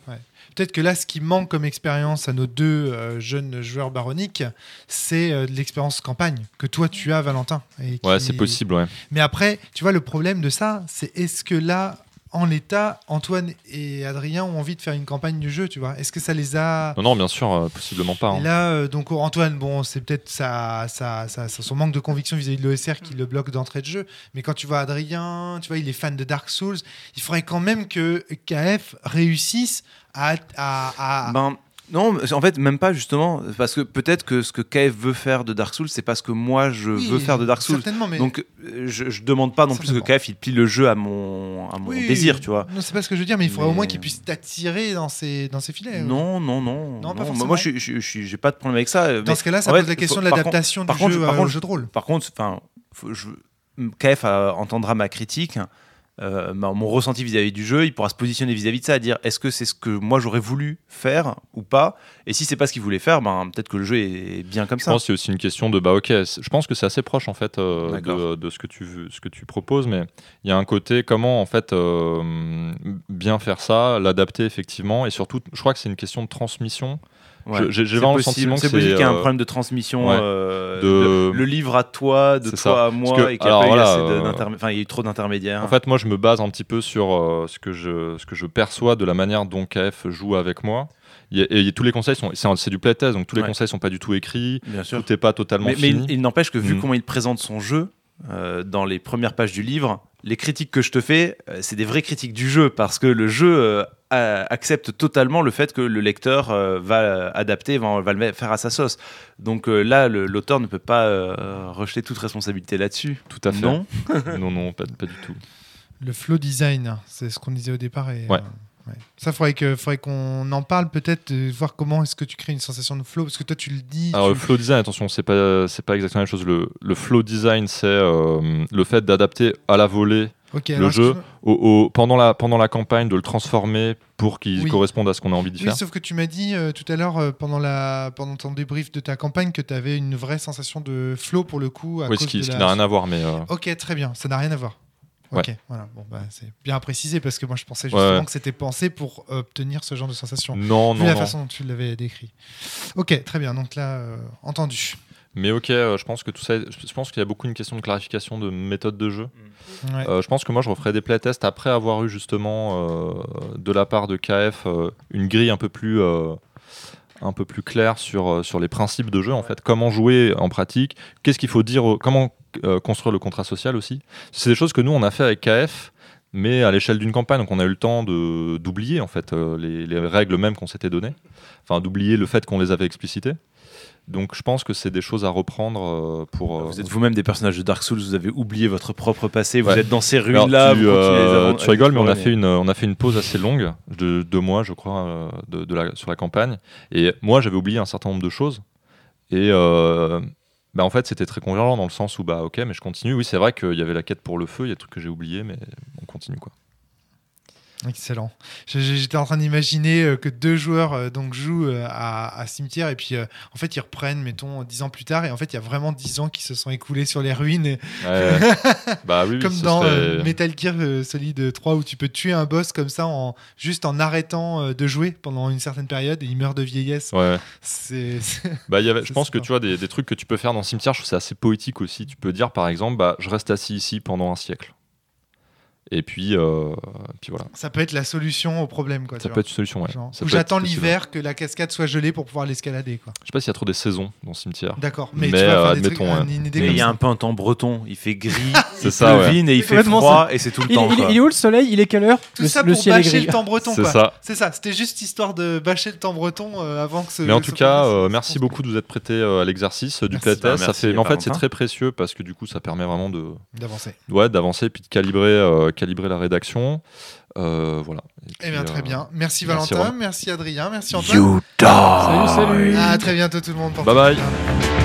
Peut-être que là, ce qui manque comme expérience à nos deux euh, jeunes joueurs baroniques, c'est euh, de l'expérience campagne que toi tu as, Valentin. et Ouais, c'est possible, ouais. Mais après, tu vois, le problème de ça, c'est est-ce que là, en l'état, Antoine et Adrien ont envie de faire une campagne du jeu, tu vois Est-ce que ça les a Non, non, bien sûr, euh, possiblement pas. Et hein. là, euh, donc Antoine, bon, c'est peut-être ça, ça, ça- ça- son manque de conviction vis-à-vis de l'OSR qui le bloque d'entrée de jeu. Mais quand tu vois Adrien, tu vois, il est fan de Dark Souls. Il faudrait quand même que KF réussisse à, à, à- Ben, non, en fait, même pas justement. Parce que peut-être que ce que KF veut faire de Dark Souls, c'est pas ce que moi je Oui, veux faire de Dark Souls. Certainement, mais Donc, euh, je, je demande pas non plus que. KF il plie le jeu à mon, à mon Oui, désir, tu vois. Non, c'est pas ce que je veux dire, mais il faudrait Mais- au moins qu'il puisse t'attirer dans ses, dans ses filets. Non, non, non. Non, pas Moi, forcément. Moi, je, je, j'ai pas de problème avec ça. Dans mais ce cas-là, ça pose fait, la question faut- de l'adaptation du contre, jeu par contre, au jeu de rôle. Par contre, enfin, je- KF euh, entendra ma critique. Euh, ma- mon ressenti vis-à-vis du jeu, il pourra se positionner vis-à-vis de ça, à dire est-ce que c'est ce que moi j'aurais voulu faire ou pas? Et si c'est pas ce qu'il voulait faire, ben peut-être que le jeu est bien comme Je ça. pense que c'est aussi une question de bah ok, je pense que c'est assez proche en fait euh, de, de ce que tu veux- ce que tu proposes, mais il y a un côté comment en fait euh, bien faire ça, l'adapter effectivement, et surtout, je crois que c'est une question de transmission. Ouais. J'ai- vraiment le sentiment que c'est possible qu'il y a un euh, problème de transmission. ouais. euh, De- le, le livre à toi, de toi ça. à moi, que- et qu'il eu voilà, euh, y a eu trop d'intermédiaires. En fait, moi, je me base un petit peu sur euh, ce que je ce que je perçois de la manière dont KF joue avec moi. Y a- et tous les conseils sont c'est du playtest, donc tous les Ouais. conseils sont pas du tout écrits, bien sûr. tout n'est pas totalement Mais, mais il, il n'empêche que vu Mm. comment il présente son jeu euh, dans les premières pages du livre, les critiques que je te fais, euh, c'est des vraies critiques du jeu parce que le jeu euh, a- accepte totalement le fait que le lecteur euh, va adapter, va, va le faire à sa sauce. Donc euh, là, l'auteur ne peut pas euh, rejeter toute responsabilité là-dessus. Tout à fait. Non. non, non, pas, pas du tout. Le flow design, c'est ce qu'on disait au départ. Et, Ouais. Ouais. Ça, faudrait que, faudrait qu'on en parle peut-être, de voir comment est-ce que tu crées une sensation de flow, parce que toi, tu le dis. Alors tu- le flow design, attention, c'est pas c'est pas exactement la même chose. Le, le flow design, c'est euh, le fait d'adapter à la volée le jeu excuse-moi. au, au- pendant la pendant la campagne, de le transformer pour qu'il Oui. corresponde à ce qu'on a envie de Oui, faire. sauf que tu m'as dit euh, tout à l'heure, euh, pendant, la, pendant ton débrief de ta campagne, que tu avais une vraie sensation de flow pour le coup. À Oui, cause ce qui, n'a rien à voir, mais Ok, très bien, ça n'a rien à voir. Ok, voilà, bon, bah, c'est bien à préciser parce que moi je pensais justement ouais. que c'était pensé pour obtenir ce genre de sensation. non, Vu non, la non. façon dont tu l'avais décrit. Ok, très bien, donc là, euh, entendu. Mais ok, euh, je pense que tout ça, je pense qu'il y a beaucoup une question de clarification de méthode de jeu. Ouais. Euh, je pense que moi, je referai des playtests après avoir eu justement euh, de la part de KF euh, une grille un peu plus, euh, un peu plus claire sur, euh, sur les principes de jeu, en fait. Comment jouer en pratique, qu'est-ce qu'il faut dire, comment euh, construire le contrat social aussi. C'est des choses que nous, on a fait avec KF, mais à l'échelle d'une campagne, donc on a eu le temps d'oublier en fait euh, les, les règles même qu'on s'était données, enfin d'oublier le fait qu'on les avait explicitées. Donc je pense que c'est des choses à reprendre euh, pour. euh, Vous êtes vous-même des personnages de Dark Souls, vous avez oublié votre propre passé, vous Ouais. êtes dans ces ruines-là. tu, euh, tu rigoles, mais on a, fait une, on a fait une pause assez longue, de deux mois, je crois, de, de la, sur la campagne. Et moi, j'avais oublié un certain nombre de choses. Et euh, bah, en fait, c'était très convergent dans le sens où, bah, ok, mais je continue. Oui, c'est vrai qu'il y avait la quête pour le feu, il y a des trucs que j'ai oubliés, mais on continue, quoi. Excellent. J'étais en train d'imaginer euh, que deux joueurs euh, donc jouent euh, à, à cimetière et puis en fait ils reprennent, mettons, dix ans plus tard et en fait il y a vraiment dix ans qui se sont écoulés sur les ruines, et- *laughs* Ouais. bah oui, comme dans serait- Metal Gear Solid 3 où tu peux tuer un boss comme ça en juste en arrêtant de jouer pendant une certaine période et il meurt de vieillesse. Ouais. *laughs* C'est Bah, y avait, je pense que tu vois des, des trucs que tu peux faire dans Cimetière, je trouve c'est assez poétique aussi. Tu peux dire par exemple, bah, je reste assis ici pendant un siècle. Et puis, euh, puis voilà. ça peut être la solution au problème quoi. Ça peut être une solution. Ouais. Genre, ou j'attends l'hiver que la cascade soit gelée pour pouvoir l'escalader quoi. Je sais pas s'il y a trop des saisons dans Cimetière. D'accord. Mais, Mais, tu vas euh, faire des trucs, admettons, un- ouais. une idée Mais il y a ça. un peu un temps breton. Il fait gris, *laughs* C'est il ça, ouais. et il fait froid et c'est tout le Il, temps. il- quoi. il est où le soleil? Il est quelle heure? Tout le, ça le pour ciel bâcher gris. le temps breton C'est quoi. ça. C'est ça, c'était juste histoire de bâcher le temps breton euh, avant que ce. Mais en tout cas, merci beaucoup de vous être prêté à l'exercice du playtest. Bah, ça merci, fait, mais en fait, c'est très précieux parce que du coup, ça permet vraiment de, D'avancer. ouais, d'avancer puis de calibrer, calibrer la rédaction. Euh, voilà. Et Eh bien, très euh, bien. Merci merci, Valentin, Romain. merci Adrien, merci Antoine. You die. Salut, salut. À très bientôt tout le monde. Bye bye.